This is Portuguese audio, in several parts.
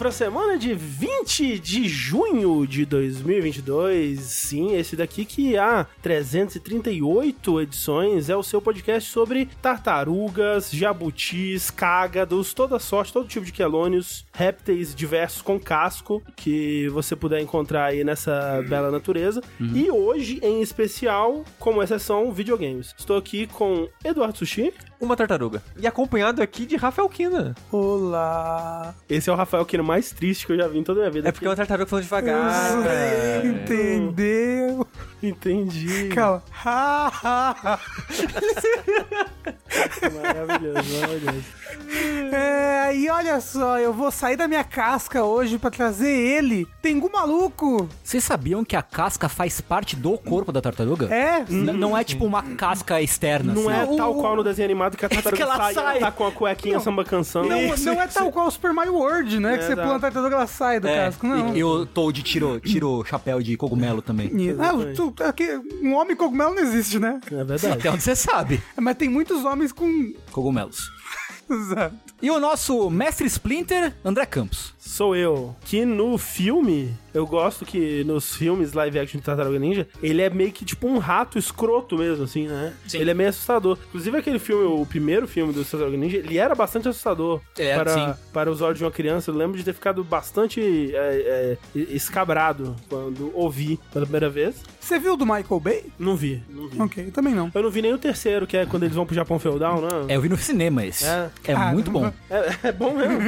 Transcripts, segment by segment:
Vértice! Começando para a semana de 20 de junho de 2022. Sim, esse daqui que há 338 edições é o seu podcast sobre tartarugas, jabutis, cágados, toda sorte, todo tipo de quelônios, répteis diversos com casco que você puder encontrar aí nessa bela natureza. E hoje, em especial, como exceção, videogames. Estou aqui com Eduardo Sushi. Uma tartaruga. E acompanhado aqui de Rafael Kina. Olá. Esse é o Rafael Kino mais triste que eu já vi em toda a minha vida. É porque é uma tartaruga falando devagar. Cara. Entendeu? Entendi. Calma. Ha, ha, ha. Maravilhoso, maravilhoso. É, e olha só, eu vou sair da minha casca hoje pra trazer ele. Tengu maluco. Vocês sabiam que a casca faz parte do corpo da tartaruga? É? N- não é tipo uma casca externa. Não assim. é tal qual no desenho animado que a tartaruga que ela sai, sai. ela tá com a cuequinha samba canção. Não, Isso, não é isso. tal qual o Super Mario World, né? que É, você exato. pula a tartaruga, ela sai do É, casco. Não. E, e o Toad tirou, tirou o chapéu de cogumelo também. Ah, tu- aqui, um homem cogumelo não existe, né? É verdade. Até onde você sabe. Mas tem muitos homens com. Cogumelos. Exato. E o nosso mestre Splinter, André Campos. Sou eu. Que no filme, eu gosto que nos filmes live action de Tartaruga Ninja, ele é meio que tipo um rato escroto mesmo, assim, né? Sim. Ele é meio assustador. Inclusive aquele filme, o primeiro filme do Tartaruga Ninja, ele era bastante assustador. É, para, sim. para os olhos de uma criança. Eu lembro de ter ficado bastante é, é, escabrado quando ouvi pela primeira vez. Você viu do Michael Bay? Não vi, não vi. Ok, eu também não. Eu não vi nem o terceiro, que é quando eles vão pro Japão feudal, né? É, eu vi no cinema esse. É. É, muito bom. É, é bom mesmo.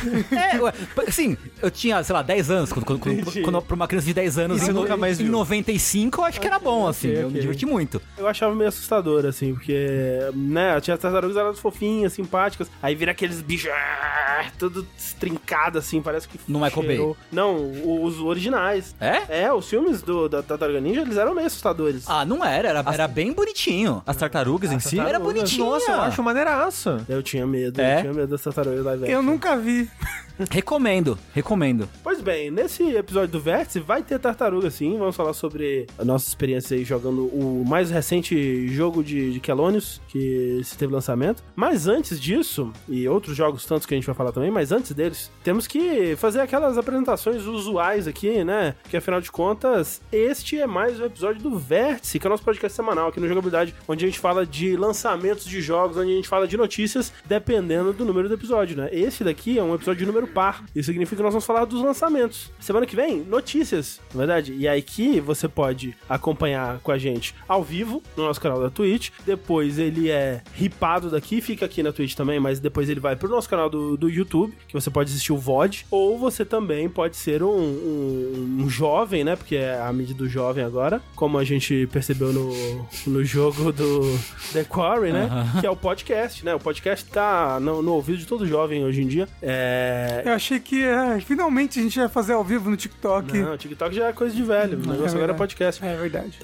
É, ué, assim, eu tinha, sei lá, 10 anos. Quando, quando, quando, pra uma criança de 10 anos, E em, nunca mais em viu? 95, eu acho que era bom, assim. ok, Eu me diverti muito. Eu achava meio assustador, assim, porque, né, tinha as tartarugas eram fofinhas, simpáticas, aí vira aqueles bichos, ah, tudo estrincado, assim, parece que No Michael cheirou. Não, os originais. É? É, os filmes do, da Tartaruga Ninja, eles eram meio assustadores. Ah, não era, era, era bem bonitinho. As tartarugas em si? tartarugas. Era bonitinho. Nossa, eu acho maneiraça. Eu tinha medo, É? eu tinha medo das tartarugas live Eu nunca vi. Recomendo, recomendo. Pois bem, nesse episódio do Vértice vai ter tartaruga sim. Vamos falar sobre a nossa experiência aí jogando o mais recente jogo de, de Quelônios que se teve lançamento. Mas antes disso, e outros jogos tantos que a gente vai falar também, mas antes deles, temos que fazer aquelas apresentações usuais aqui, né? Que afinal de contas, este é mais um episódio do Vértice, que é o nosso podcast semanal aqui no Jogabilidade, onde a gente fala de lançamentos de jogos, onde a gente fala de notícias, dependendo do número do episódio, né? Esse daqui é um episódio de número par. Isso significa que nós vamos falar dos lançamentos. Semana que vem, notícias, na verdade. E aí que você pode acompanhar com a gente ao vivo no nosso canal da Twitch. Depois ele é ripado daqui, fica aqui na Twitch também, mas depois ele vai pro nosso canal do, do YouTube, que você pode assistir o VOD. Ou você também pode ser um, um, um jovem, né? Porque é a mídia do jovem agora, como a gente percebeu no, no jogo do The Quarry, né? Que é o podcast, né? O podcast tá no, no ouvido de todo jovem hoje em dia. É. Eu achei que é, finalmente a gente ia fazer ao vivo no TikTok. Não, o TikTok já é coisa de velho. O negócio agora é podcast. É verdade.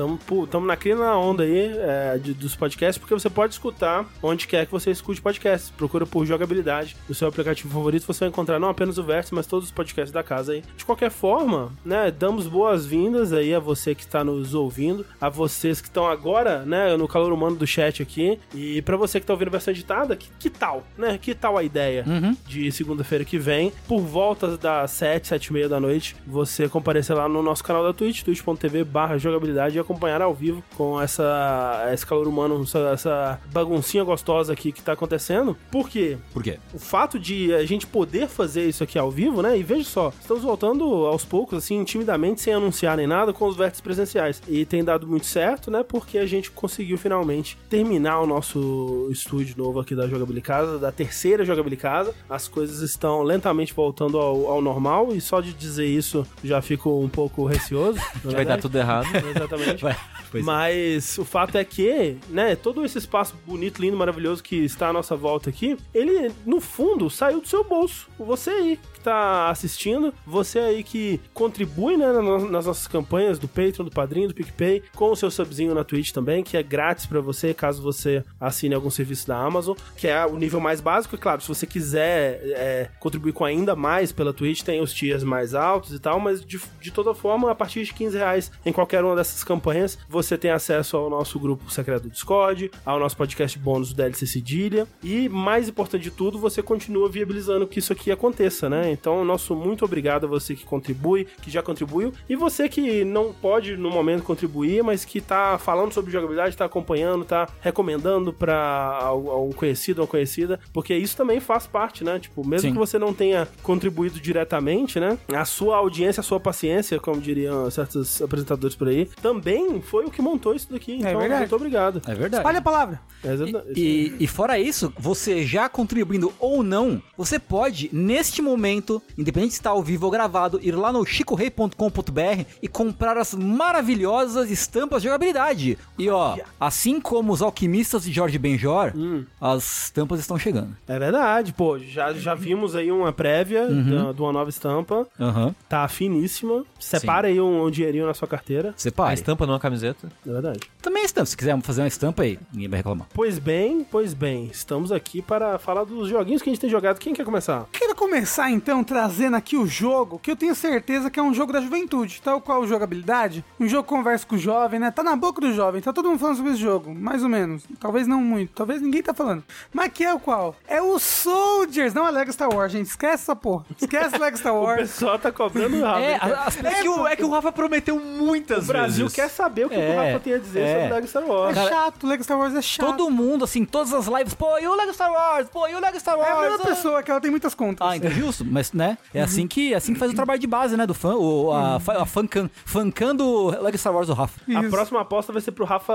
Tamo na crina na onda aí é, de- dos podcasts, porque você pode escutar onde quer que você escute podcasts. Procura por jogabilidade no seu aplicativo favorito, você vai encontrar não apenas o Vértice, mas todos os podcasts da casa aí. De qualquer forma, né, damos boas-vindas aí a você que está nos ouvindo, a vocês que estão agora, né, no calor humano do chat aqui, e pra você que tá ouvindo a versão editada, que, que tal, né? Que tal a ideia de segunda-feira que vem, por volta das 7, 7 e meia da noite, você comparecer lá no nosso canal da Twitch, twitch.tv barra jogabilidade e acompanhar ao vivo com essa, esse calor humano, essa, essa baguncinha gostosa aqui que tá acontecendo. Por quê? Por quê? o fato de a gente poder fazer isso aqui ao vivo, né? E veja só, estamos voltando aos poucos, assim, timidamente, sem anunciar nem nada, com os vértices presenciais. E tem dado muito certo, né? Porque a gente conseguiu finalmente terminar o nosso estúdio novo aqui da Jogabilidade Casa, da terceira Jogabilidade Casa. As coisas estão lentamente voltando ao, ao normal, e só de dizer isso já fico um pouco receoso. Vai dar tudo errado. Exatamente. Vai, é. Mas o fato é que, né, todo esse espaço bonito, lindo, maravilhoso que está à nossa volta aqui, ele, no fundo, saiu do seu bolso. Você aí tá assistindo, você aí que contribui, né, na- nas nossas campanhas do Patreon, do Padrinho, do PicPay, com o seu subzinho na Twitch também, que é grátis pra você, caso você assine algum serviço da Amazon, que é o nível mais básico. E claro, se você quiser é, contribuir ficam ainda mais pela Twitch, tem os tiers mais altos e tal, mas de, de toda forma, a partir de 15 reais em qualquer uma dessas campanhas, você tem acesso ao nosso grupo secreto do Discord, ao nosso podcast bônus do DLC Cedilha, e mais importante de tudo, você continua viabilizando que isso aqui aconteça, né? Então, nosso muito obrigado a você que contribui, que já contribuiu, e você que não pode no momento contribuir, mas que tá falando sobre jogabilidade, tá acompanhando, tá recomendando pra algum conhecido ou conhecida, porque isso também faz parte, né? Tipo, mesmo Sim. que você não tenha contribuído diretamente, né? A sua audiência, a sua paciência, como diriam certos apresentadores por aí, também foi o que montou isso daqui. Então, verdade. muito obrigado. É verdade. Olha a palavra. É exata- E, e fora isso, você já contribuindo ou não, você pode, neste momento, independente se está ao vivo ou gravado, ir lá no chicorei.com.br e comprar as maravilhosas estampas de jogabilidade. E ó, assim como os alquimistas de Jorge Benjor, as estampas estão chegando. É verdade, pô. Já, já vimos aí uma prévia da- de uma nova estampa. Aham. Tá finíssima. Separa aí um, um dinheirinho na sua carteira. A Separe. estampa numa camiseta. É verdade. Também é estampa. Se quiser fazer uma estampa aí, ninguém vai reclamar. Pois bem, pois bem. Estamos aqui para falar dos joguinhos que a gente tem jogado. Quem quer começar? Quero começar então trazendo aqui o jogo, que eu tenho certeza que é um jogo da juventude, tal qual jogabilidade. Um jogo que conversa com o jovem, né? Tá na boca do jovem, tá todo mundo falando sobre esse jogo, mais ou menos. Talvez não muito, talvez ninguém tá falando. Mas que é o qual? É o Soldiers, não é Lego Star Wars, gente. Esquece essa porra. Esquece Lego Star O Wars. pessoal tá cobrando rápido. É, Então, as, É que, o, é que o Rafa prometeu muitas o Brasil vezes. quer saber o que É, o Rafa tem a dizer é. sobre Lego Star Wars. É chato, Lego Star Wars é chato. todo mundo, assim, todas as lives, pô, e o Lego Star Wars? Pô, e o Lego Star Wars? É a mesma pessoa, que ela tem muitas contas. Ah, então justo, mas né? É assim que assim que faz o trabalho de base, né, do fã, o, a, fa- a fancan, fancando Lego Star Wars do Rafa. A Isso. próxima aposta vai ser pro Rafa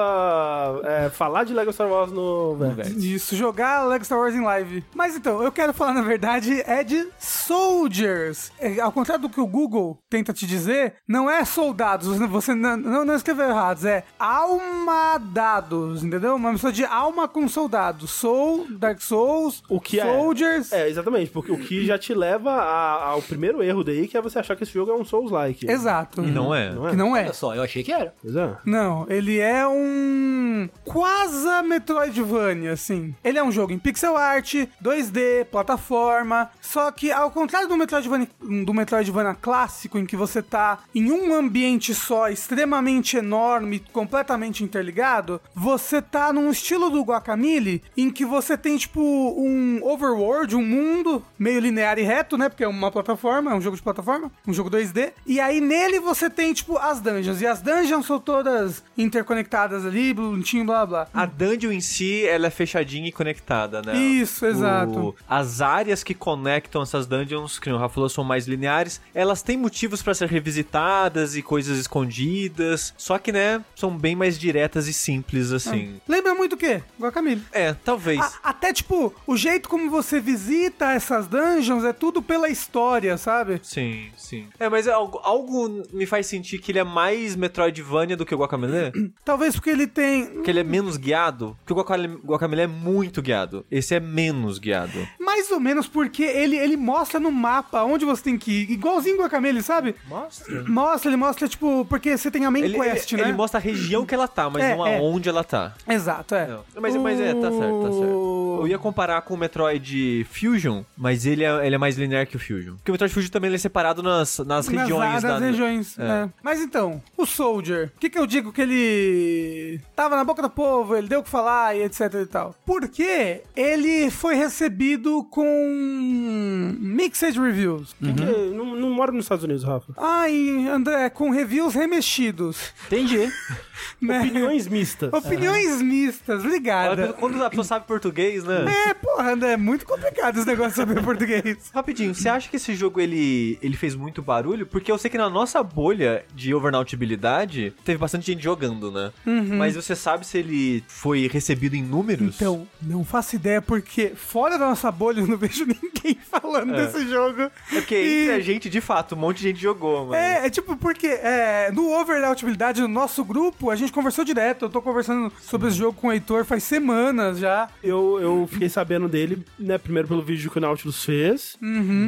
é, falar de Lego Star Wars no. Isso, jogar Lego Star Wars em live. Mas então, eu quero falar, na verdade, é de Soldiers. É, ao contrário do que o Google tenta te dizer, não é soldados, você não, não, não escreveu errado, é almadados, entendeu? Uma mistura de alma com soldados. Soul, Dark Souls, O que é- Soldiers. É, exatamente, porque o que já te leva a- ao primeiro erro daí, que é você achar que esse jogo é um Souls-like. Exato. E não é. Não é? Que não é. Olha só, eu achei que era. Pois é. Não, ele é um quase Metroidvania, assim. Ele é um jogo em pixel art, 2D, plataforma, só que ao contrário do Metroidvania, do Metroidvania clássico, em que você tá em um ambiente só, extremamente enorme, completamente interligado, você tá num estilo do Guacamole, em que você tem, tipo, um overworld, um mundo meio linear e reto, né? Porque é uma plataforma, é um jogo de plataforma, um jogo 2D. E aí nele você tem, tipo, as dungeons. E as dungeons são todas interconectadas ali, bonitinho, blá blá. A dungeon em si, ela é fechadinha e conectada, né? Isso, exato. As áreas que conectam essas dungeons, que o Rafa falou, são mais lineares. Elas têm motivos pra ser revisitadas e coisas escondidas. Só que, né, são bem mais diretas e simples, assim. Lembra muito o quê? Guacamole. É, talvez. A- até, tipo, o jeito como você visita essas dungeons é tudo pela história, sabe? Sim, sim. É, mas algo, algo me faz sentir que ele é mais Metroidvania do que o Guacamole. Talvez porque ele tem. que ele é menos guiado. Porque o Guacamole, Guacamole é muito guiado. Esse é menos guiado. Mais ou menos porque ele, ele mostra no mapa onde você tem que ir. Igualzinho o Guacamole, sabe? Mostra. Mostra, ele mostra, tipo, porque você tem a main Ele, quest, ele, né? ele mostra a região que ela tá, mas É, não é. aonde ela tá. Exato, é. Não. Mas, mas é, tá certo, tá certo. Eu ia comparar com o Metroid Fusion, mas ele é, ele é mais linear que o Fusion. Porque o Metroid Fusion também ele é separado nas, nas regiões. Nas, da, nas regiões, é. é. Mas então, o Soldier, o que, que eu digo que ele tava na boca do povo, ele deu o que falar e etc e tal? Porque ele foi recebido com mixed reviews. Que que- não, não mora nos Estados Unidos, Rafa. Ai, André, com reviews remexidos. Entendi. Né? Opiniões mistas. Opiniões mistas, obrigada. Quando a pessoa sabe português, né? É, porra, André, é muito complicado esse negócio de saber português. Rapidinho, você acha que esse jogo ele, ele fez muito barulho? Porque eu sei que na nossa bolha de overnautibilidade teve bastante gente jogando, né? Mas você sabe se ele foi recebido em números? Então, não faço ideia, porque fora da nossa bolha eu não vejo ninguém falando É. desse jogo. É porque E- entre a gente, de fato, um monte de gente jogou, mano. É, é tipo, porque é, no Overnautibilidade, no nosso grupo, a gente conversou direto. Eu tô conversando sobre esse jogo com o Heitor faz semanas já. Eu, eu fiquei sabendo dele, né, primeiro pelo vídeo que o Nautilus fez,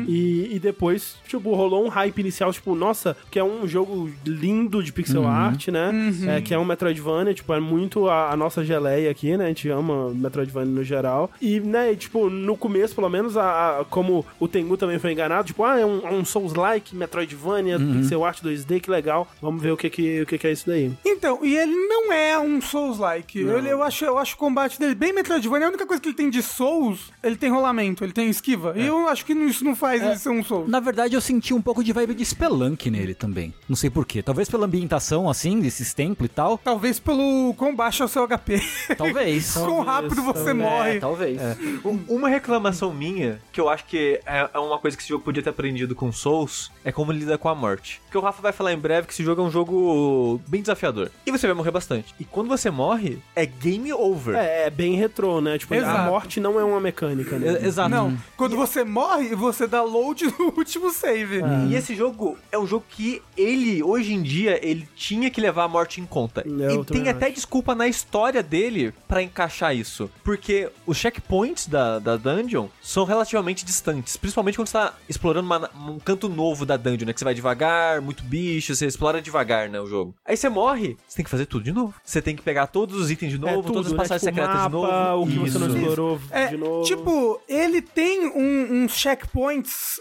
e, e depois, tipo, rolou um hype inicial, tipo, nossa, que é um jogo lindo de pixel art, né, é, que é um Metroidvania, tipo, é muito a, a nossa geleia aqui, né, a gente ama Metroidvania no geral, e, né, e, tipo, no começo, pelo menos, a, a- como o Tengu também foi enganado, tipo, ah, é um, é um Souls-like, Metroidvania, pixel art 2D, que legal, vamos ver o que que, o que, que é isso daí. Então, e ele não é um Souls-like. Eu, eu, acho, eu acho o combate dele bem Metroidvania. A única coisa que ele tem de Souls, ele tem rolamento, ele tem esquiva. E eu acho que isso não faz ele ser um Souls. Na verdade, eu senti um pouco de vibe de Spelunk nele também. Não sei porquê. Talvez pela ambientação, assim, desses templos e tal. Talvez pelo quão baixo é o seu HP. Talvez. quão rápido você É, morre. talvez. Um- Uma reclamação minha, que eu acho que é, é uma coisa que esse jogo podia ter aprendido com Souls, é como lida com a morte. Porque o Rafa vai falar em breve que esse jogo é um jogo bem desafiador. E você vai morrer bastante. E quando você morre, é game over. É, é bem retrô, né? Tipo, a Exato. morte não é uma mecânica, né? É, Exato. Não, quando você morre, você dá load no último save. E esse jogo é um jogo que ele, hoje em dia, ele tinha que levar a morte em conta. Eu e tem até acho. desculpa na história dele pra encaixar isso. Porque os checkpoints da, da dungeon são relativamente distantes. Principalmente quando você tá explorando uma- um canto novo da dungeon, né? Que você vai devagar, muito bicho, você explora devagar, né? O jogo. Aí você morre, você tem que fazer tudo de novo. Você tem que pegar todos os itens de É novo, todas as passagens Tipo, secretas mapa, de novo. O que você não Isso. explorou É, de novo. tipo, ele tem um- uns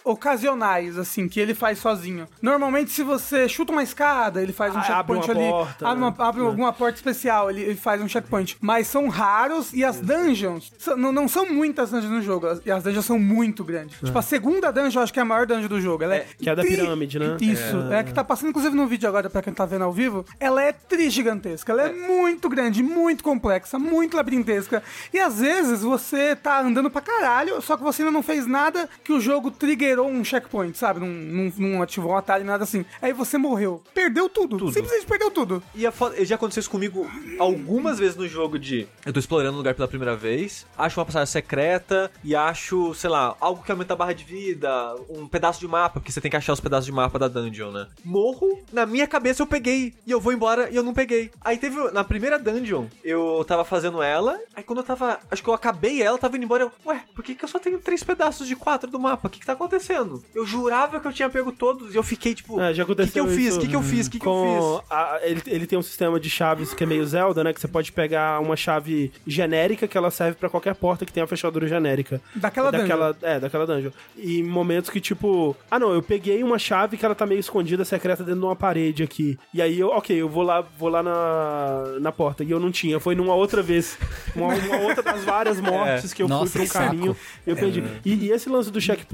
ocasionais, assim, que ele faz sozinho. Normalmente, se você chuta uma escada, ele faz um Ah, abre checkpoint uma ali. porta, abre, uma- né? abre alguma porta especial, ele, ele faz um checkpoint. Mas são raros e as dungeons, são- não, não são muitas dungeons no jogo, as- e as dungeons são muito grandes. Tipo, a segunda dungeon, eu acho que é a maior dungeon do jogo. Ela é, que é a da pirâmide, né? Isso, é. a que tá passando inclusive no vídeo agora, pra quem tá vendo ao vivo. Ela é tri gigantesca, ela é, muito grande, muito complexa, muito labirintesca. E às vezes você tá andando pra caralho, só que você ainda não fez nada que o jogo triggerou um checkpoint, sabe? Não, não, não ativou um atalho, nada assim. Aí você morreu. Perdeu tudo. Simplesmente perdeu tudo. E já aconteceu isso comigo algumas vezes no jogo de eu tô explorando um lugar pela primeira vez, acho uma passagem secreta e acho, sei lá, algo que aumenta a barra de vida, um pedaço de mapa, porque você tem que achar os pedaços de mapa da dungeon, né? Morro, na minha cabeça eu peguei e eu vou embora e eu não peguei. Aí teve na primeira dungeon, eu tava fazendo ela, aí quando eu tava, acho que eu acabei ela, tava indo embora, eu, ué, por que que eu só tenho três pedaços de quatro do mapa? O que que tá acontecendo? Eu jurava que eu tinha pego todos e eu fiquei tipo, É, já o que que aconteceu eu fiz? O que que eu fiz? O que que eu fiz? a- ele, ele tem um sistema de chaves que é meio Zelda, né? Que você pode pegar uma chave genérica que ela serve pra qualquer porta que tenha a fechadura genérica. Daquela daquela, É, daquela dungeon. E momentos que, tipo, ah não, eu peguei uma chave que ela tá meio escondida, secreta dentro de uma parede aqui. E aí eu, ok, eu vou lá, vou lá na, na porta. E eu não tinha, foi numa outra vez. Uma, uma outra das várias mortes que eu Nossa, fui pra um caminho. Eu perdi. E, e esse lance do checkpoint,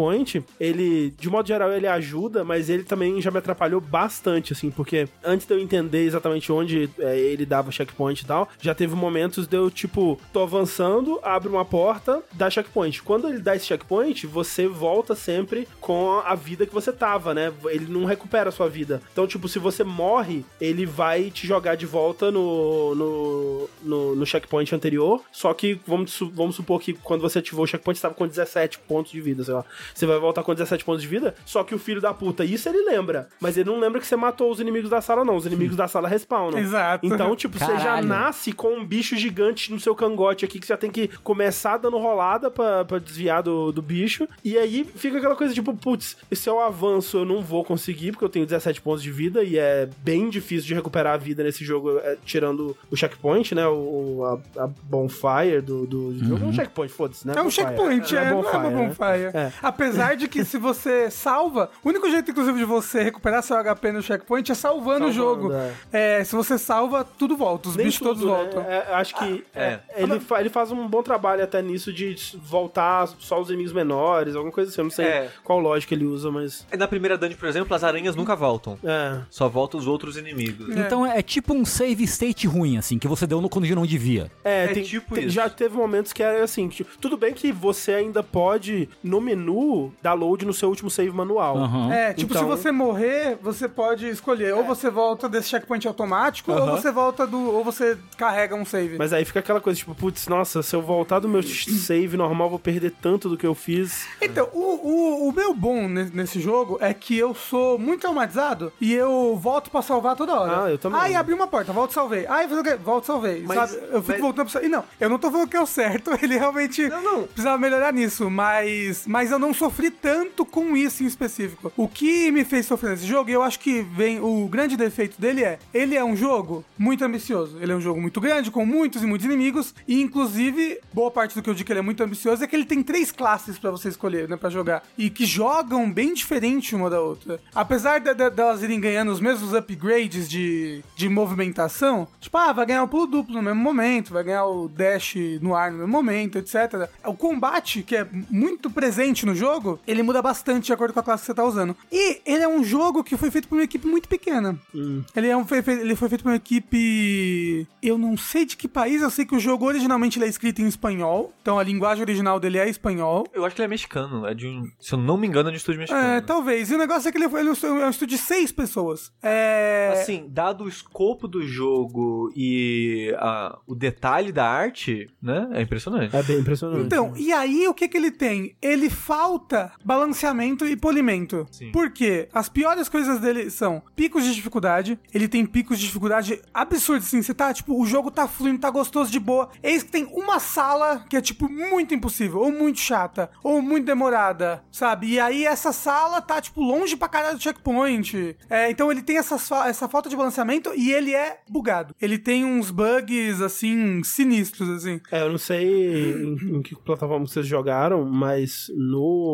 ele, de modo geral, ele ajuda, mas ele também já me atrapalhou bastante, assim, porque antes de eu entender exatamente onde é, ele dava checkpoint e tal, já teve momentos de eu, tipo, tô avançando, abre uma porta, dá checkpoint. Quando ele dá esse checkpoint, você volta sempre com a vida que você tava, né? Ele não recupera a sua vida. Então, tipo, se você morre, ele vai te jogar de volta no, no, no, no checkpoint anterior. Só que vamos, vamos supor que quando você ativou o checkpoint, você tava com 17 pontos de vida, sei lá. Você vai voltar com 17 pontos de vida, só que o filho da puta, isso ele lembra. Mas ele não lembra que você matou os inimigos da sala, não. Os inimigos da sala respawnam. Exato. Então, tipo, você já Caralho. nasce com um bicho gigante no seu cangote aqui que você já tem que começar dando rolada pra, pra desviar do, do bicho. E aí fica aquela coisa tipo, putz, esse é o avanço, eu não vou conseguir, porque eu tenho 17 pontos de vida e é bem difícil de recuperar a vida nesse jogo, é, tirando o checkpoint, né? O, a, a bonfire do, do jogo. É um checkpoint, foda-se, né? É um Bonfire. checkpoint, é, não é uma né? bonfire. É. Apesar de que se você salva, o único jeito, inclusive, de você recuperar seu HP no checkpoint é salvando, o Salvando, jogo. é. É, se você salva, tudo volta, os Nem bichos todos tudo, né? voltam. É, acho que É. é, ele, fa- ele faz um bom trabalho até nisso de voltar só os inimigos menores, alguma coisa assim. Eu não sei É. qual lógica ele usa, mas. Na primeira dungeon, por exemplo, as aranhas nunca voltam. É. Só voltam os outros inimigos. Então é tipo um save state ruim, assim, que você deu no quando não devia. É, É tem, tipo tem- isso. já teve momentos que era assim, que, tudo bem que você ainda pode, no menu, dar load no seu último save manual. Aham. É, tipo, Então- se você morrer, você pode escolher. Ou você volta desse checkpoint automático, ou Aham. você volta do. ou você carrega um save. Mas aí fica aquela coisa, tipo, putz, nossa, se eu voltar do meu save normal, vou perder tanto do que eu fiz. Então, o, o, o meu bom ne- nesse jogo é que eu sou muito traumatizado e eu volto pra salvar toda hora. Ah, eu também. Ai, abri uma porta, volto e salvei. Ai, fazer o quê? Volto e salvei. Mas- sabe? Eu fico mas- voltando pra salvar. E não, eu não tô falando que é o certo ele realmente Não, não. precisava melhorar nisso, mas, mas eu não sofri tanto com isso em específico. O que me fez sofrer nesse jogo, e eu acho que vem o grande defeito dele é, ele é um jogo muito ambicioso. Ele é um jogo muito grande, com muitos e muitos inimigos, e inclusive, boa parte do que eu digo que ele é muito ambicioso é que ele tem três classes pra você escolher, né, pra jogar, e que jogam bem diferente uma da outra. Apesar de- de- delas irem ganhando os mesmos upgrades de, de movimentação, tipo, ah, vai ganhar o pulo duplo no mesmo momento, vai ganhar o dash no ar no mesmo momento, etc. O combate, que é muito presente no jogo, ele muda bastante de acordo com a classe que você tá usando. E ele é um jogo que foi feito por uma equipe muito pequena. Ele, é um, foi, ele foi feito por uma equipe. Eu não sei de que país, eu sei que o jogo originalmente ele é escrito em espanhol. Então a linguagem original dele é espanhol. Eu acho que ele é mexicano. É de um, se eu não me engano, é de um estúdio mexicano. É, talvez. E o negócio é que ele, foi- ele é um estúdio de seis pessoas. É. Assim, dado o escopo do jogo e a- o detalhe da arte, né? É impressionante. É bem impressionante. Então, e aí o que que ele tem? Ele falta balanceamento e polimento. Sim. Por quê? As piores coisas dele são picos de dificuldade. Ele tem picos de dificuldade absurdos, assim. Você tá, tipo, o jogo tá fluindo, tá gostoso de boa. Eis que tem uma sala que é, tipo, muito impossível, ou muito chata, ou muito demorada, sabe? E aí essa sala tá, tipo, longe pra caralho do checkpoint. É, então ele tem essa, essa falta de balanceamento e ele é bugado. Ele tem uns bugs, assim, sinistros, assim. É, eu não sei em, em que plataforma vocês jogaram, mas no,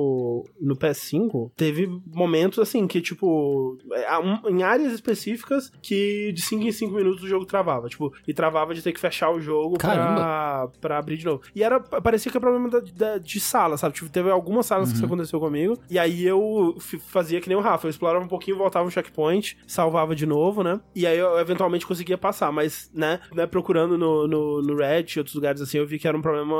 no PS5 teve momentos assim que, tipo, é, um- em áreas específicas que de 5 em 5 minutos o jogo travava. Tipo, e travava de ter que fechar o jogo pra, Caramba. pra abrir de novo. E era, parecia que era problema da- da- de sala, sabe? Tipo, teve algumas salas que isso aconteceu comigo. E aí eu fazia que nem o Rafa, eu explorava um pouquinho, voltava no checkpoint, salvava de novo, né? E aí eu eventualmente conseguia passar, mas, né, né procurando no, no, no Reddit e outros lugares assim, eu vi que era um problema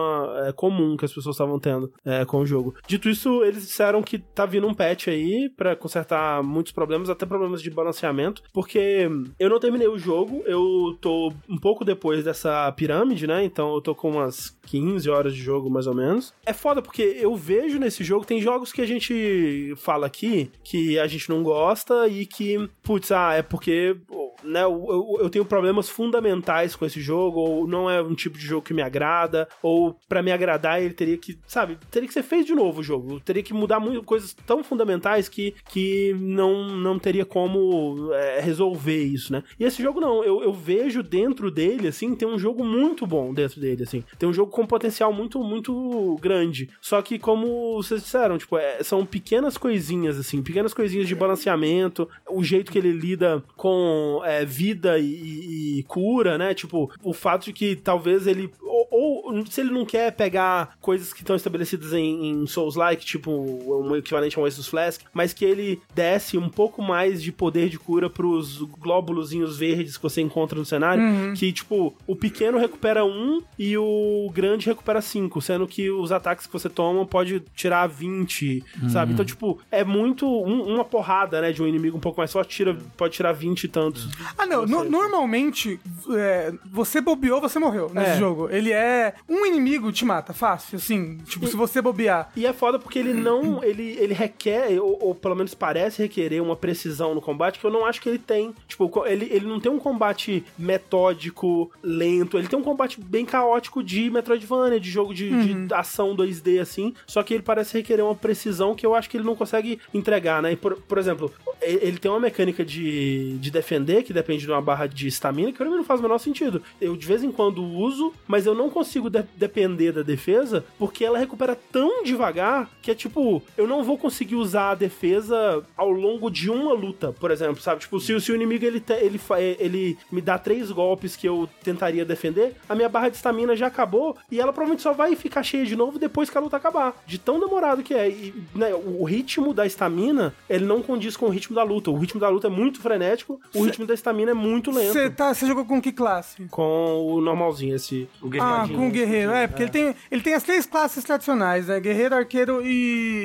é, comum que as pessoas estavam tendo é, com o jogo. Dito isso, eles disseram que tá vindo um patch aí pra consertar muitos problemas, até problemas de balanceamento, porque eu não terminei o jogo, eu tô um pouco depois dessa pirâmide, né? Então eu tô com umas 15 horas de jogo, mais ou menos. É foda porque eu vejo nesse jogo, tem jogos que a gente fala aqui que a gente não gosta e que, putz, ah, é porque né, eu, eu- tenho problemas fundamentais com esse jogo, ou não é um tipo de jogo que me agrada, ou pra me agradar ele teria que, sabe, teria que ser feito de novo o jogo, teria que mudar muito, coisas tão fundamentais que, que não, não teria como é, resolver isso, né? E esse jogo não, eu, eu vejo dentro dele, assim, tem um jogo muito bom dentro dele, assim, tem um jogo com potencial muito, muito grande, só que como vocês disseram, tipo, é, são pequenas coisinhas, assim, pequenas coisinhas de balanceamento, o jeito que ele lida com é, vida e, e- cura, né? Tipo, o fato de que talvez ele. Ou, ou se ele não quer pegar coisas que estão estabelecidas em, em Souls-like, tipo um equivalente a um Oasis Flask, mas que ele desse um pouco mais de poder de cura pros glóbulozinhos verdes que você encontra no cenário. Que, tipo, o pequeno recupera um e o grande recupera cinco, sendo que os ataques que você toma pode tirar 20, sabe? Então, tipo, é muito um- uma porrada, né, de um inimigo um pouco mais forte, tira, pode tirar 20 e tantos. Ah, não. no- normalmente, é, você bobeou, você morreu nesse É. jogo. Ele é. Um inimigo te mata, fácil, assim. Tipo, se você bobear. E é foda porque ele não. Ele, ele requer, ou, ou pelo menos parece requerer uma precisão no combate que eu não acho que ele tem. Tipo, ele, ele não tem um combate metódico, lento. Ele tem um combate bem caótico de Metroidvania, de jogo de, de ação 2D, assim. Só que ele parece requerer uma precisão que eu acho que ele não consegue entregar, né? E por, por exemplo, ele tem uma mecânica de, de defender que depende de uma barra de estamina que pra mim não faz o menor sentido. Eu de vez em quando uso, mas eu não consigo de- depender da defesa porque ela recupera tão devagar que é tipo, eu não vou conseguir usar a defesa ao longo de uma luta, por exemplo, sabe? Tipo, se, o- se o inimigo ele, ele, ele me dá três golpes que eu tentaria defender, a minha barra de estamina já acabou e ela provavelmente só vai ficar cheia de novo depois que a luta acabar. De tão demorado que é. E, né, o ritmo da estamina, ele não condiz com o ritmo da luta. O ritmo da luta é muito frenético, o ritmo da estamina é muito lento. Você tá, jogou com que classe? Com o normalzinho, esse. O Ah, guerreirinho. com o guerreiro. É, porque ele tem, ele tem as três classes tradicionais, né? Guerreiro, arqueiro e,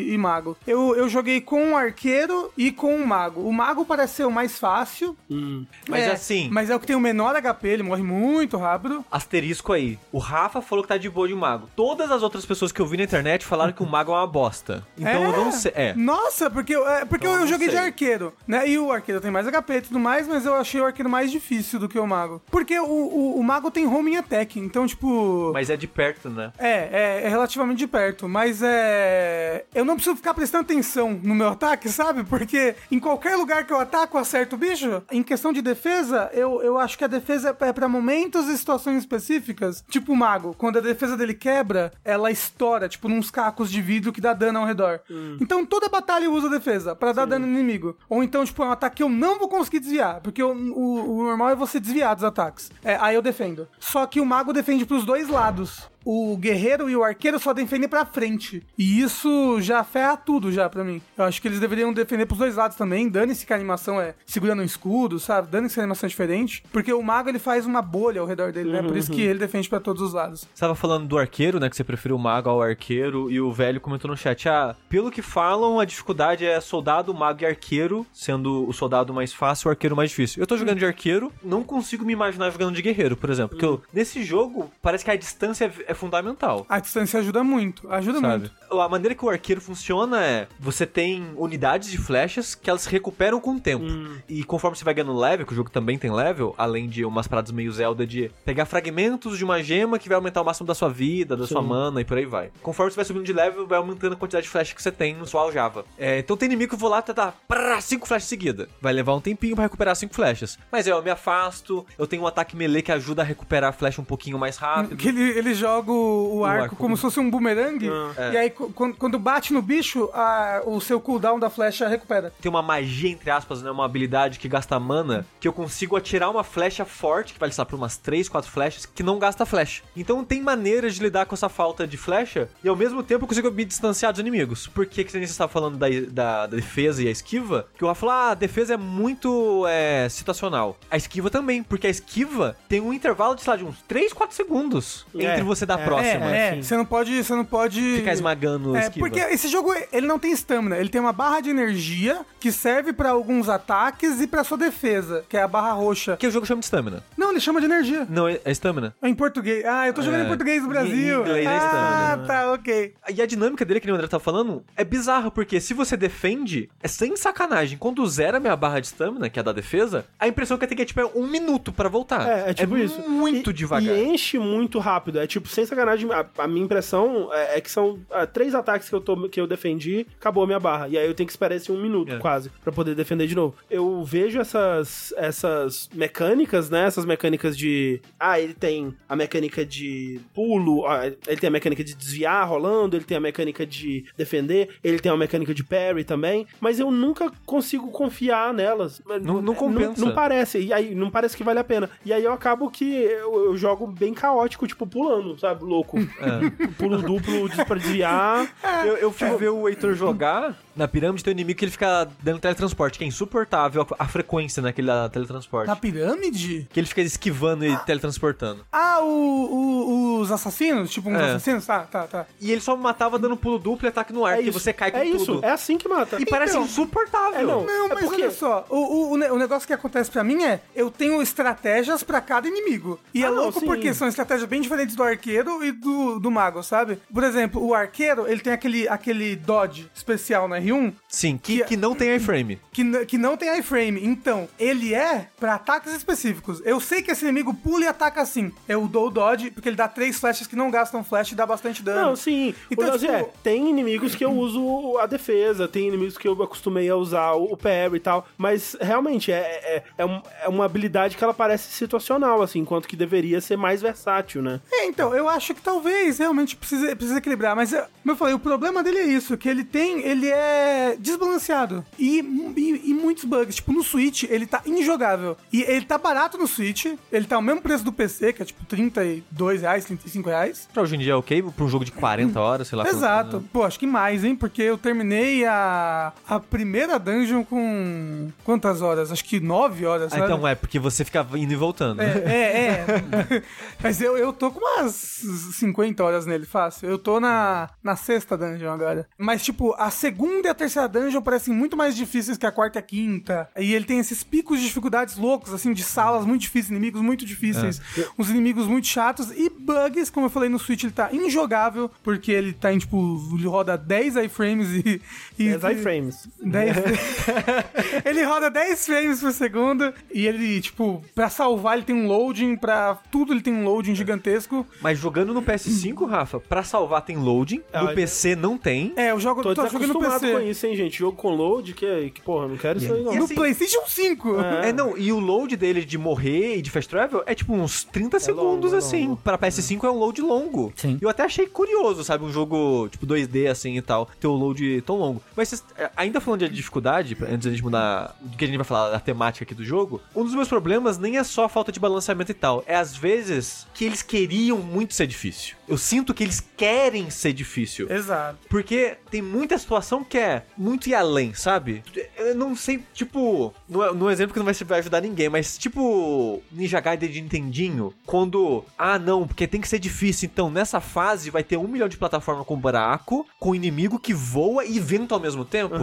e mago. Eu, eu joguei com o arqueiro e com o mago. O mago parece ser o mais fácil. Hum. Mas é, assim- Mas é o que tem o menor HP, ele morre muito rápido. Asterisco aí. O Rafa falou que tá de boa de mago. Todas as outras pessoas que eu vi na internet falaram que o mago é uma bosta. Então eu não sei. É. Nossa, porque, eu- é, porque Então, eu, eu joguei de sei. arqueiro, né? E o arqueiro tem mais HP e tudo mais, mas eu, achei o arqueiro mais difícil do que o mago. Porque o, o, o mago tem homing attack, então, tipo. Mas é de perto, né? É, é, é relativamente de perto, mas é. Eu não preciso ficar prestando atenção no meu ataque, sabe? Porque em qualquer lugar que eu ataco, eu acerto o bicho. Em questão de defesa, eu, eu acho que a defesa é pra momentos e situações específicas. Tipo o mago, quando a defesa dele quebra, ela estoura, tipo, nos cacos de vidro que dá dano ao redor. Então toda batalha eu uso a defesa pra dar dano no inimigo. Ou então, tipo, é um ataque que eu não vou conseguir desviar, porque o, o, o normal é você desviar dos ataques. É, aí eu defendo. Só que o mago defende pros dois lados. O guerreiro e o arqueiro só defendem pra frente. E isso já ferra tudo já pra mim. Eu acho que eles deveriam defender pros dois lados também. Dane-se que a animação é segurando um escudo, sabe? Dane-se que a animação é diferente. Porque o mago ele faz uma bolha ao redor dele, né? Por isso que ele defende pra todos os lados. Você tava falando do arqueiro, né? Que você preferiu o mago ao arqueiro. E o velho comentou no chat: Ah, pelo que falam, a dificuldade é soldado, mago e arqueiro, sendo o soldado mais fácil o arqueiro mais difícil. Eu tô jogando de arqueiro, não consigo me imaginar jogando de guerreiro, por exemplo. Porque eu- nesse jogo, parece que a distância é- fundamental. A distância ajuda muito. Ajuda Sabe? muito. A maneira que o arqueiro funciona é: você tem unidades de flechas que elas se recuperam com o tempo. E conforme você vai ganhando level, que o jogo também tem level, além de umas paradas meio Zelda de pegar fragmentos de uma gema que vai aumentar o máximo da sua vida, da sua mana e por aí vai. Conforme você vai subindo de level, vai aumentando a quantidade de flechas que você tem no sua aljava. É, então tem inimigo que eu vou lá tentar prá, cinco flechas seguidas. Vai levar um tempinho pra recuperar cinco flechas. Mas é, eu me afasto, eu tenho um ataque melee que ajuda a recuperar a flecha um pouquinho mais rápido. Que ele, ele joga o, o arco, arco. como se fosse um boomerang. É. E aí, quando, quando bate no bicho, a- o seu cooldown da flecha recupera. tem uma magia, entre aspas, né? Uma habilidade que gasta mana, que eu consigo atirar uma flecha forte, que vai, sei lá, pra umas 3, 4 flechas, que não gasta flecha. Então tem maneiras de lidar com essa falta de flecha, e ao mesmo tempo eu consigo me distanciar dos inimigos. Por que que você estava falando da, da, da defesa e a esquiva? Que o Rafa falou, ah, a defesa é muito é, situacional. A esquiva também, porque a esquiva tem um intervalo de, sei lá, de uns 3, 4 segundos É, entre você dar a é, próxima. É, é, sim. você não pode, você não pode Ficar esmagando É, esquiva. porque esse jogo, ele não tem stamina, ele tem uma barra de energia que serve pra alguns ataques e pra sua defesa, que é a barra roxa. Que o jogo chama de stamina. Não, ele chama de energia. Não, é é stamina. É em português. Ah, eu tô jogando É, em português do em Brasil. inglês é ah, stamina. tá, ok. E a dinâmica dele, que o André tá falando, é bizarra, porque se você defende, é sem sacanagem. Quando zera a minha barra de stamina, que é a da defesa, a impressão que eu tenho que é tipo é um minuto pra voltar. É, é tipo isso. muito E- devagar. E enche muito rápido. É tipo, sem sacanagem, a, a minha impressão é, é que são ah, três ataques que eu, tô, que eu defendi, acabou a minha barra. E aí eu tenho que esperar esse um minuto, É. quase, pra poder defender de novo. Eu vejo essas, essas mecânicas, né? Essas mecânicas de. Ah, ele tem a mecânica de pulo, ah, ele tem a mecânica de desviar rolando, ele tem a mecânica de defender, ele tem a mecânica de parry também, mas eu nunca consigo confiar nelas. Não- não compensa. Não, parece, e aí não parece que vale a pena. E aí eu acabo que eu, eu jogo bem caótico, tipo, pulando, sabe? Louco. Pulo duplo de- pra desviar. Eu, eu fui ver o Heitor jogar na pirâmide, tem um inimigo que ele fica dando teletransporte, que é insuportável a, a frequência naquele da teletransporte. Na pirâmide? Que ele fica esquivando e teletransportando. Ah, o, o- os assassinos? Tipo, uns É. assassinos? Tá, tá, tá. E ele só matava dando pulo duplo e ataque no ar, É isso. você cai com é tudo. isso, é assim que mata. E parece Então, insuportável. é, não. Não, É mas porque- olha só, o, o, o ne- o negócio que acontece pra mim é, eu tenho estratégias pra cada inimigo. E é Ah, não, louco sim. porque são estratégias bem diferentes do arqueiro e do, do mago, sabe? Por exemplo, o arqueiro, ele tem aquele, aquele dodge especial no R1, Sim, que, Que- que não tem iframe. que, que não tem iframe. Então, ele é pra ataques específicos. Eu sei que esse inimigo pula e ataca assim. Eu dou o dodge, porque ele dá três flechas que não gastam flash e dá bastante dano. Não, sim. Então, o tipo- é, tem inimigos que eu uso a defesa, tem inimigos que eu acostumei a usar o parry e tal, mas realmente é, é, é, um- é uma habilidade que ela parece situacional, assim, enquanto que deveria ser mais versátil, né? É, então, eu acho que talvez realmente precise, precise equilibrar, mas, eu- como eu falei, o problema dele é isso, que ele tem, ele é desbalanceado e, e, e muitos bugs, tipo, no Switch ele tá injogável, e ele tá barato no Switch, ele tá o mesmo preço do PC, que é tipo 32 reais, 35 reais, Pra hoje em dia é ok, pra um jogo de 40 horas, sei lá. Exato. né? Pô, acho que mais, hein? Porque eu terminei a, a primeira dungeon com quantas horas? Acho que 9 horas, Ah, então é, porque você fica indo e voltando. É, é, é. Mas eu, eu tô com umas 50 horas nele, fácil. Eu tô na, na sexta dungeon agora. Mas, tipo, a segunda e a terceira dungeon parecem muito mais difíceis que a quarta e a quinta. E ele tem esses picos de dificuldades loucos, assim, de salas muito difíceis, inimigos muito difíceis, uns inimigos muito chatos e bugs, como eu falei no Switch, ele tá injogável, porque ele tá em, tipo, ele roda 10 iframes e... e 10 iframes. 10 ele roda 10 frames por segundo e ele, tipo, pra salvar ele tem um loading, pra tudo ele tem um loading gigantesco. Mas jogando no PS5, Rafa, pra salvar tem loading, Ah, no mas- PC não tem. É, eu jogo, Tô tô jogando no desacostumado com isso, hein, gente? Jogo com load, que, que porra, não quero isso aí não. E No assim- PlayStation 5. É, não, e o load dele de morrer e de fast travel é tipo uns 30 segundos, longo, é assim. longo. Pra PS5 é um load longo. Sim. E eu até achei curioso, sabe? Um jogo tipo 2D assim e tal, ter um load tão longo. Mas vocês- é, ainda falando de dificuldade, pra- antes da gente mudar do que a gente vai falar da temática aqui do jogo, um dos meus problemas nem é só a falta de balanceamento e tal. É às vezes que eles queriam muito ser difícil. Eu sinto que eles querem ser difícil. Exato. Porque tem muita situação que é muito ir além, sabe? Eu não sei, tipo, não não é um exemplo que não vai, vai ajudar ninguém, mas tipo Ninja Gaiden de Nintendinho, quando, ah não, porque tem que ser difícil, então nessa fase vai ter um milhão de plataforma com buraco, com inimigo que voa e venta ao mesmo tempo.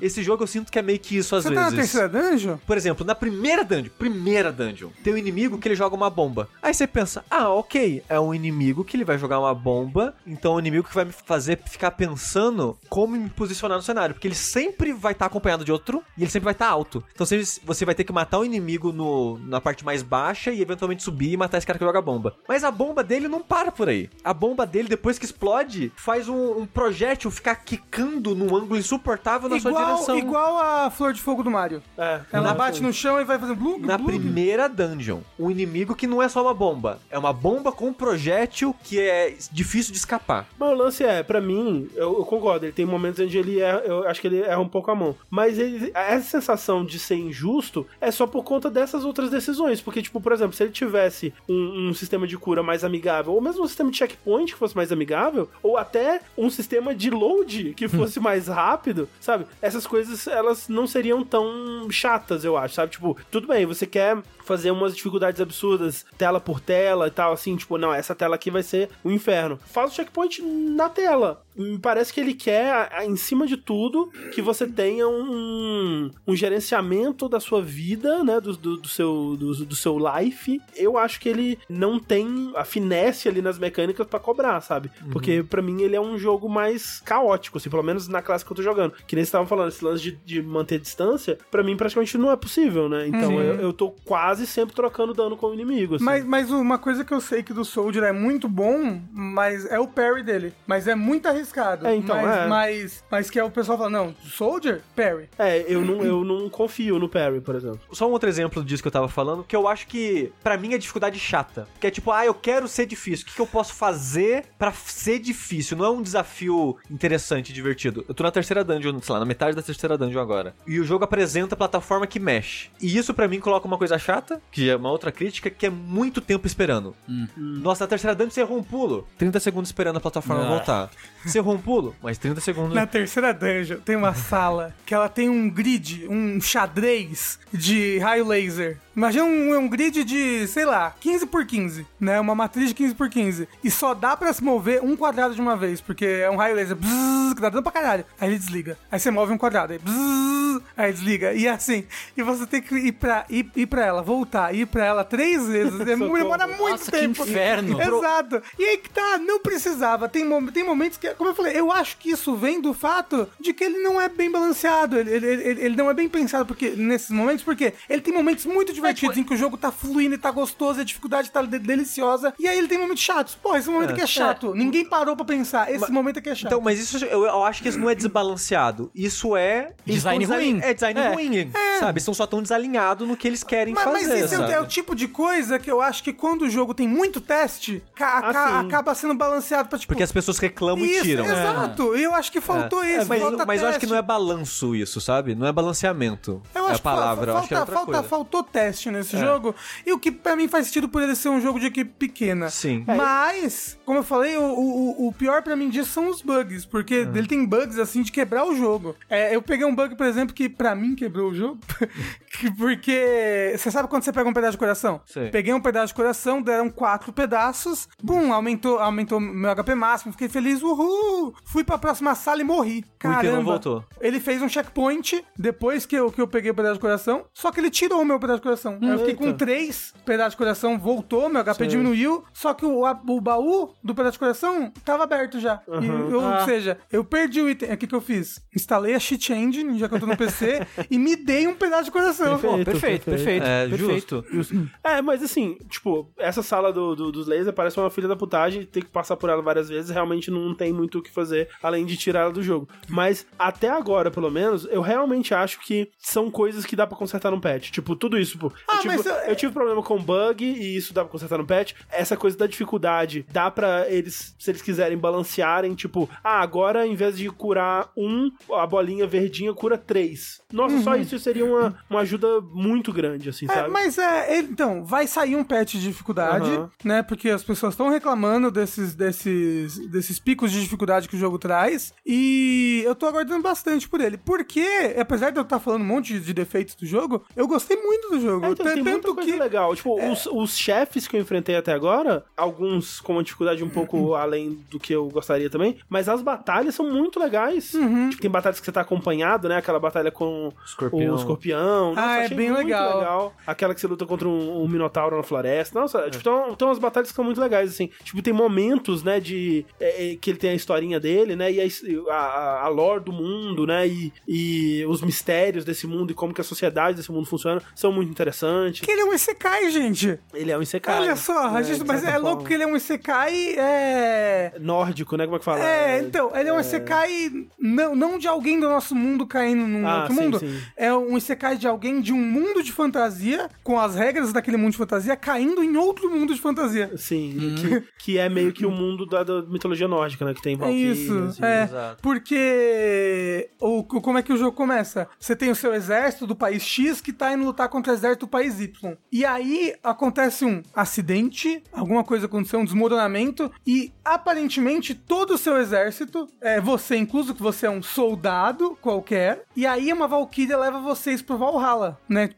Esse jogo eu sinto que é meio que isso às Você tá na vezes. terceira dungeon? Por exemplo, na primeira dungeon, primeira dungeon, tem um inimigo que ele joga uma bomba. Aí você pensa, ah, ok, é um inimigo que ele vai jogar uma bomba, então um inimigo que vai me fazer ficar pensando como me posicionar no cenário, porque ele sempre vai estar acompanhado de outro e ele sempre vai estar alto. Então sempre você vai ter que matar o inimigo no, na parte mais baixa e eventualmente subir e matar esse cara que joga bomba. Mas a bomba dele não para por aí. A bomba dele, depois que explode, faz um, um projétil ficar quicando num ângulo insuportável na sua Igual, direção. igual a flor de fogo do Mario. É, Ela não, bate no chão e vai fazendo blug, Na blug. primeira dungeon, um inimigo que não é só uma bomba, é uma bomba com um projétil que é difícil de escapar. Mas o lance é, pra mim, eu, eu concordo, ele tem momentos onde ele erra, eu acho que ele erra um pouco a mão. Mas ele, essa sensação de ser injusto é só por conta dessas outras decisões. Porque, tipo, por exemplo, se ele tivesse um, um sistema de cura mais amigável, ou mesmo um sistema de checkpoint que fosse mais amigável, ou até um sistema de load que fosse mais rápido, sabe? Essas coisas, elas não seriam tão chatas, eu acho, sabe? Tipo, tudo bem, você quer fazer umas dificuldades absurdas, tela por tela e tal, assim, tipo, não, essa tela aqui vai ser o inferno. Faz o checkpoint na tela. Me parece que ele quer, em cima de tudo, que você tenha um, um gerenciamento da sua vida, né, do, do, do seu, do, do seu life. Eu acho que ele não tem a finesse ali nas mecânicas pra cobrar, sabe? Porque pra mim ele é um jogo mais caótico, assim, pelo menos na classe que eu tô jogando. Que nem estavam falando, esse lance de, de manter distância, pra mim praticamente não é possível, né? Então Uhum. eu, eu tô quase sempre trocando dano com o inimigo, assim. Mas, mas uma coisa que eu sei que do Soldier é muito bom, mas é o parry dele. Mas é muito arriscado. É, então, mas, é. mas, mas que é o pessoal fala, não, Soldier, parry. É, eu não, eu não confio no parry, por exemplo. Só um outro exemplo disso que eu tava falando, que eu acho que, pra mim, é dificuldade chata. Que é tipo, ah, eu quero ser difícil. O que, que eu posso fazer pra ser difícil? Não é um desafio interessante, divertido. Eu tô na terceira dungeon, sei lá, na metade da terceira dungeon agora. E o jogo apresenta a plataforma que mexe. E isso, pra mim, coloca uma coisa chata, que é uma outra crítica, que é muito tempo esperando. Nossa, na terceira dungeon você errou um pulo. 30 segundos esperando a plataforma Ah. voltar. Você errou um pulo, mais 30 segundos. Na terceira dungeon tem uma sala que ela tem um grid, um xadrez de raio laser. Imagina um, um grid de, sei lá, 15 por 15, né? Uma matriz de 15 por 15. E só dá pra se mover um quadrado de uma vez, porque é um raio laser bzzz, que dá dano pra caralho. Aí ele desliga. Aí você move um quadrado, aí bzzz, aí desliga. E assim, e você tem que ir pra, ir, ir pra ela, voltar, ir pra ela três vezes. Demora muito Nossa, que tempo. inferno. Exato. E aí que tá, não precisava. Tem, mom- tem momentos que, como eu falei, eu acho que isso vem do fato de que ele não é bem balanceado. Ele, ele, ele, ele não é bem pensado porque, nesses momentos, porque ele tem momentos muito divertidos em que o jogo tá fluindo e tá gostoso, a dificuldade tá de- deliciosa. E aí ele tem momentos chatos. Pô, esse momento aqui é chato. Ninguém parou pra pensar. Esse momento aqui é chato. Então, mas isso eu, eu acho que isso não é desbalanceado. Isso é. Design tão ruim. É design É. ruim. Sabe? Eles estão só tão desalinhados no que eles querem Mas, mas fazer. esse é o- sabe? é o tipo de coisa que eu acho que quando o jogo tem muito teste, Ah, acaba sendo balanceado pra tipo. Porque as pessoas reclamam e Isso, tiram. exato. E eu acho que faltou É, isso. mas falta mas eu acho que não é balanço isso, sabe? Não é balanceamento. Eu é acho a palavra, que eu acho que é falta, outra falta- coisa. faltou teste nesse jogo. E o que pra mim faz sentido por ele ser um jogo de equipe pequena. Sim. Mas, como eu falei, o, o, o pior pra mim disso são os bugs. Porque É. ele tem bugs assim de quebrar o jogo. É, eu peguei um bug, por exemplo, que pra mim quebrou o jogo. Que- Porque você sabe quando você pega um pedaço de coração? Sei. Peguei um pedaço de coração, deram quatro pedaços. Bum, aumentou, aumentou meu HP máximo. Fiquei feliz, uhul! Fui pra próxima sala e morri. Caramba. não voltou. Ele fez um checkpoint depois que eu, que eu peguei o pedaço de coração. Só que ele tirou o meu pedaço de coração. Aí eu fiquei com três pedaços de coração, voltou, meu HP Sei. diminuiu. Só que o, a- o baú do pedaço de coração tava aberto já. E eu- Ah. Ou seja, eu perdi o item. O que, que eu fiz? Instalei a cheat engine, já que eu tô no PC, e me dei um pedaço de coração. Perfeito, perfeito, perfeito. É, perfeito. justo. É, mas assim, tipo, essa sala do, do- dos lasers parece uma filha da putagem, tem que passar por ela várias vezes, realmente não tem muito o que fazer além de tirar ela do jogo. Mas até agora, pelo menos, eu realmente acho que são coisas que dá pra consertar num patch. Tipo, tudo isso, pô. Ah, eu, tive, mas eu- eu tive problema com bug e isso dá pra consertar no patch. Essa coisa da dificuldade, dá pra eles, se eles quiserem balancearem, tipo, ah, agora em vez de curar um, a bolinha verdinha cura três. Nossa, só isso seria uma, uma ajuda muito grande, assim, Uhum. É, sabe? mas é, ele- então, vai sair um patch de dificuldade, Aham. né? Porque as pessoas estão reclamando desses, desses, desses picos de dificuldade que o jogo traz. E eu tô aguardando bastante por ele. Porque, apesar de eu estar falando um monte de defeitos do jogo, eu gostei muito do jogo. É, então, tem muita Tanto coisa que. legal. Tipo, os, os chefes que eu enfrentei até agora, alguns com uma dificuldade um pouco além do que eu gostaria também, mas as batalhas são muito legais. Uhum. Tipo, tem batalhas que você tá acompanhado, né? Aquela batalha com Escorpião. o escorpião. Nossa, Ah, é bem muito legal. Aquela que você luta contra um, um minotauro na floresta. Nossa, tipo, tem, tem umas batalhas que são muito legais, assim. Tipo, tem momentos, né, de... é, é, que ele tem a historinha dele, né? E a, a, a lore do mundo, né? E, e os mistérios desse mundo e como que a sociedade desse mundo funciona são muito interessantes. Que ele é um Isekai, gente. Ele é um Isekai. Olha só, a né, gente, mas é louco que ele é um Isekai. É. Nórdico, né? Como é que fala? É, então, ele é um Isekai não, não de alguém do nosso mundo caindo num Ah, outro sim, mundo. sim. É um Isekai de alguém de um mundo de fantasia, com as regras daquele mundo de fantasia, caindo em outro mundo de fantasia. Sim, que, que é meio que o mundo da, da mitologia nórdica, né? Que tem É Valkyrias. isso, e- é. exato. Porque o, o- como é que o jogo começa? Você tem o seu exército do país X que tá indo lutar contra o exército do país Y. E aí acontece um acidente, alguma coisa aconteceu, um desmoronamento, e aparentemente todo o seu exército, é, você incluso, que você é um soldado qualquer, e aí uma Valkyria leva vocês pro Valhalla, né?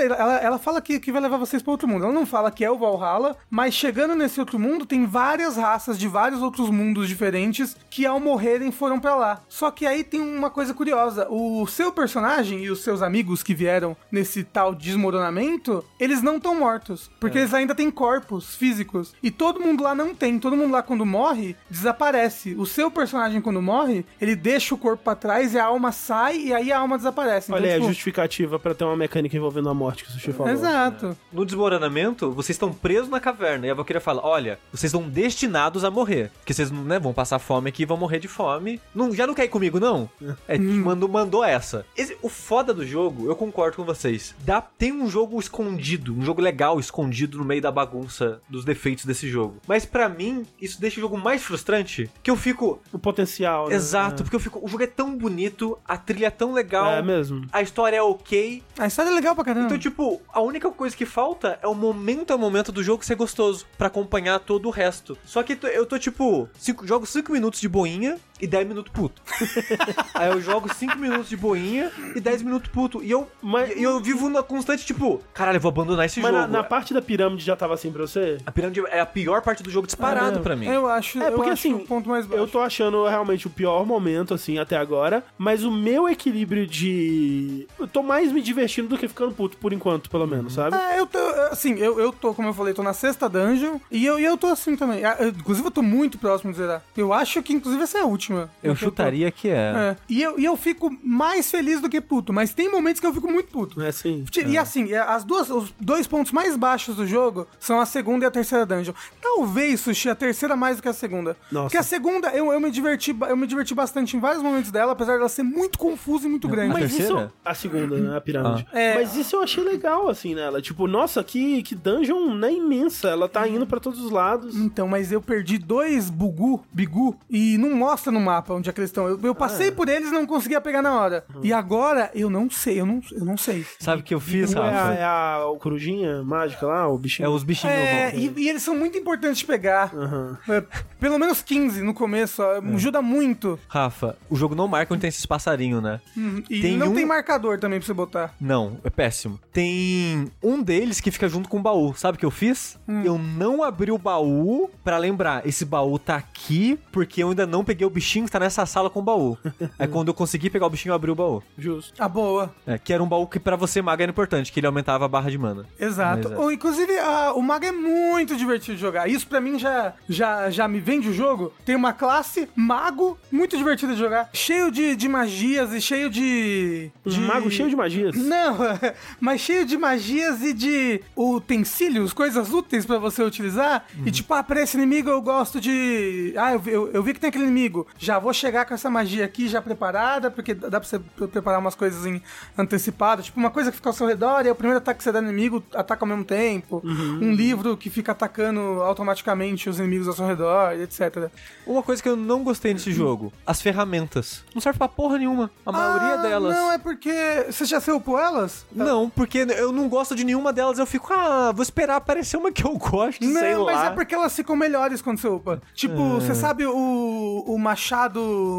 Ela, ela fala que, que vai levar vocês para outro mundo. Ela não fala que é o Valhalla, mas chegando nesse outro mundo, tem várias raças de vários outros mundos diferentes que ao morrerem foram pra lá. Só que aí tem uma coisa curiosa: o seu personagem e os seus amigos que vieram nesse tal desmoronamento, eles não estão mortos, porque eles ainda têm corpos físicos. E todo mundo lá não tem. Todo mundo lá quando morre desaparece. O seu personagem quando morre, ele deixa o corpo pra trás e a alma sai e aí a alma desaparece. Então, Olha aí a tipo, justificativa pra ter uma mecânica envolvendo a morte que o Sushi falou. Exato. No desmoronamento, vocês estão presos na caverna e a Valkyria fala: Olha, vocês estão destinados a morrer. Porque vocês né, vão passar fome aqui e vão morrer de fome. Não, já não quer ir comigo, não? É, mandou, mandou essa. Esse- o foda do jogo, eu concordo com vocês. Dá, tem um jogo escondido, um jogo legal escondido no meio da bagunça dos defeitos desse jogo. Mas pra mim, isso deixa o jogo mais frustrante que eu fico. O potencial, né? Exato, porque eu fico. O jogo é tão bonito, a trilha é tão legal. É, mesmo. A história é ok, A história é legal pra caramba. então, tipo, a única coisa que falta é o momento a momento do jogo ser gostoso pra acompanhar todo o resto. Só que eu tô, tipo, cinco, jogo 5 minutos de boinha e 10 minutos puto. Aí eu jogo 5 minutos de boinha e 10 minutos puto. E eu, Mas- e eu vivo na constante, tipo, caralho, eu vou abandonar esse Mas jogo. na, na parte da pirâmide já tava assim pra você? A pirâmide é a pior parte do jogo disparado Ah, pra mim. Eu acho, É, porque eu acho assim, o ponto mais baixo. Eu tô achando realmente o pior momento, assim, até agora. Mas o meu equilíbrio de. Eu tô mais me divertindo do que ficando puto, por enquanto, pelo menos, sabe? É, eu tô, assim, eu, eu tô, como eu falei, tô na sexta dungeon e eu, e eu tô assim também. Ah, eu- Inclusive, eu tô muito próximo de zerar. Eu acho que, inclusive, essa é a última. Eu tô- chutaria que é. É. E, eu, e eu fico mais feliz do que puto, mas tem momentos que eu fico muito puto. É assim. E assim, é, as duas, os dois pontos mais baixos do jogo são a segunda e a terceira dungeon. Talvez, Sushi, a terceira mais do que a segunda. Nossa. Porque a segunda, eu, eu, me diverti, eu me diverti bastante em vários momentos dela, apesar dela ser muito confusa e muito grande. a Mas terceira? isso. A segunda, né? A pirâmide. É. Mas isso eu achei legal, assim, nela. Tipo, nossa, que, que dungeon né, imensa. Ela tá indo pra todos os lados. Então, mas eu perdi dois bugu, bigu, e não mostra no mapa onde é que eles estão. Eu, eu passei por eles e não conseguia pegar na hora. E agora, eu não sei, eu não, eu não sei. Sabe o que eu fiz, É a, Rafa? é a o corujinha mágica lá, o bichinho. É os bichinhos. É, e, e eles são muito importantes de pegar. Aham. É, pelo menos 15 no começo, ó, ajuda muito. Rafa, o jogo não marca onde tem esses passarinhos, né? Hum, E Tem não um- tem marcador também pra você botar. Não, é péssimo. Tem um deles que fica junto com o baú. Sabe o que eu fiz? Eu não abri o baú pra lembrar. Esse baú tá aqui porque eu ainda não peguei o bichinho que tá nessa sala com o baú. Aí quando eu consegui pegar o bichinho, eu abri o baú. Justo. Ah, boa. É, que era um baú que pra você mago era importante, que ele aumentava a barra de mana. Exato. Mas é. Ou, inclusive, a- o Mago é muito divertido de jogar. Isso pra mim já, já, já me vende o jogo. Tem uma classe Mago muito divertida de jogar. Cheio de, de magias e cheio de. de... Um mago cheio de magias. Não, mas cheio de magias e de utensílios, coisas úteis pra você utilizar. E tipo, ah, pra esse inimigo eu gosto de. Ah, eu, vi- eu, eu vi que tem aquele inimigo. Já vou chegar com essa magia aqui já preparada, porque dá pra você preparar umas coisas em antecipado. Tipo, uma coisa que fica ao seu redor e é o primeiro ataque que você dá no inimigo, ataca ao mesmo tempo. Um livro que fica atacando automaticamente os inimigos ao seu redor, etc. Uma coisa que eu não gostei nesse jogo, as ferramentas. Não serve pra porra nenhuma. A maioria Ah, delas. Não, é porque. Você já se upou elas? Não, porque eu não gosto de nenhuma delas. Eu fico, ah, vou esperar aparecer uma que eu gosto, Não, sei mas lá. é porque elas ficam melhores quando você upa. Tipo, você sabe o, o machado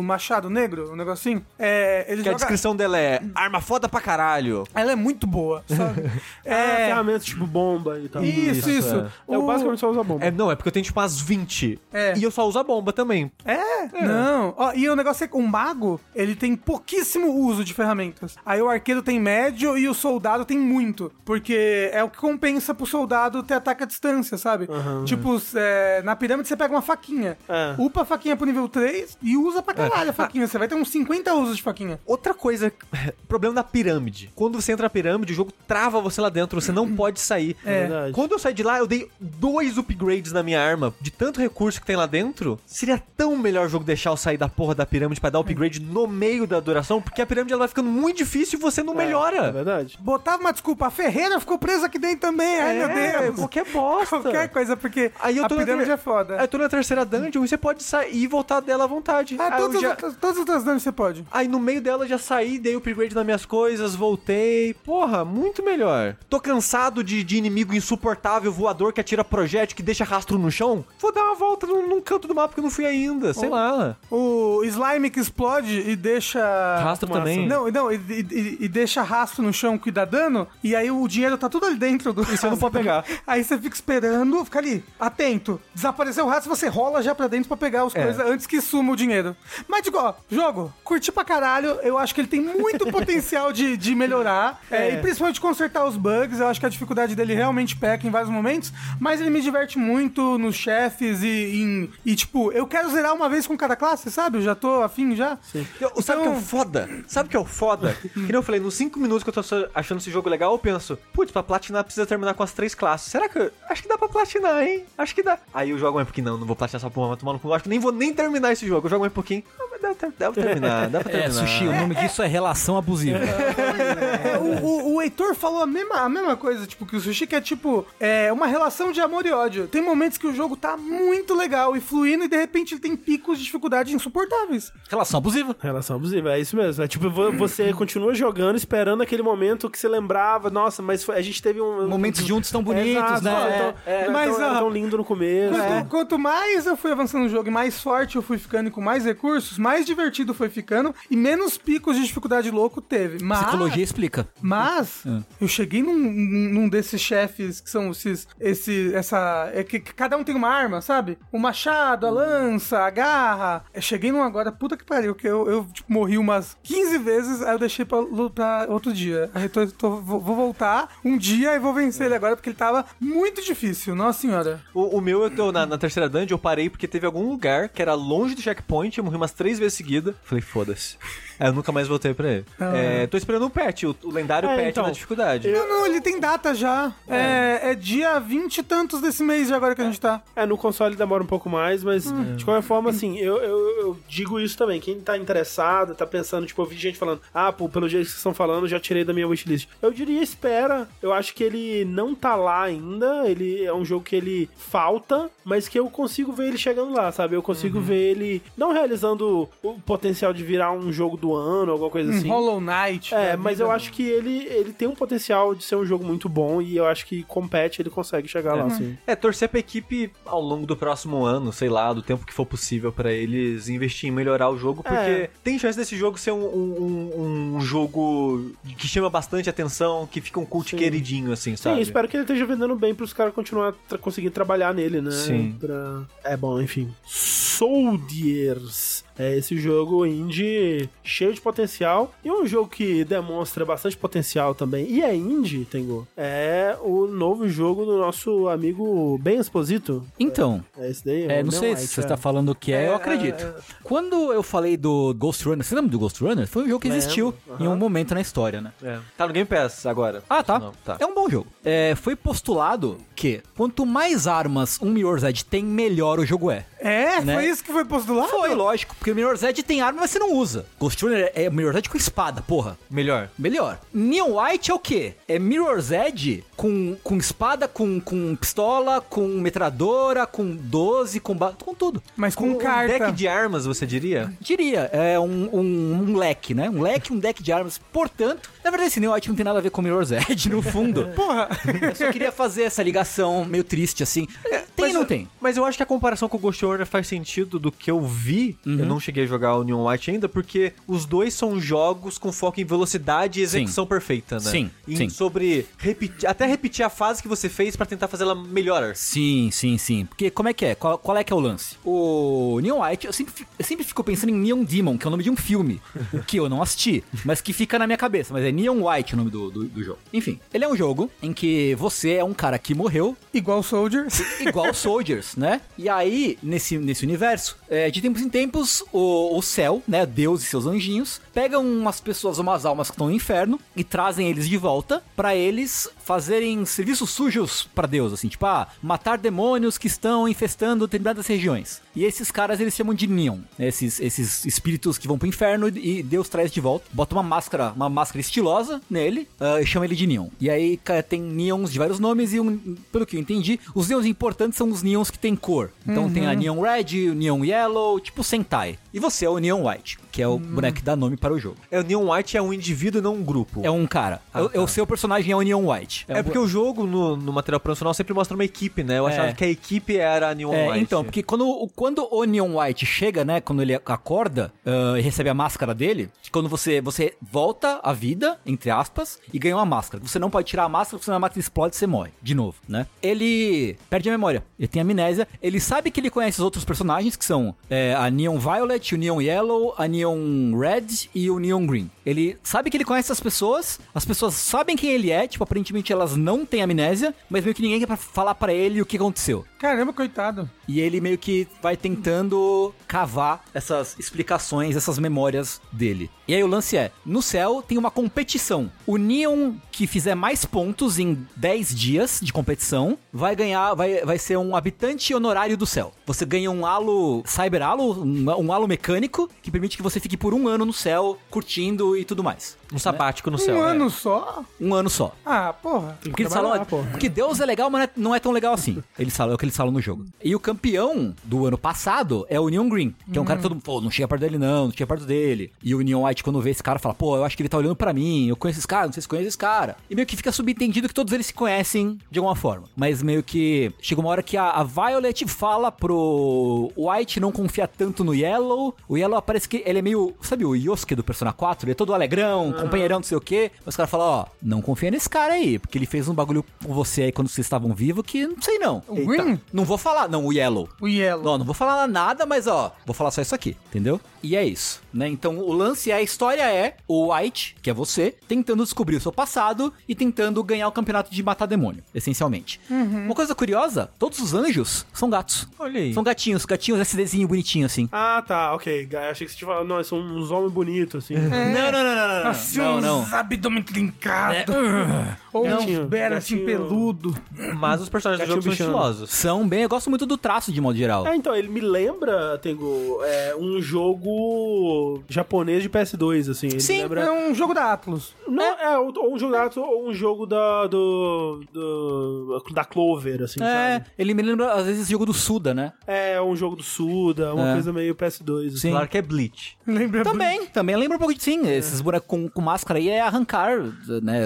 machado negro, o negocinho? É, ele Que a joga... descrição dela é arma foda pra caralho. Ela é muito boa, sabe? É, é, ferramentas tipo bomba e tal. isso, Isso, isso. é. Eu basicamente só uso a bomba. É, não, é porque eu tenho tipo umas 20. É. E eu só uso a bomba também. É, não. Ó, e o negócio é que o mago, ele tem pouquíssimo uso de ferramentas. Aí o arqueiro tem médio e o soldado tem muito. Porque é o que compensa pro soldado ter ataque à distância, sabe? Tipo, é, na pirâmide você pega uma faquinha. É. Upa a faquinha pro nível 3 e usa pra caralho a faquinha. Você vai ter uns 50 usos de faquinha. Outra coisa, problema da pirâmide. Quando você entra na pirâmide, o jogo trava você lá dentro, você não pode sair. É. verdade. Quando eu saí de lá, eu dei dois upgrades na minha arma. De tanto recurso que tem lá dentro, seria tão melhor o jogo deixar eu sair da porra da pirâmide pra dar upgrade no meio da duração, porque a pirâmide ela vai ficando muito difícil e você não É melhora. verdade. Botava uma desculpa, a Ferreira ficou presa aqui dentro também. Ai, meu É, Deus. qualquer bosta. Qualquer coisa, porque Aí eu a pirâmide ter- é foda. Aí eu tô na terceira dungeon e você pode sair e voltar dela à vontade. Ah, Aí eu todas, já- as todas as dungeons você pode. Aí no meio dela eu já saí, dei upgrade nas minhas coisas, voltei. Porra, muito melhor. Tô cansado de, de inimigo insuportável, voador que atira projétil, que deixa rastro no chão. Vou dar uma volta num, num canto do mapa que eu não fui ainda, sei lá. O slime que explode e deixa. Rastro também. Não, não, e, e- e deixa rastro no chão que dá dano, e aí o dinheiro tá tudo ali dentro do. E você não pode pegar. Aí você fica esperando, fica ali, atento. Desapareceu o rastro, você rola já pra dentro pra pegar as É. coisas antes que suma o dinheiro. Mas digo, ó, jogo, curti pra caralho. Eu acho que ele tem muito potencial de, de melhorar. é, É. e principalmente consertar os bugs. Eu acho que a dificuldade dele realmente peca em vários momentos. Mas ele me diverte muito nos chefes e, em- e tipo, eu quero zerar uma vez com cada classe, sabe? Eu já tô afim já. Eu- sabe o que é o Então- foda? Sabe o que é o foda? que nem eu falei, nos 5 minutos que eu tô só achando esse jogo legal, eu penso, putz, pra platinar precisa terminar com as três classes. Será que. eu- Acho que dá pra platinar, hein? Acho que dá. Aí eu jogo um pouquinho, não, não vou platinar essa porra, vai tomar no cu. Acho que nem vou nem terminar esse jogo. Eu jogo mais um pouquinho. Ah, mas dá, dá, dá pra terminar, dá pra É, terminar. Sushi, o nome disso é relação abusiva. É, o, o, o Heitor falou a mesma, a mesma coisa, tipo, que o sushi que é tipo é uma relação de amor e ódio. Tem momentos que o jogo tá muito legal e fluindo, e de repente ele tem picos de dificuldade insuportáveis. Relação abusiva. Relação abusiva, é isso mesmo. É tipo, vo- você continua jogando, esperando aquele momento que você lembrava, nossa, mas foi- a gente teve um. Momentos juntos tão bonitos, Exato, né? É, é, mas, tão, ó, tão lindo no começo. Quanto, É. quanto mais eu fui avançando no jogo e mais forte eu fui ficando e com mais recursos, mais divertido foi ficando e menos picos de dificuldade louco teve. Mas, Psicologia explica. Mas eu cheguei num, num desses chefes que são esses. Esse, essa. É que, que cada um tem uma arma, sabe? O machado, a lança, a garra. Eu cheguei num agora, puta que pariu, que eu, eu tipo, morri umas 15 vezes, aí eu deixei pra, pra outro dia. Aí tô, tô- vou, vou voltar um dia e vou vencer ele agora, porque ele tava muito difícil, nossa senhora. O, o meu, eu tô na, na terceira dungeon, eu parei porque teve algum lugar que era longe do checkpoint, eu morri umas três vezes seguida. Falei, foda-se. Aí eu nunca mais voltei pra ele. Ah. É, tô esperando o patch, o, o lendário É, patch então, da dificuldade. Não, não, ele tem data já. É, é dia 20 e tantos desse mês de agora que a gente tá. É, no console demora um pouco mais, mas de qualquer forma, assim, eu, eu, eu digo isso também. Quem tá interessado, tá pensando, tipo, eu vi gente falando, ah, pô, pelo jeito que vocês estão falando, eu já tirei da minha wishlist. Eu diria, espera. Eu acho que ele não tá lá ainda. Ele é um jogo que ele falta, mas que eu consigo ver ele chegando lá, sabe? Eu consigo ver ele não realizando o potencial de virar um jogo do ano, alguma coisa assim. Hollow Knight. É, mas vida, eu né? acho que ele, ele tem um potencial de ser um jogo muito bom e eu acho que compete, ele consegue chegar lá, assim. É, torcer pra equipe ao longo do próximo ano, sei lá, do tempo que for possível pra eles investir em melhorar o jogo, porque É. tem chance desse jogo ser um, um- um jogo que chama bastante atenção, que fica um cult Sim. queridinho, assim, Sim, sabe? espero que ele esteja vendendo bem pros caras continuar tra conseguindo trabalhar nele, né? Sim. Pra... É bom, enfim. Soldiers. É esse jogo indie cheio de potencial e um jogo que demonstra bastante potencial também. E é indie, Tengo. É o novo jogo do nosso amigo Ben Exposito. Então, É esse daí? é, o não sei se você é. está falando o que é, eu acredito. Quando eu falei do Ghost Runner, você lembra do Ghost Runner? Foi um jogo que Lembro, existiu em um momento na história, né? É. Tá no Game Pass agora. Ah, tá. Não, tá. É um bom jogo. É, foi postulado que quanto mais armas um Mirror's Edge tem, melhor o jogo é. É, né? foi isso que foi postulado? Foi, lógico, porque o Mirror's Edge tem arma, mas você não usa. Ghost Runner é Mirror's Edge com espada, porra. Melhor. Melhor. Neon White é o quê? É Mirror's Edge com, com espada, com, com pistola, com metralhadora, com 12, com, ba- com tudo. Mas com, Um carta. deck de armas, você diria? Diria, é um, um, um leque, né? Um leque, um deck de armas. Portanto, na verdade, esse Neon White não tem nada a ver com Mirror's Edge, no fundo. Porra. Eu só queria fazer essa ligação meio triste, assim. Tem e não tem? Mas eu acho que a comparação com o Ghost Runner faz sentido do que eu vi. Uhum. Eu não cheguei a jogar o Neon White ainda, porque os dois são jogos com foco em velocidade e execução perfeita, né? Sim, Em sim. Sobre repetir, até repetir a fase que você fez pra tentar fazer ela melhor. Sim, sim, sim. Porque como é que é? Qual, qual é que é o lance? O Neon White, eu sempre, eu sempre fico pensando em Neon Demon, que é o nome de um filme, que eu não assisti, mas que fica na minha cabeça. Mas é Neon White o nome do, do, do jogo. Enfim, ele é um jogo em que você é um cara que morreu, Igual Soldiers. igual Soldiers, né? E aí, nesse, nesse universo, é, de tempos em tempos, o, o céu, né? Deus e seus anjinhos, pegam umas pessoas, umas almas que estão no inferno e trazem eles de volta pra eles fazerem serviços sujos pra Deus, assim, tipo, ah, matar demônios que estão infestando determinadas regiões. E esses caras eles chamam de Neon, né? esses, esses espíritos que vão pro inferno e e Deus traz de volta, bota uma máscara, uma máscara estilosa nele ah, e chama ele de Neon. E aí tem Neons de vários nomes e, um, pelo que eu entendi, os Neons importantes são os Neons que tem cor. Então tem a Neon Red, o Neon Yellow, tipo Sentai. E você é o Neon White, que é o boneco que dá nome para o jogo. É, o Neon White é um indivíduo e não um grupo. É um cara. Ah, o, tá. o seu personagem é o Neon White. É, um porque o jogo no, no material promocional sempre mostra uma equipe, né? Eu É. achava que a equipe era a Neon É, White. então, porque quando, o- quando o Neon White chega, né, quando ele acorda ah, e recebe a máscara dele, quando você, você volta à vida, entre aspas, e ganha uma máscara. Você não pode tirar a máscara, porque senão a máscara explode e você morre, de novo, né? Ele perde a memória, ele tem amnésia, ele sabe que ele conhece os outros personagens, que são é, a Neon Violet, o Neon Yellow, a Neon Red e o Neon Green. Ele sabe que ele conhece as pessoas, as pessoas sabem quem ele é, tipo, aparentemente elas não têm amnésia, mas meio que ninguém quer pra falar pra ele o que aconteceu. Caramba, coitado. E ele meio que vai tentando cavar essas explicações, essas memórias dele. E aí o lance é, no céu tem uma competição. O Neon que fizer mais pontos em 10 dias de competição vai ganhar, vai, vai ser um habitante honorário do céu. Você ganha um halo, cyber halo, um, um halo mecânico que permite que você fique por um ano no céu, curtindo e tudo mais. Um sabático no Um céu. ano é. só? Um ano só. Ah, porra. Porque, eles falam, pô. porque Deus é legal, mas não é, é tão legal assim. Eles falam, é o que eles falam no jogo. E o campeão do ano passado é o Neon Green, que é um cara que todo mundo, pô, não chega perto dele não, não chega perto dele. E o Neon White, quando vê esse cara, fala, pô, eu acho que ele tá olhando pra mim, eu conheço esse cara, não sei se conhece esse cara. E meio que fica subentendido que todos eles se conhecem de alguma forma. Mas meio que chega uma hora que a, a Violet fala pro White não confiar tanto no Yellow. O Yellow parece que ele é meio, sabe o Yosuke do Persona 4? Ele é todo alegrão, companheirão, não sei o quê. Mas os caras falam, ó, não confia nesse cara aí, porque ele fez um bagulho com você aí quando vocês estavam vivos que não sei não. O Green? Não vou falar, não, o Yellow. O Yellow. Não, não vou falar nada, mas ó, vou falar só isso aqui, entendeu? E é isso, né? Então o lance é a história é o White, que é você, tentando descobrir o seu passado e tentando ganhar o campeonato de matar demônio, essencialmente. Uma coisa curiosa, todos os anjos são gatos. Olha aí. São gatinhos, gatinhos SDzinho bonitinho assim. Ah, tá, ok. Achei que você tinha falado, não, são uns homens bonitos, assim. Não, não, não, não, não, não. Assim, não, não. uns abdômen trincado. Ou Gatinho, uns beira assim gatinho. peludo. Mas os personagens do Gatinho jogo são bichano. estilosos. São bem, eu gosto muito do traço de modo geral. É, então, ele me lembra, Tengo, é, um jogo jogo japonês de PS2, assim. Ele Sim, lembra... é um jogo da Atlus. Não, é, ou ou um jogo da- ou um jogo da, do, do- da Clover, assim, É, sabe? ele me lembra às vezes o jogo do Suda, né? É, um jogo do Suda, uma É. coisa meio PS2. assim. Sim. Claro que é Bleach. Lembra Também, também lembra um pouco de sim. Esses bonecos com, com máscara aí é arrancar, né?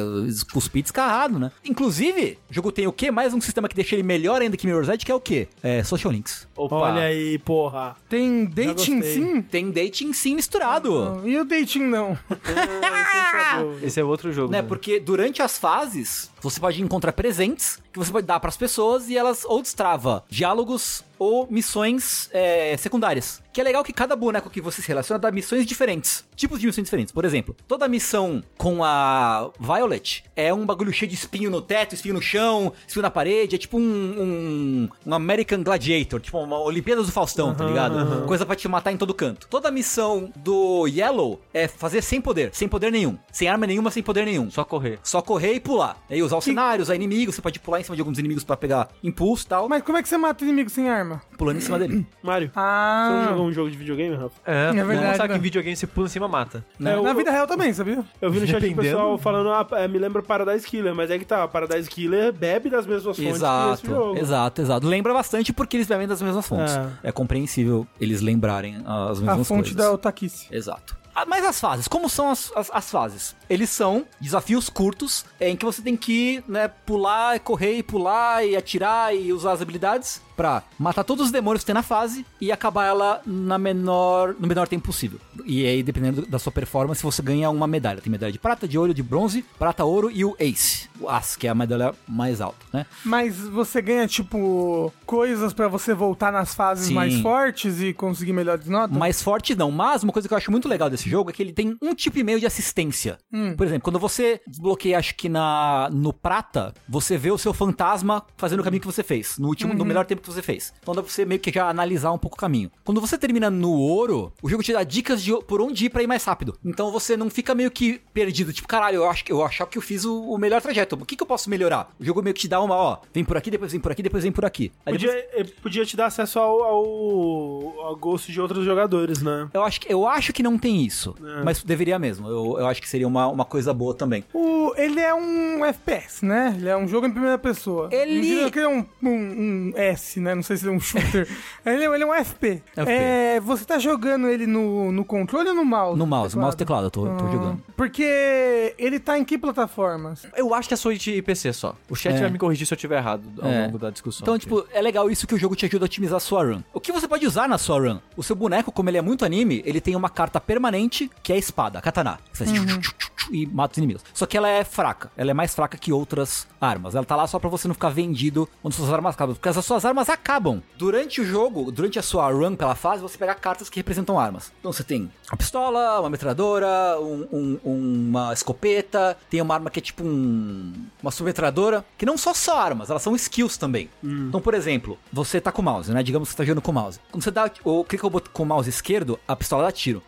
Cuspir descarrado, né? Inclusive, o jogo tem o quê? Mais um sistema que deixa ele melhor ainda que Mirror's Edge, que é o quê? É Social Links. Opa. Olha aí, porra. Tem dating sim? Tem dating sim misturado. E o dating não? Esse é outro jogo. Né, porque durante as fases, você pode encontrar presentes que você pode dar pras pessoas e elas ou destrava diálogos ou missões é, secundárias. Que é legal que cada boneco que você se relaciona dá missões diferentes. Tipos de missões diferentes. Por exemplo, toda missão com a Violet é um bagulho cheio de espinho no teto, espinho no chão, espinho na parede. É tipo um, um, um American Gladiator, tipo uma Olimpíadas do Faustão, tá ligado? Coisa pra te matar em todo canto. Toda missão do Yellow é fazer sem poder, sem poder nenhum. Sem arma nenhuma, sem poder nenhum. Só correr. Só correr e pular. Aí usar os cenários, usar inimigos, você pode pular em cima de alguns inimigos pra pegar impulso e tal, Mas como é que você mata o inimigo sem arma? pulando em cima dele. Mario, você não Ah, jogou um jogo de videogame, Rafa? É, É verdade, Sabe né? que em videogame você pula em cima mata. É, eu- na vida real também, sabia? Eu vi no chat o pessoal falando, ah, é, me lembra Paradise Killer, mas é que tá, Paradise Killer bebe das mesmas fontes que esse Exato, jogo. exato, exato. Lembra bastante porque eles bebem das mesmas fontes. É. É, compreensível eles lembrarem as mesmas A fonte coisas. da otaquice. Exato. Ah, Mas as fases, como são as, as, as fases? Eles são desafios curtos em que você tem que né, pular, correr e pular e atirar e usar as habilidades pra matar todos os demônios que tem na fase e acabar ela na menor, no menor tempo possível. E aí, dependendo da sua performance, você ganha uma medalha. Tem medalha de prata, de ouro, de bronze, prata, ouro e o Ace. O As, que é a medalha mais alta, né? Mas você ganha, tipo, coisas pra você voltar nas fases Sim. mais fortes e conseguir melhores notas? Mais forte não, mas uma coisa que eu acho muito legal desse jogo é que ele tem um tipo e meio de assistência. Por exemplo, quando você desbloqueia, acho que na no prata, você vê o seu fantasma fazendo o caminho que você fez, no último, no melhor tempo que você fez. Então dá pra você meio que já analisar um pouco o caminho. Quando você termina no ouro, o jogo te dá dicas de por onde ir pra ir mais rápido. Então você não fica meio que perdido, tipo, caralho, eu acho que eu achava que eu fiz o, o melhor trajeto. O que, que eu posso melhorar? O jogo meio que te dá uma, ó, vem por aqui, depois vem por aqui, depois vem por aqui. Aí Podia, depois- eh, podia te dar acesso ao, ao, ao gosto de outros jogadores, né? Eu acho, que, eu acho que não tem isso, mas deveria mesmo. Eu, eu acho que seria uma, uma coisa boa também. O, ele é um FPS, né? Ele é um jogo em primeira pessoa. Ele- que ele é um, um, um S, né? Não sei se ele é um shooter. ele, é, ele é um FP. FP. É, você tá jogando ele no, no controle ou no mouse? No mouse, mouse e teclado, eu tô, tô Ah, jogando. Porque ele tá em que plataformas? Eu acho que é Switch e PC só. O chat É. vai me corrigir se eu tiver errado ao É. longo da discussão. Então, aqui. tipo, é legal isso que o jogo te ajuda a otimizar a sua run. O que você pode usar na sua run? O seu boneco, como ele é muito anime, ele tem uma carta permanente, que é a espada, a katana. Você faz tchu, e mata os inimigos. Só que ela é fraca. Ela é mais fraca que outras armas. Ela tá lá só pra você não ficar vendido quando suas armas acabam. Porque as suas armas acabam. Durante o jogo, durante a sua run pela fase, você pega cartas que representam armas. Então você tem uma pistola, uma metralhadora, um- um- uma escopeta, tem uma arma que é tipo um, uma submetralhadora, que não só só armas, elas são skills também. Então, por exemplo, você tá com o mouse, né? Digamos que você tá jogando com o mouse. Quando você dá o clica com o mouse esquerdo, a pistola dá tiro.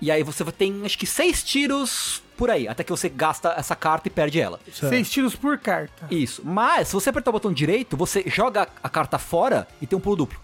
E aí você tem acho que seis tiros por aí, até que você gasta essa carta e perde ela. Seis tiros por carta. Isso. Mas, se você apertar o botão direito, você joga a carta fora e tem um pulo duplo.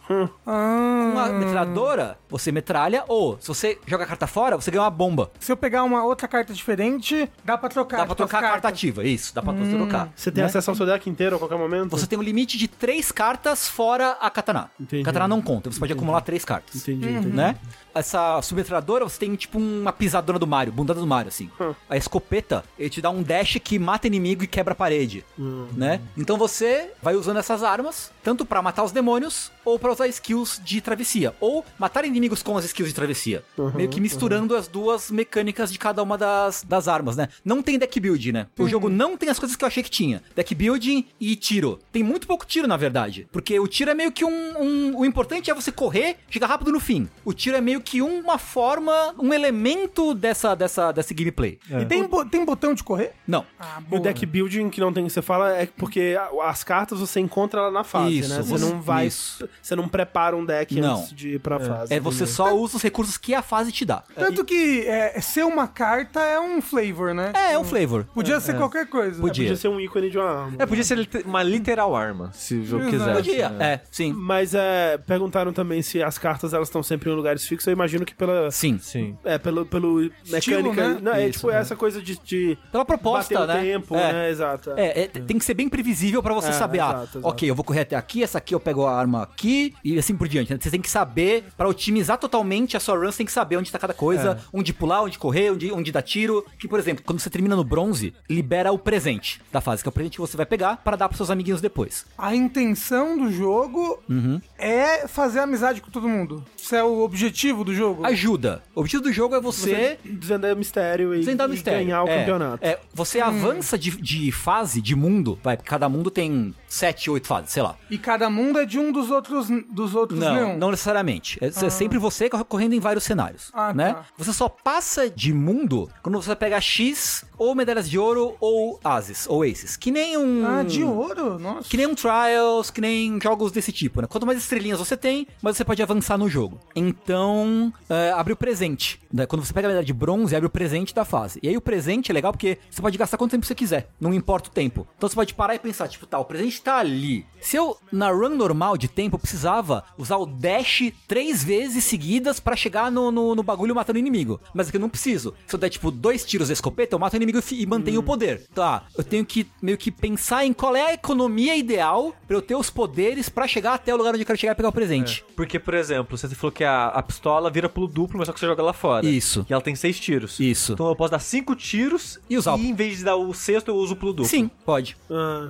Ah, Uma metralhadora, você metralha, ou se você joga a carta fora, você ganha uma bomba. se eu pegar uma outra carta diferente, dá pra trocar. Dá pra trocar a carta ativa, isso, dá pra trocar. Você tem né? acesso ao seu deck inteiro a qualquer momento? Você tem um limite de três cartas fora a katana. Entendi. Katana não conta, você pode acumular três cartas. Entendi, entendi. Né? Essa submetralhadora, você tem tipo uma pisadona do Mario, bundada do Mario, assim. Hum. A escopeta, ele te dá um dash que mata inimigo e quebra a parede, Hum. né? Então você vai usando essas armas, tanto pra matar os demônios, ou pra usar skills de travessia. Ou matar inimigos com as skills de travessia. Uhum, Meio que misturando as duas mecânicas de cada uma das, das armas, né? Não tem deck build, né? O jogo não tem as coisas que eu achei que tinha. Deck building e tiro. Tem muito pouco tiro, na verdade. Porque o tiro é meio que um... um- o importante é você correr, chegar rápido no fim. O tiro é meio que uma forma, um elemento dessa, dessa, desse gameplay. E tem, bo- tem botão de correr? Não. Ah, E o deck building que não tem que você fala é porque as cartas você encontra lá na fase, Isso, né? Você você- não vai. isso. Você não prepara um deck Não. antes de ir pra fase. É, você só usa os recursos que a fase te dá. Tanto que é, ser uma carta é um flavor, né? É, é um flavor. Podia ser qualquer coisa. Podia. Podia ser um ícone de uma arma. É, podia ser uma literal arma, se o jogo quiser. Podia, é, sim. Mas é, perguntaram também se as cartas elas estão sempre em lugares fixos. Eu imagino que pela. Sim. Sim. É, pelo, pelo mecânica. né? Não, é Isso, tipo né? Essa coisa de, de Pela proposta, bater o né? tempo, É. né? Exato. É, é, tem que ser bem previsível pra você É, saber, ah, exato, exato. ok, eu vou correr até aqui, essa aqui eu pego a arma aqui e assim por diante. né? Você tem que saber, pra otimizar totalmente a sua run, você tem que saber onde tá cada coisa, onde pular, onde correr, onde, onde dar tiro. Que, por exemplo, quando você termina no bronze, libera o presente da fase, que é o presente que você vai pegar para dar pros seus amiguinhos depois. A intenção do jogo Uhum. é fazer amizade com todo mundo. Isso é o objetivo do jogo. Ajuda. O objetivo do jogo é você Desvendar o mistério e, Desvendar o e mistério. ganhar o É, campeonato. É, você avança de, de fase, de mundo, vai, cada mundo tem sete, oito fases, sei lá. E cada mundo é de um dos outros, dos outros Não, leão. não necessariamente. É, é sempre você cor- correndo em vários cenários, Ah, né? tá. Você só passa de mundo quando você pega X, ou medalhas de ouro, ou ases, ou aces. Que nem um... Ah, de ouro? Nossa. Que nem um Trials, que nem jogos desse tipo, né? Quanto mais estrelinhas você tem, mais você pode avançar no jogo. Então, é, abre o presente. né? Quando você pega a medalha de bronze, abre o presente da fase. E aí o presente é legal porque você pode gastar quanto tempo você quiser, não importa o tempo. Então você pode parar e pensar, tipo, tá, o presente tá ali. Se eu, na run normal de tempo, eu precisava usar o dash três vezes seguidas pra chegar no, no, no bagulho matando o inimigo. Mas aqui eu não preciso. Se eu der, tipo, dois tiros da escopeta, eu mato o inimigo e e mantenho o poder. Tá, eu tenho que meio que pensar em qual é a economia ideal pra eu ter os poderes pra chegar até o lugar onde eu quero chegar e pegar o presente. Porque, por exemplo, você falou que a, a pistola vira pulo duplo, mas só que você joga lá fora. Isso. E ela tem seis tiros. Isso. Então eu posso dar cinco tiros E usar o- em vez de dar o sexto, eu uso o pulo duplo. Sim, pode.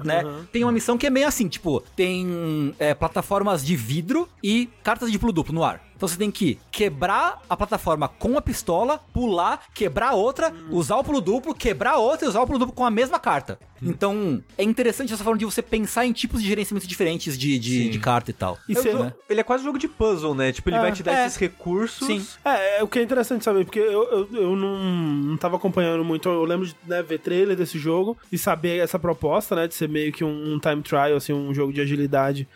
Né? Tem uma missão que é meio assim, tipo, tem é, plataformas de vidro e cartas de pulo duplo no ar. Então você tem que quebrar a plataforma com a pistola, pular, quebrar outra, usar o pulo duplo, quebrar outra e usar o pulo duplo com a mesma carta. Então, é interessante essa forma de você pensar em tipos de gerenciamento diferentes de, de, de carta e tal. E Eu- cê- eu- Ele é quase um jogo de puzzle, né? Tipo, ele É, vai te dar é. esses recursos. Sim. É, é o que é interessante saber, porque eu, eu, eu não, não tava acompanhando muito. Eu lembro de né, ver trailer desse jogo e saber essa proposta, né? De ser meio que um, um time trial, assim, um jogo de agilidade,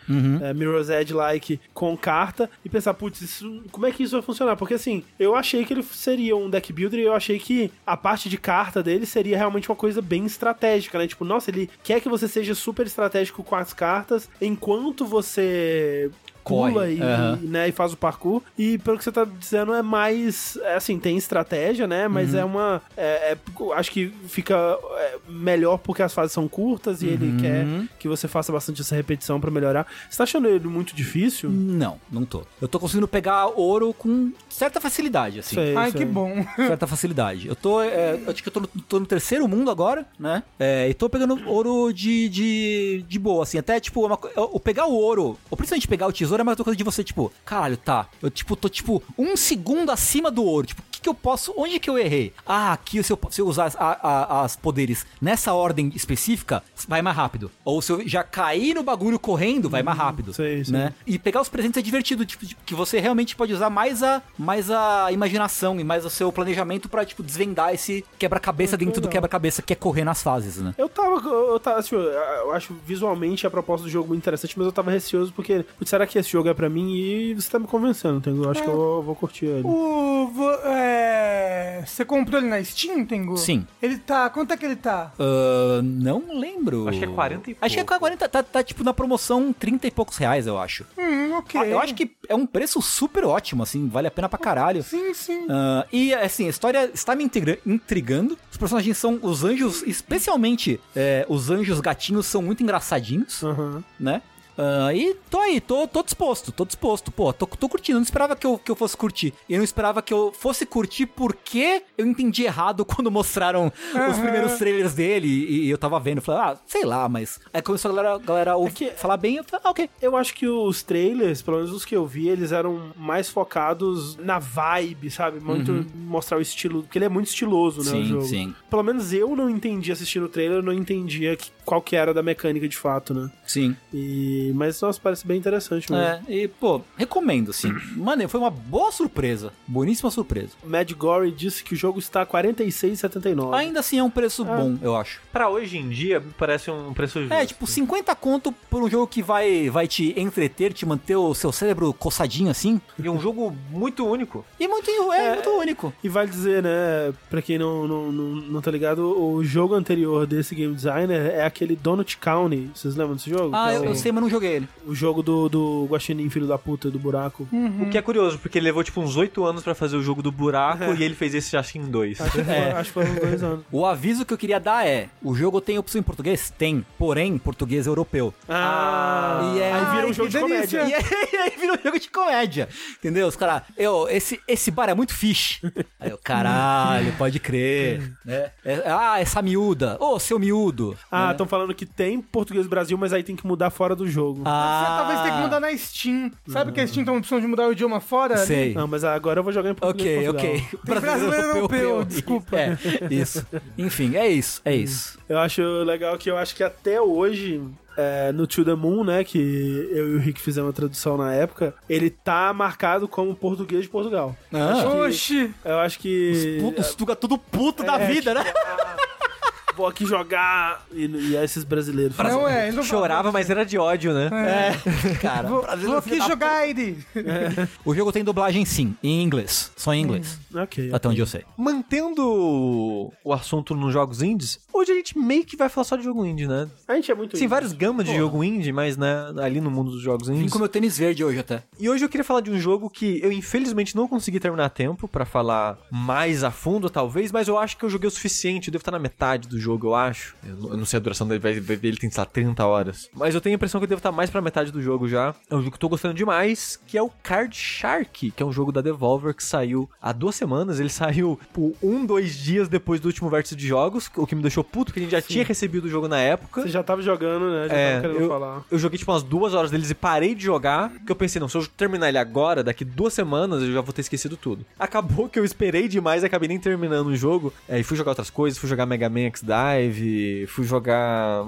é, Mirror's Edge-like, com carta, e pensar, putz, como é que isso vai funcionar? Porque assim, eu achei que ele seria um deck builder e eu achei que a parte de carta dele seria realmente uma coisa bem estratégica, né? Tipo, nossa, ele quer que você seja super estratégico com as cartas enquanto você Corre, pula e, aham. né, e faz o parkour. E pelo que você tá dizendo, é mais. É, assim, tem estratégia, né? Mas Uhum. é uma. É, é- acho que fica é, melhor porque as fases são curtas e Uhum. ele quer que você faça bastante essa repetição pra melhorar. Você tá achando ele muito difícil? Não, não tô. Eu tô conseguindo pegar ouro com certa facilidade, assim. Sei, Ai, sei. que bom. certa facilidade. Eu tô, é, eu acho que eu tô no, tô no terceiro mundo agora, né? É, e tô pegando ouro de, de, de boa, assim. Até, tipo, uma, co- eu, eu pegar o ouro, ou principalmente pegar o tesouro, é mais uma coisa de você, tipo, caralho, tá. Eu, tipo, tô, tipo, um segundo acima do ouro. Tipo, que, eu posso. Onde que eu errei? Ah, aqui, se eu, se eu usar as, a- a- as poderes nessa ordem específica, vai mais rápido. Ou se eu já cair no bagulho correndo, vai mais rápido. sei, sei. né? E pegar os presentes é divertido, tipo, que você realmente pode usar mais a, mais a imaginação e mais o seu planejamento pra, tipo, desvendar esse quebra-cabeça dentro do legal. quebra-cabeça que é correr nas fases, né? Eu tava, eu tava, assim, eu acho visualmente a proposta do jogo muito interessante, mas eu tava receoso porque, será que esse jogo é pra mim? E você tá me convencendo, entendeu? Eu acho que eu vou, vou curtir ele. O, vo- é, Você comprou ele na Steam, Tengu? Sim. Ele tá. Quanto é que ele tá? Ah, não lembro. Acho que é 40 e Acho que é pouco. 40, tá, tá, tipo na promoção 30 e poucos reais, eu acho. Hum, ok. Ah, Eu acho que é um preço super ótimo, assim, vale a pena pra caralho. Sim, sim. Ah, e assim, a história está me intriga- intrigando. Os personagens são os anjos, especialmente é, os anjos gatinhos, são muito engraçadinhos, Aham. né? Ah, e tô aí, tô, tô disposto, tô disposto. Pô, tô, tô curtindo. Eu não esperava que eu, que eu fosse curtir. E eu não esperava que eu fosse curtir porque eu entendi errado quando mostraram os primeiros trailers dele. E, e eu tava vendo. Falei, ah, sei lá, mas. Aí começou a galera, a galera ouvir, falar bem. Eu falei, ah, ok. Eu acho que os trailers, pelo menos os que eu vi, eles eram mais focados na vibe, sabe? Muito mostrar o estilo, porque ele é muito estiloso, né, o Sim, jogo. sim. Pelo menos eu não entendi assistindo o trailer, eu não entendia que- qual que era da mecânica de fato, né? Sim. E mas, nossa, parece bem interessante mesmo. É, e, pô, recomendo, assim. Mano, foi uma boa surpresa. Boníssima surpresa. Mad Gory disse que o jogo está a 46,79. Ainda assim é um preço bom, eu acho. Pra hoje em dia, parece um preço justo. É, tipo, 50 conto por um jogo que vai, vai te entreter, te manter o seu cérebro coçadinho assim. E um jogo muito único. E muito, é, muito único. E vale dizer, né, pra quem não, não, não, não tá ligado, o jogo anterior desse game designer é aquele Donut County. Vocês lembram desse jogo? Ah, é eu, o, eu sei, mas não joguei ele. o jogo do, do Guaxinim, filho da puta, do buraco. O que é curioso, porque ele levou tipo uns 8 anos pra fazer o jogo do buraco e ele fez esse acho que em dois. Acho que, foi, acho que foi uns dois anos. O aviso que eu queria dar é: o jogo tem opção em português? Tem, porém, português europeu. Ah, e é- aí vira um Ai, jogo de delícia. comédia. E aí, aí vira um jogo de comédia. Entendeu? Os caras, eu, esse, esse bar é muito fish. Aí eu, caralho, pode crer. né? É- ah, essa miúda. Ô, seu miúdo. Ah, estão falando que tem português Brasil, mas aí tem que mudar fora do jogo. Você Ah, talvez tenha que mudar na Steam. Sabe que a Steam tem uma opção de mudar o idioma fora? ali? Sei. Não, mas agora eu vou jogar em português. Ok, ok. brasileiro europeu, desculpa. É, isso. Enfim, é isso, é isso. Eu acho legal que eu acho que até hoje, é, no To The Moon, né, que eu e o Rick fizemos a tradução na época, ele tá marcado como português de Portugal. Ah, Oxi. Eu acho que... puto, os tuga tudo puto da É, vida, né? Vou aqui jogar e, e esses brasileiros. Não é, ele não Chorava, mas era de ódio, né? É, cara. Vou, vou filho aqui jogar ele. O jogo tem dublagem sim, em inglês. Só em inglês. Ok. Até onde eu sei. Mantendo o assunto nos jogos indies, hoje a gente meio que vai falar só de jogo indie, né? A gente é muito... Tem várias gamas de jogo indie, mas né, ali no mundo dos jogos Vim indies. com meu tênis verde hoje até. E hoje eu queria falar de um jogo que eu infelizmente não consegui terminar a tempo pra falar mais a fundo, talvez, mas eu acho que eu joguei o suficiente. Eu devo estar na metade do jogo, eu acho. Eu não, sei a duração dele, vai- vai- ele tem, sei lá, 30 horas. Mas eu tenho a impressão que eu devo estar mais pra metade do jogo já. É um jogo que eu tô gostando demais, que é o Card Shark, que é um jogo da Devolver que saiu há duas semanas. Ele saiu por um, dois dias depois do último vértice de jogos, o que me deixou puto, porque a gente já tinha recebido o jogo na época. Você já tava jogando, né? Já É, tava querendo eu, falar. eu joguei tipo umas duas horas deles e parei de jogar. Que eu pensei, não, se eu terminar ele agora, daqui duas semanas, eu já vou ter esquecido tudo. Acabou que eu esperei demais e acabei nem terminando o jogo. É, e fui jogar outras coisas, fui jogar Mega Man X Dive, fui jogar.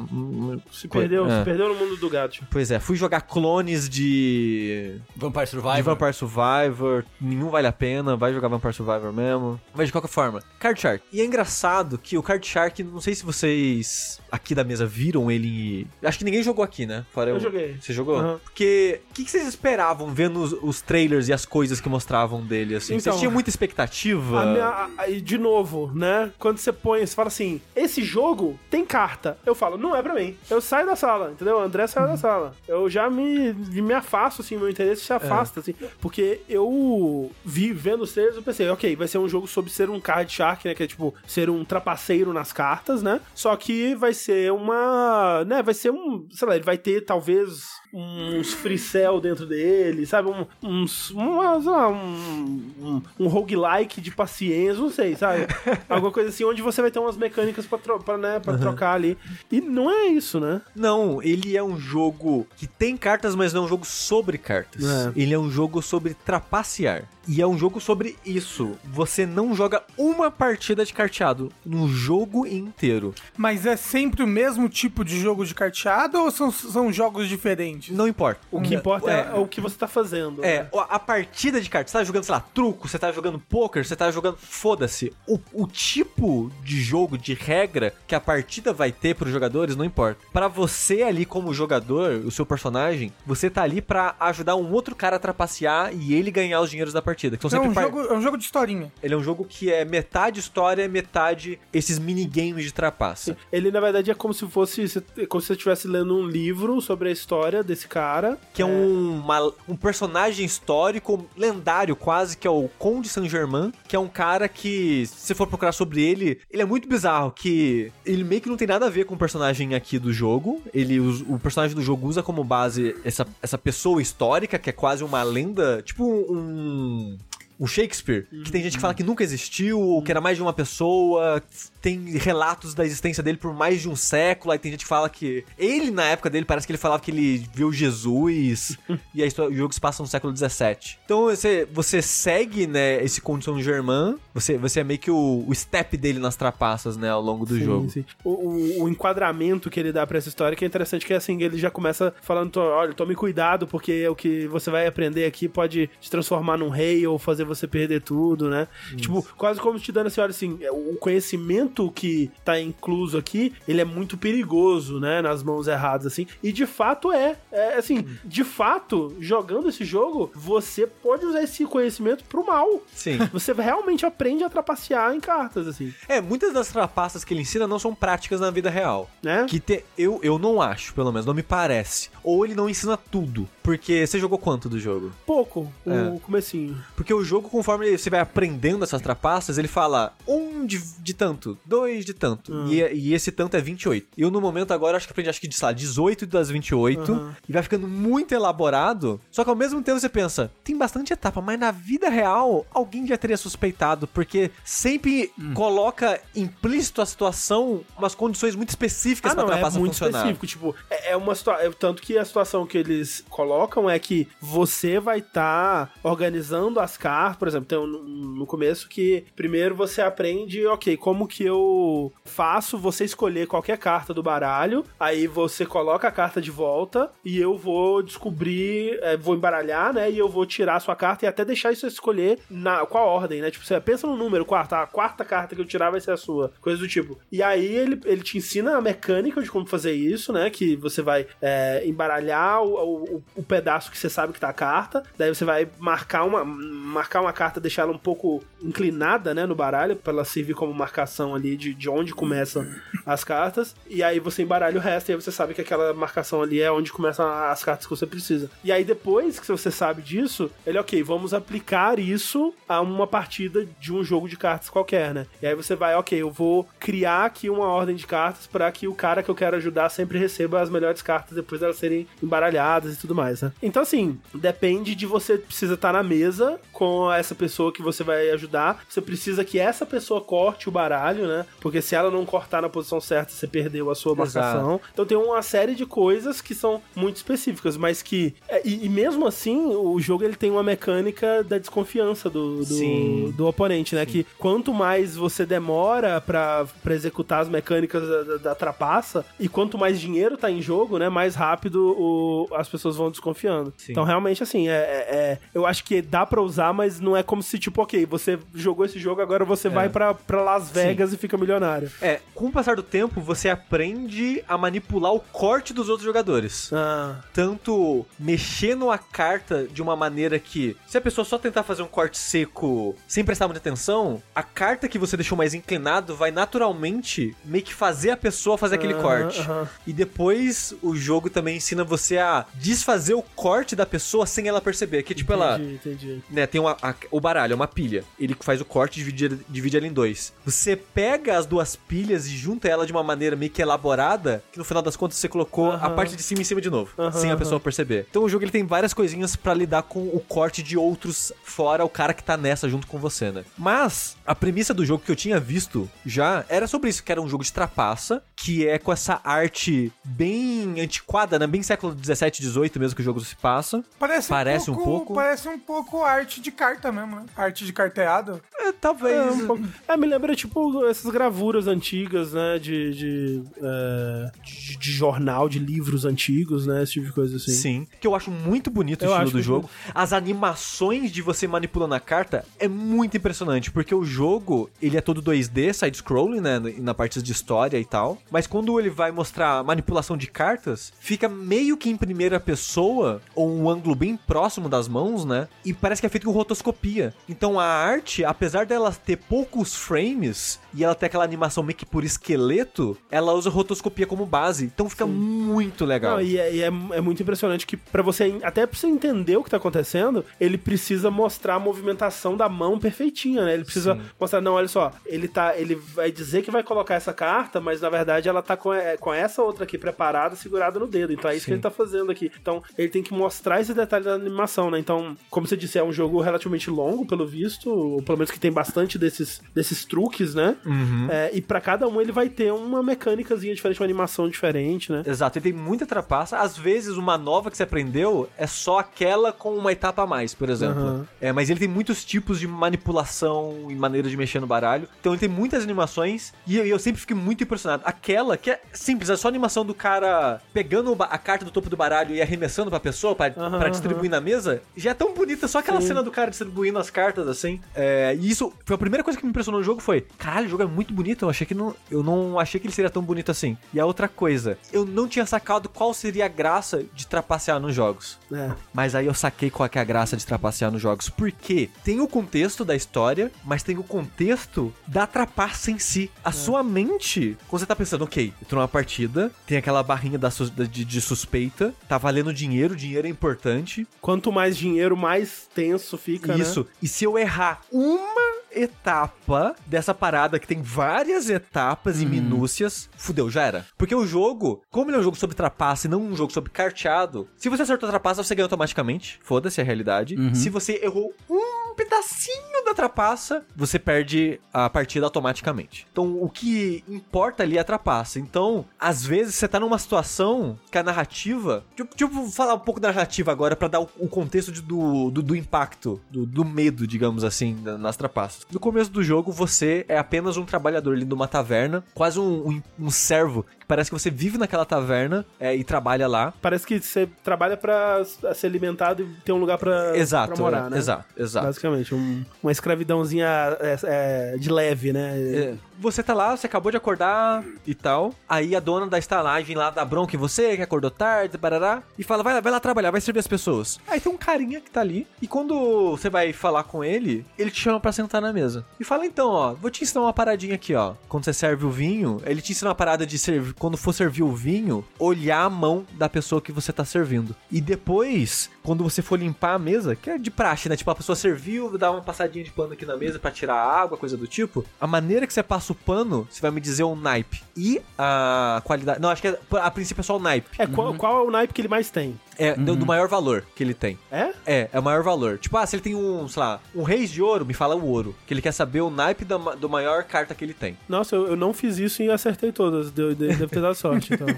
Se perdeu, é. se perdeu no mundo do gato. Pois é, fui jogar clones de. Vampire De Survivor. Vampire Survivor, nenhum vale a pena, vai jogar Vampire Survivor mesmo. Mas de qualquer forma, Card Shark. E é engraçado que o Card Shark, não sei se vocês aqui da mesa viram ele. Acho que ninguém jogou aqui, né? Fora Eu joguei. Você jogou? Aham. Porque o que, que vocês esperavam vendo os, os trailers e as coisas que mostravam dele, assim? Então, vocês tinham muita expectativa? A minha- a- a- de novo, né? Quando você põe, você fala assim: esse jogo tem carta. Eu falo, não é pra mim. Eu saio da sala, entendeu? O André sai da sala. Eu já me, me afasto, assim, meu interesse se afasta, assim. Porque eu vi, vendo os trailers, eu pensei, ok, vai ser um jogo sobre ser um card shark, né? Que é tipo, ser um trapaceiro nas cartas, né? Só que vai ser uma. né? Vai ser um. Sei lá, ele vai ter talvez uns free cell dentro dele, sabe? Um, uns. Uma, sei lá, um, um, um roguelike de paciência, não sei, sabe? Alguma coisa assim, onde você vai ter umas mecânicas pra, tro pra, né, pra trocar ali. E não é isso, né? Não, ele é um jogo que tem cartas, mas não é um jogo sobre cartas. É. Ele é um jogo sobre trapacear. E é um jogo sobre isso. Você não joga uma partida de carteado no jogo inteiro. Mas é sempre o mesmo tipo de jogo de carteado ou são, são jogos diferentes? Não importa. O que importa é, o que você tá fazendo. É, né? a partida de cartas, você tá jogando, sei lá, truco, você tá jogando poker, você tá jogando. Foda-se. O, o tipo de jogo, de regra que a partida vai ter pros jogadores, não importa. Pra você ali, como jogador, o seu personagem, você tá ali pra ajudar um outro cara a trapacear e ele ganhar os dinheiros da partida. Que são É sempre um, par- jogo, é um jogo de historinha. Ele é um jogo que é metade história, metade esses minigames de trapaça. Ele, na verdade, é como se fosse. é Como se você estivesse lendo um livro sobre a história desse cara. Que é, um, uma- um personagem histórico, lendário quase, que é o Conde Saint-Germain, que é um cara que, se você for procurar sobre ele, ele é muito bizarro, que ele meio que não tem nada a ver com o personagem aqui do jogo. Ele, us- o personagem do jogo usa como base essa, essa pessoa histórica, que é quase uma lenda, tipo um... o Shakespeare, que tem gente que fala que nunca existiu, que era mais de uma pessoa, tem relatos da existência dele por mais de um século, aí tem gente que fala que ele, na época dele, parece que ele falava que ele viu Jesus, e aí o jogo se passa no século XVII. Então você, você segue, né, esse Condição Germain, você, você é meio que o, o step dele nas trapaças, né, ao longo do Sim, jogo. sim. O, o- o enquadramento que ele dá pra essa história que é interessante, que é assim, ele já começa falando, "Tô- olha, tome cuidado, porque o que você vai aprender aqui pode te transformar num rei ou fazer você perder tudo, né? Tipo, quase como te dando assim, olha assim, o conhecimento que tá incluso aqui, ele é muito perigoso, né, nas mãos erradas, assim, e de fato é, é assim, de fato, jogando esse jogo, você pode usar esse conhecimento pro mal. Sim. Você realmente aprende a trapacear em cartas, assim, É, muitas das trapaças que ele ensina não são práticas na vida real. né? Que te- eu, eu não acho, pelo menos, não me parece. Ou ele não ensina tudo. Porque você jogou quanto do jogo? Pouco, o É. comecinho. Porque o jogo, conforme você vai aprendendo essas trapaças, ele fala um de, de tanto, dois de tanto. Hum. E, e esse tanto é 28. Eu, no momento, agora, acho que aprendi, acho que, sei lá, 18 das 28. Aham. E vai ficando muito elaborado. Só que ao mesmo tempo você pensa, tem bastante etapa, mas na vida real, alguém já teria suspeitado. Porque sempre Hum. coloca implícito a situação, umas condições muito específicas Ah, pra não, é trapaça muito funcionar. específico. Tipo, é, é uma situação. Tanto que a situação que eles colocam é que você vai estar organizando as cartas. Por exemplo, tem um, no começo que primeiro você aprende, ok, como que eu faço você escolher qualquer carta do baralho. Aí você coloca a carta de volta e eu vou descobrir, é, vou embaralhar, né? E eu vou tirar a sua carta e até deixar isso escolher na, qual ordem, né? Tipo, você pensa no número, quarta, a quarta carta que eu tirar vai ser a sua. Coisa do tipo. E aí ele, ele te ensina a mecânica de como fazer isso, né? Que você vai é, embaralhar o, o, o pedaço que você sabe que tá a carta. Daí você vai marcar uma, marcar uma carta, deixar ela um pouco inclinada, né? No baralho, pra ela servir como marcação ali de, de onde começam as cartas. E aí você embaralha o resto e aí você sabe que aquela marcação ali é onde começam as cartas que você precisa. E aí depois que você sabe disso, ele, ok, vamos aplicar isso a uma partida de um jogo de cartas qualquer, né? E aí você vai, ok, eu vou criar aqui uma ordem de cartas para que o cara que eu quero ajudar sempre receba as melhores cartas depois delas serem embaralhadas e tudo mais, né? Então, assim, depende de você precisa estar na mesa com essa pessoa que você vai ajudar. Você precisa que essa pessoa corte o baralho, né? Porque se ela não cortar na posição certa, você perdeu a sua Exato. marcação. Então tem uma série de coisas que são muito específicas, mas que. é, E, e mesmo assim, o jogo ele tem uma mecânica da desconfiança do, do, Sim. do oponente, né? Que quanto mais você demora pra, pra executar as mecânicas da, da, da trapaça, e quanto mais dinheiro tá em jogo, né? Mais rápido o- as pessoas vão desconfiando. Sim. Então, realmente, assim, é, é- é- eu acho que dá pra usar, mas não é como se, tipo, ok, você jogou esse jogo, agora você vai pra, pra Las Vegas e fica milionário. É, com o passar do tempo, você aprende a manipular o corte dos outros jogadores. Ah, Tanto mexendo a carta de uma maneira que, se a pessoa só tentar fazer um corte seco sem prestar muita atenção, a carta que você deixou mais inclinado vai naturalmente meio que fazer a pessoa fazer aquele Aham, corte. E depois o jogo também ensina você a desfazer o corte da pessoa sem ela perceber. Que tipo, ela entendi, entendi. né, tem uma, a- o baralho, é uma pilha. Ele faz o corte e divide, divide ela em dois. Você pega as duas pilhas e junta ela de uma maneira meio que elaborada, que no final das contas você colocou a Aham. parte de cima em cima de novo, Aham, sem a pessoa perceber. Então o jogo ele tem várias coisinhas pra lidar com o corte de outros fora o cara que tá nessa junto com você, né? Mas a premissa do jogo que eu tinha visto já era sobre isso, que era um jogo de trapaça, que é com essa arte bem antiquada, né? Bem século 17, 18 mesmo que o jogo se passa. Parece, Parece um, um pouco, pouco. Parece um pouco arte de carta mesmo, né? Arte de carteado. É, talvez. É, um pouco- é, me lembra, tipo, essas gravuras antigas, né? De, de, é, de, de jornal, de livros antigos, né? Esse tipo de coisa assim. Sim. Que eu acho muito bonito o Eu estilo acho do jogo. As animações de você manipulando a carta é muito impressionante, porque o jogo, ele é todo 2D, side-scrolling, né, na parte de história e tal, mas quando ele vai mostrar manipulação de cartas, fica meio que em primeira pessoa, ou um ângulo bem próximo das mãos, né, e parece que é feito com rotoscopia. Então a arte, apesar dela ter poucos frames, e ela ter aquela animação meio que por esqueleto, ela usa rotoscopia como base, então fica muito legal. Não, e é, e é- é muito impressionante que pra você, até pra você entender o que tá acontecendo, ele precisa mostrar a movimentação da mão perfeitinha, né? Ele precisa Sim. mostrar, não, olha só, ele tá, ele vai dizer que vai colocar essa carta, mas na verdade ela tá com, é, com essa outra aqui preparada, segurada no dedo. Então é isso que Sim. ele tá fazendo aqui. Então ele tem que mostrar esse detalhe da animação, né? Então, como você disse, é um jogo relativamente longo, pelo visto, ou pelo menos que tem bastante desses, desses truques, né? Uhum. É, e pra cada um ele vai ter uma mecânicazinha diferente, uma animação diferente, né? Exato, ele tem muita trapaça. Às vezes, uma nova que você aprendeu é só aquela com uma etapa a mais, por exemplo. Aham. É, mas ele tem muitos tipos de manipulação e maneira de mexer no baralho. Então ele tem muitas animações e eu, eu sempre fico muito impressionado. Aquela que é simples, é só a animação do cara pegando a carta do topo do baralho e arremessando pra pessoa pra, Aham, pra distribuir na mesa, já é tão bonita. Só aquela Sim. cena do cara distribuindo as cartas assim. É, e isso foi a primeira coisa que me impressionou no jogo foi: caralho, o jogo é muito bonito. Eu achei que não, eu não achei que ele seria tão bonito assim. E a outra coisa, eu não tinha sacado qual seria a graça de trapacear nos jogos. É. Mas aí eu saquei qual que é a graça de trapacear nos jogos. Porque tem o contexto da história, mas tem o contexto da trapaça em si. A sua mente, quando você tá pensando, ok, eu tô numa partida, tem aquela barrinha da de, de suspeita, tá valendo dinheiro, dinheiro é importante. Quanto mais dinheiro, mais tenso fica, né? Isso. E se eu errar uma etapa dessa parada que tem várias etapas e minúcias, fudeu, já era. Porque o jogo, como ele é um jogo sobre trapaça e não um jogo sobre carteado, se você acertou a trapaça, você ganha automaticamente. Foda-se a realidade. Se você errou um pedacinho da trapaça, você perde a partida automaticamente. Então, o que importa ali é a trapaça. Então, às vezes você tá numa situação que a narrativa. Tipo, tipo falar um pouco da narrativa agora pra dar o, contexto de- do, do, do impacto, do, do medo, digamos assim, na- nas trapaças. No começo do jogo, você é apenas um trabalhador ali numa taverna, quase um, um, um servo, parece que você vive naquela taverna é, e trabalha lá. Parece que você trabalha pra ser alimentado e ter um lugar pra, Exato, pra morar, é, né? exato, exato. Basicamente, um- uma escravidãozinha é, é, de leve, né? Você tá lá, você acabou de acordar e tal. Aí a dona da estalagem lá dá bronca em você, que acordou tarde, barará, e fala: vai lá, vai lá trabalhar, vai servir as pessoas. Aí tem um carinha que tá ali. E quando você vai falar com ele, ele te chama pra sentar na mesa. E fala: então, ó, vou te ensinar uma paradinha aqui, ó. Quando você serve o vinho, ele te ensina uma parada de servir. Quando for servir o vinho, olhar a mão da pessoa que você tá servindo. E depois, quando você for limpar a mesa, que é de praxe, né? Tipo, a pessoa serviu, dá uma passadinha de pano aqui na mesa pra tirar a água, coisa do tipo. A maneira que você passa o pano, você vai me dizer o naipe. E a qualidade. Não, acho que é- a princípio é só o naipe. É, qual, qual é o naipe que ele mais tem? É do, do maior valor que ele tem. É? É, é o maior valor. Tipo, ah, se ele tem um, sei lá, um reis de ouro, me fala o ouro. Que ele quer saber o naipe da, do maior carta que ele tem. Nossa, eu, eu não fiz isso e acertei todas. Deu, de- deve ter dado sorte, então.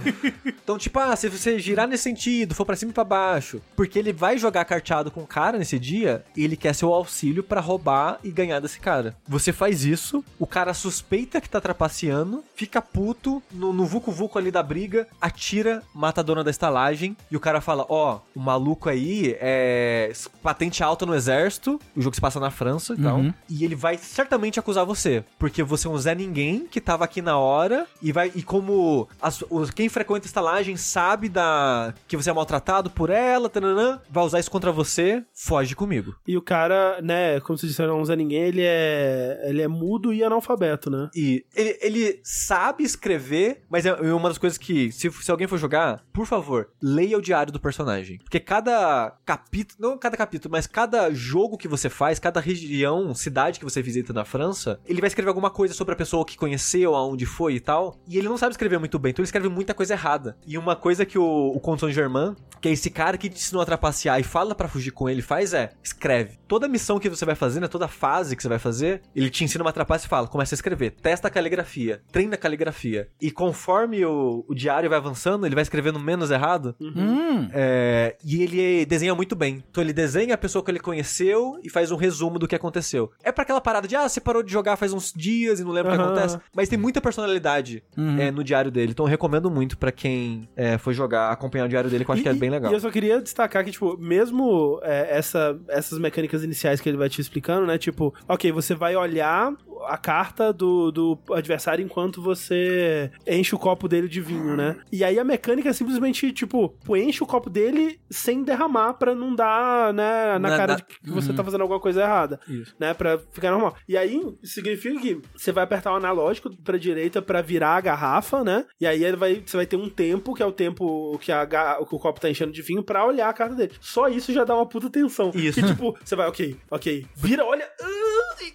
Então, tipo, ah, se você girar nesse sentido, for pra cima e pra baixo, porque ele vai jogar carteado com o cara nesse dia e ele quer seu auxílio pra roubar e ganhar desse cara. Você faz isso, o cara suspeita que tá trapaceando, fica puto no, no vucu-vucu ali da briga, atira, mata a dona da estalagem e o cara fala: Ó, o maluco aí é patente alta no exército, o jogo se passa na França e tal, e ele vai certamente acusar você, porque você é um Zé Ninguém que tava aqui na hora e vai e como as- os- quem frequenta a estalagem sabe da que você é maltratado por ela, tananã, vai usar isso contra você, foge comigo. E o cara, né, como vocês disseram, não usa ninguém, ele é, ele é mudo e analfabeto, né? E ele, ele sabe escrever, mas é uma das coisas que, se, se alguém for jogar, por favor, leia o diário do personagem. Porque cada capítulo, não cada capítulo, mas cada jogo que você faz, cada região, cidade que você visita na França, ele vai escrever alguma coisa sobre a pessoa que conheceu, aonde foi e tal. E ele não sabe escrever muito bem, então ele escreve muita coisa errada. E uma coisa que o, o Conde Saint-Germain, que é esse cara que te ensinou a trapacear e fala pra fugir com ele, faz é, escreve. Toda missão que você vai fazer, né, toda fase que você vai fazer, ele te ensina uma trapaça e fala, começa a escrever, testa a caligrafia, treina a caligrafia. E conforme o, o diário vai avançando, ele vai escrevendo menos errado, Hum. é, e ele desenha muito bem. Então ele desenha a pessoa que ele conheceu e faz um resumo do que aconteceu. É pra aquela parada de, ah, você parou de jogar faz uns dias e não lembra o que acontece. Mas tem muita personalidade é, no diário dele. Então eu recomendo muito pra quem é, for jogar, acompanhar o diário dele, que eu acho E- que é bem legal. E eu só queria destacar que, tipo, mesmo é, essa, essas mecânicas iniciais que ele vai te explicando, né? Tipo, ok, você vai olhar a carta do, do adversário enquanto você enche o copo dele de vinho, né? E aí a mecânica é simplesmente, tipo, enche o copo dele sem derramar pra não dar, né, na, Na- cara na- de que você tá fazendo alguma coisa errada. Isso. Né, pra ficar normal. E aí, significa que você vai apertar o analógico pra direita pra virar a garrafa, né? E aí ele vai, você vai ter um tempo, que é o tempo que, a, que o copo tá enchendo de vinho, pra olhar a carta dele. Só isso já dá uma puta tensão. Isso. Que tipo, você vai, ok, ok, vira, olha.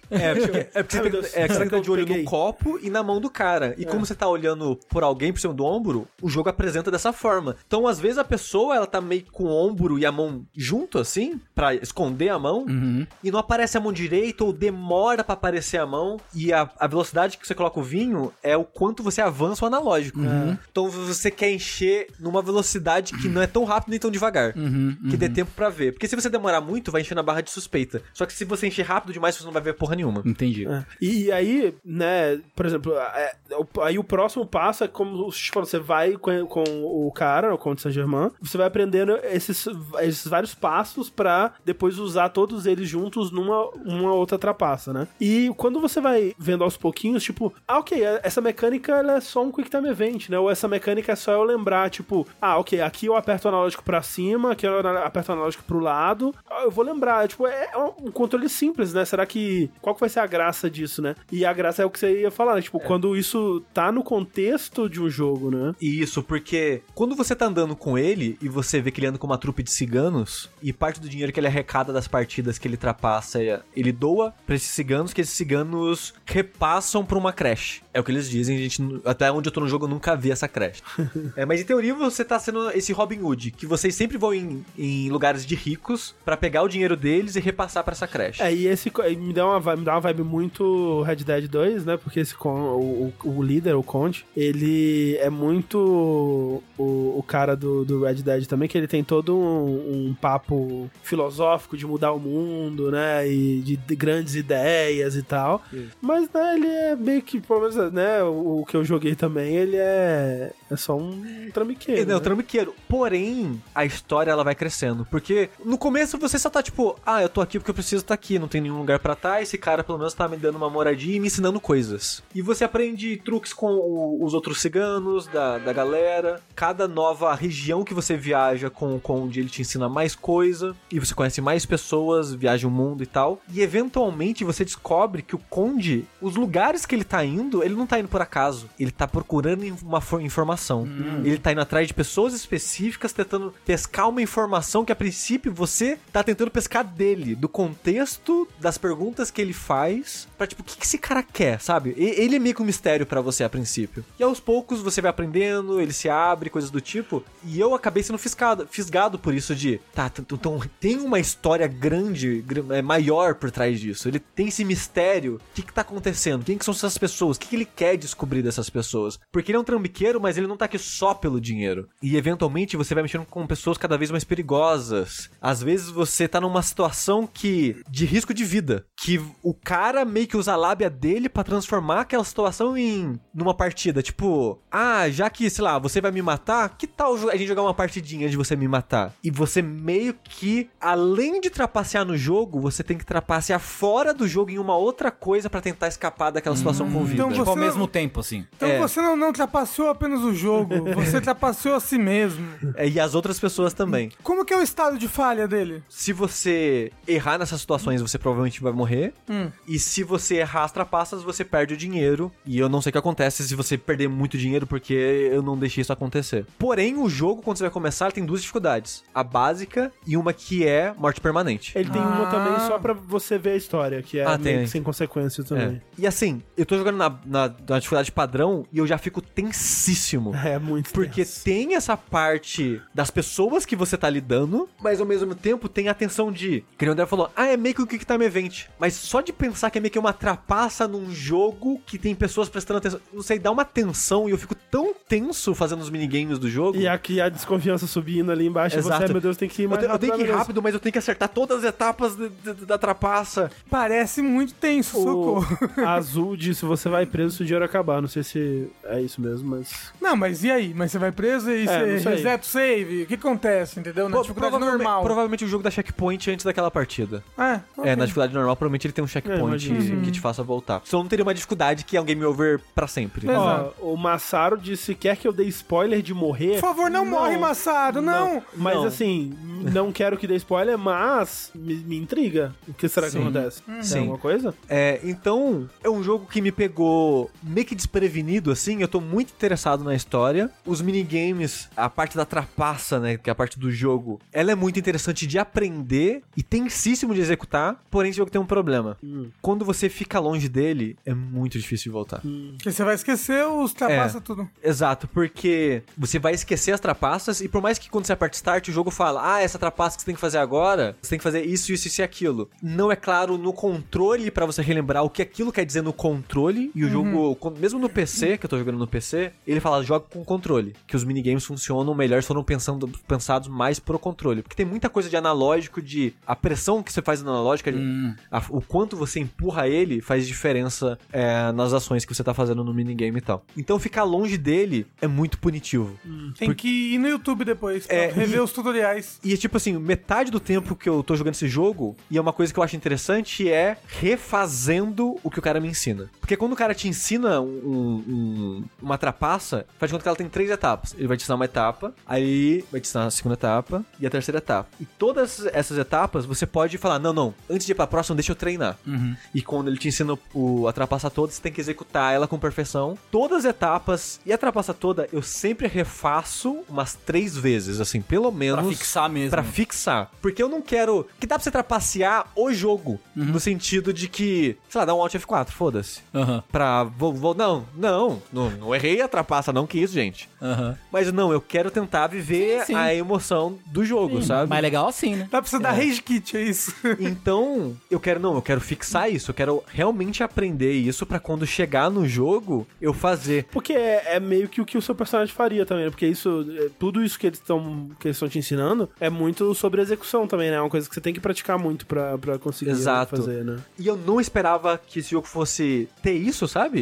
É, porque, é porque você tem é, estar de olho peguei? no copo e na mão do cara. E como você tá olhando por alguém por cima do ombro, o jogo apresenta dessa forma. Então, às vezes, a pessoa, ela tá meio com o ombro e a mão junto, assim, pra esconder a mão, Uhum. e não aparece a mão direita ou demora pra aparecer a mão. E a, a velocidade que você coloca o vinho é o quanto você avança o analógico. Então, você quer encher numa velocidade que não é tão rápido nem tão devagar. Uhum, Que dê tempo pra ver. Porque se você demorar muito, vai encher na barra de suspeita. Só que se você encher rápido demais, você não vai ver porra nenhuma. Entendi. É. E, e aí, né, por exemplo, é, o- aí o próximo passo é como quando você vai com, com o cara, o Conde Saint-Germain, você vai aprendendo esses, esses vários passos pra depois usar todos eles juntos numa uma outra trapaça, né? E quando você vai vendo aos pouquinhos, tipo, ah, ok, essa mecânica ela é só um Quick Time Event, né? Ou essa mecânica é só eu lembrar, tipo, ah, ok, aqui eu aperto o analógico pra cima, aqui eu aperto o analógico pro lado, ah, eu vou lembrar, tipo, é um controle simples, né? Será que. Qual que vai ser a graça disso, né? E a graça é o que você ia falar, né? Tipo, quando isso tá no contexto de um jogo, né? Isso, porque quando você tá andando com ele e você vê que ele anda com uma trupe de ciganos, e parte do dinheiro que ele arrecada das partidas que ele trapassa, ele doa pra esses ciganos, que esses ciganos repassam pra uma creche. É o que eles dizem, a gente, até onde eu tô no jogo eu nunca vi essa creche. é, mas em teoria você tá sendo esse Robin Hood, que vocês sempre vão em, em lugares de ricos pra pegar o dinheiro deles e repassar pra essa creche. É, e esse me dá uma vibe, me dá uma vibe muito Red Dead 2, né? Porque esse o, o, o líder, o Conde, ele é muito o, o cara do, do Red Dead também, que ele tem todo um, um papo filosófico de mudar o mundo, né? E de, de grandes ideias e tal. Mas, né, ele é meio que, pelo menos, né? O, o que eu joguei também, ele é, é só um trambiqueiro. Ele é o né? trambiqueiro. Porém, a história ela vai crescendo. Porque no começo você só tá tipo, ah, eu tô aqui porque eu preciso estar aqui, não tem nenhum lugar pra estar. Esse cara pelo menos tá me dando uma moradia e me ensinando coisas. E você aprende truques com o- os outros ciganos da, da galera. Cada nova região que você viaja com o Conde, ele te ensina mais coisa. E você conhece mais pessoas, viaja o mundo e tal. E eventualmente você descobre que o Conde, os lugares que ele tá indo, ele não tá indo por acaso. Ele tá procurando uma for- informação. Ele tá indo atrás de pessoas específicas, tentando pescar uma informação que a princípio você tá tentando pescar dele, do contexto das perguntas que ele faz, pra tipo, o que, que esse cara quer, sabe? E- Ele é meio que um mistério pra você a princípio. E aos poucos você vai aprendendo, ele se abre, coisas do tipo. E eu acabei sendo fisgado, fisgado por isso de, tá, então tem uma história grande, gr- é, maior por trás disso. Ele tem esse mistério. O que que tá acontecendo? Quem que são essas pessoas? O que que ele quer descobrir dessas pessoas? Porque ele é um trambiqueiro, mas ele não tá aqui só pelo dinheiro. E eventualmente você vai mexendo com pessoas cada vez mais perigosas. Às vezes você tá numa situação que de risco de vida, que o cara meio que usa a lábia dele pra transformar aquela situação em numa partida, tipo, ah, já que, sei lá, você vai me matar, que tal a gente jogar uma partidinha de você me matar? E você meio que além de trapacear no jogo, você tem que trapacear fora do jogo em uma outra coisa pra tentar escapar daquela situação com vida. Então Tipo, ao não- mesmo tempo, assim. Então É. você não, não ultrapassou apenas o jogo, você ultrapassou a si mesmo. É, e as outras pessoas também. Como que é o estado de falha dele? Se você errar nessas situações, você provavelmente vai morrer. Hum. E se você errar as trapaças, você perde o dinheiro. E eu não sei o que acontece se você perder muito dinheiro, porque eu não deixei isso acontecer. Porém, o jogo, quando você vai começar, tem duas dificuldades: a básica e uma que é morte permanente. Ele tem Ah. uma também só pra você ver a história, que é Ah, meio tem. que sem consequência É. também. E assim, eu tô jogando na, na, na dificuldade padrão e eu já fico tensíssimo. É, muito Porque tenso. tem essa parte das pessoas que você tá lidando, mas ao mesmo tempo tem a tensão de. Que o André falou, ah, é meio que o Quick Time Event. Mas só de pensar que é meio que uma trapaça num jogo que tem pessoas prestando atenção. Não sei, dá uma tensão e eu fico tão tenso fazendo os minigames do jogo. E aqui a desconfiança subindo ali embaixo, você, Exato. ai, meu Deus, tem que ir Eu, mais te- eu tenho que ir rápido, mas eu tenho que acertar todas as etapas de- de- da trapaça. Parece muito tenso, O socorro. Azul disse, você vai preso se o dinheiro acabar. Não sei se é isso mesmo, mas... Não, mas e aí? Mas você vai preso e É, você não reseta o save? O que acontece, entendeu? Na Pô, dificuldade provavelmente, normal. provavelmente o jogo dá checkpoint antes daquela partida. É, ok. É, na dificuldade normal, provavelmente ele tem um É, checkpoint imagino, que te faça voltar. Só não teria uma dificuldade que é um game over pra sempre. Exato. Ó, o Massaro disse, quer que eu dê spoiler de morrer? Por favor, não, morre, Massado, não. Mas Não. assim, não quero que dê spoiler, mas me, me intriga. O que será Sim. que acontece? Hum. Tem Sim. alguma coisa? É, então, é um jogo que me pegou meio que desprevenido, assim. Eu tô muito interessado na história. Os minigames, a parte da trapaça, né? Que é a parte do jogo, ela é muito interessante de aprender e tensíssimo de executar. Porém, esse jogo tem um problema. Hum. Quando você fica longe dele, é muito difícil de voltar. Porque você vai esquecer os trapaça tudo. Exato, porque você vai esquecer as trapaças e por mais que quando você aperta start, o jogo fala: "Ah, essa trapaça que você tem que fazer agora, você tem que fazer isso, isso, isso e aquilo". Não é claro no controle pra você relembrar o que aquilo quer dizer no controle e o jogo, con- mesmo no PC, que eu tô jogando no PC, ele fala: "Joga com controle", que os minigames funcionam melhor se foram pensando, pensados mais pro controle, porque tem muita coisa de analógico de a pressão que você faz no analógico, a- o quanto você empurra ele faz diferença é, nas ações que você tá fazendo no minigame e tal. Então ficar longe dele é muito punitivo. Tem que ir no YouTube depois pra É, rever e- os tutoriais. E tipo assim, metade do tempo que eu tô jogando esse jogo, e é uma coisa que eu acho interessante, é refazendo o que o cara me ensina. Porque quando o cara te ensina um- um- uma trapaça, faz de conta que ela tem três etapas. Ele vai te ensinar uma etapa, aí vai te ensinar a segunda etapa e a terceira etapa. E todas essas etapas você pode falar: não, não, antes de ir pra próxima, deixa eu treinar. E quando ele te ensina o, a trapaça toda, você tem que executar ela com perfeição. Todas as etapas e a trapaça toda, eu sempre refaço umas três vezes, assim, pelo menos. Pra fixar mesmo. Pra fixar. Porque eu não quero. Que dá pra você trapacear o jogo. No sentido de que. Sei lá, dá um Alt F4, foda-se. Aham, Pra. Vou, vou- não, não, não. Não errei a trapaça, não que isso, gente. aham. Mas não, eu quero tentar viver Sim, sim. a emoção do jogo, sabe? Mas legal assim, né? Dá pra você dar rage kit, é isso. Então, eu quero não, eu quero fixar isso, eu quero realmente aprender isso pra quando chegar no jogo eu fazer. Porque é, é meio que o que o seu personagem faria também, né? Porque isso, é, tudo isso que eles estão que eles estão te ensinando é muito sobre execução também, né? É uma coisa que você tem que praticar muito pra, pra conseguir Exato. fazer, né? E eu não esperava que esse jogo fosse ter isso, sabe?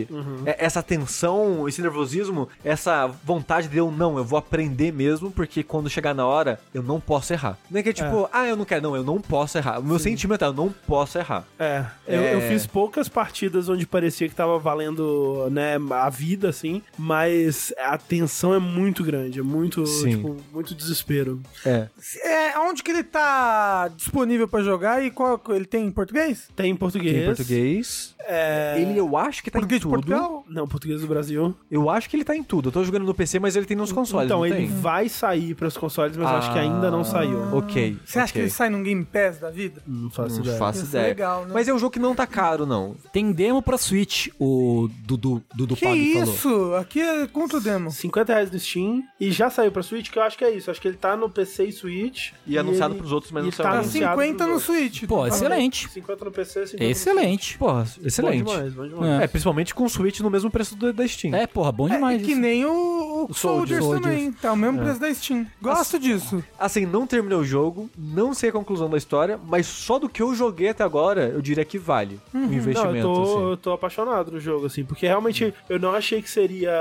É- Essa tensão, esse nervosismo, essa vontade de eu não, eu vou aprender mesmo, porque quando chegar na hora, eu não posso errar. Não é que é tipo, ah, eu não quero, não, eu não posso errar. O meu sentimento é, eu não posso errar. É, eu, É. eu fiz poucas partidas onde parecia que tava valendo, né, a vida, assim, mas a tensão é muito grande, é muito, Sim. tipo, muito desespero. É. É, onde que ele tá disponível pra jogar e qual ele tem em português? Tem em português. Em português. É... Ele eu acho que tá Português em de tudo. Portugal? Não, português do Brasil. Eu acho que ele tá em tudo. Eu tô jogando no PC, mas ele tem nos consoles. então, não ele tem? vai sair pros consoles, mas eu acho que ainda não saiu. Ok. Você acha que ele sai num Game Pass da vida? Não faço Não ideia. faço ideia. legal, né? Mas é um jogo que não tá caro, não. Tem demo pra Switch, o Dudu, Dudu Que Pag falou. isso? Aqui é quanto demo? 50 reais no Steam e já saiu pra Switch, que eu acho que é isso. Acho que ele tá no PC e Switch. E anunciado ele- pros outros, mas e não saiu tá Tá ainda. anunciado 50 no pros outros. Switch. Pô, tá excelente. 50 no PC, 50 Excelente. Porra, no excelente. Bom demais, bom demais. É, principalmente com o Switch no mesmo preço do, da Steam. É, porra, bom É, demais que isso. nem o, o Soldiers. Soldiers, também. Tá o mesmo preço da Steam. Gosto disso. Assim, não terminei o jogo, não sei a conclusão da história, mas só do que eu joguei até agora, eu diria que vale o Não, investimento. eu tô, assim. eu tô apaixonado no jogo, assim, porque realmente eu não achei que seria.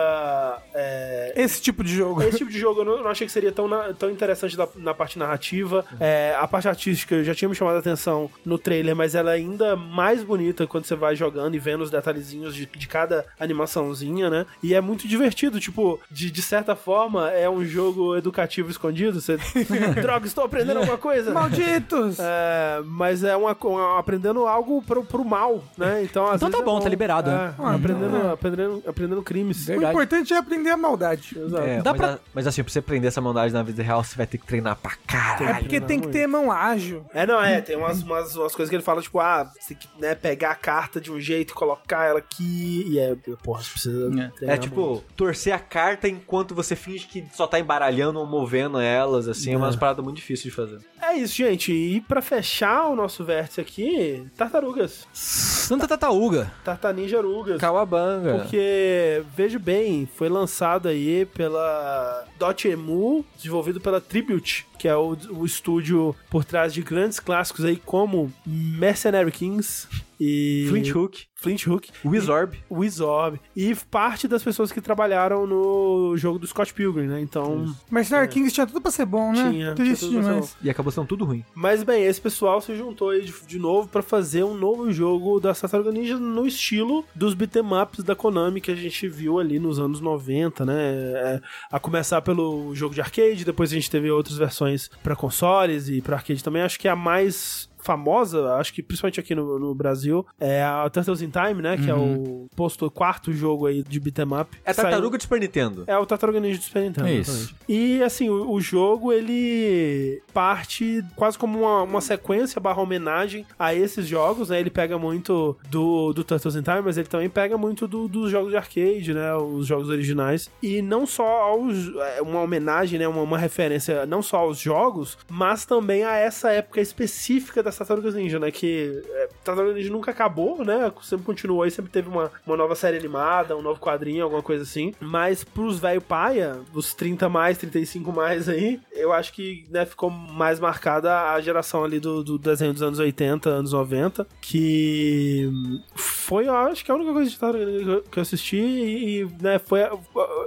é, Esse tipo de jogo. Esse tipo de jogo eu não, não achei que seria tão, na- tão interessante da- na parte narrativa. É, a parte artística eu já tinha me chamado a atenção no trailer, mas ela é ainda mais bonita quando você vai jogando e vendo os detalhezinhos de, de cada animaçãozinha, né? E é muito divertido, tipo, de, de certa forma é um jogo educativo escondido. Você. Droga, estou aprendendo alguma coisa. Malditos! É, mas é uma, uma- aprendendo algo pro, pro mal, né? Então, às Então vezes tá é bom, tá liberado, É, né? aprendendo, aprendendo, aprendendo crimes. o importante é aprender a maldade. Exato. É, Dá mas, pra- a- mas assim, pra você aprender essa maldade na vida real, você vai ter que treinar pra É caralho. porque tem que ter mão ágil. É, não, é, tem umas, umas, umas coisas que ele fala, tipo, ah, você tem que né, pegar a carta de um jeito e colocar ela aqui, e é, porra, você precisa É. É tipo, muito. torcer a carta enquanto você finge que só tá embaralhando ou movendo elas, assim, é, umas paradas muito difíceis de fazer. É isso, gente, e pra fechar o nosso vértice aqui, tartarugas, Santa Tataúga. tartaninjarugas. Cauabanga. Porque, veja bem, foi lançado aí pela Dotemu, desenvolvido pela Tribute, que é o, o estúdio por trás de grandes clássicos aí como Mercenary Kings E... Flint Hook, Flint Hook. Wizorb. Wizorb. E parte das pessoas que trabalharam no jogo do Scott Pilgrim, né? Então, Mercenary Kings tinha tudo pra ser bom, né? Tinha, Triste tinha tudo pra ser demais. E acabou sendo tudo ruim. Mas bem, esse pessoal se juntou aí de, de novo pra fazer um novo jogo da Tartaruga Ninja no estilo dos beat'em ups da Konami que a gente viu ali nos anos 90, né? É, a começar pelo jogo de arcade, depois a gente teve outras versões pra consoles e pra arcade também. Acho que a mais famosa, acho que principalmente aqui no, no Brasil, é a Turtles in Time, né? Que é o posto quarto jogo aí de beat'em up. É Tartaruga de Super Nintendo. É o Tartaruga Ninja do Super Nintendo. É isso. E assim, o, o jogo ele parte quase como uma, uma sequência barra homenagem a esses jogos, né? Ele pega muito do, do Turtles in Time, mas ele também pega muito do- dos jogos de arcade, né? Os jogos originais. E não só aos. é, Uma homenagem, né? Uma, uma referência não só aos jogos, mas também a essa época específica das Tartarugas Ninja, né? Que é, Tartaruga Ninja nunca acabou, né? Sempre continuou aí, sempre teve uma, uma nova série animada, um novo quadrinho, alguma coisa assim. Mas pros velho paia, os 30 mais, 35 mais aí, eu acho que né, ficou mais marcada a geração ali do, do desenho dos anos 80, anos 90, que foi, eu acho que a única coisa de Tartaruga Ninja que eu assisti e, né, foi. a-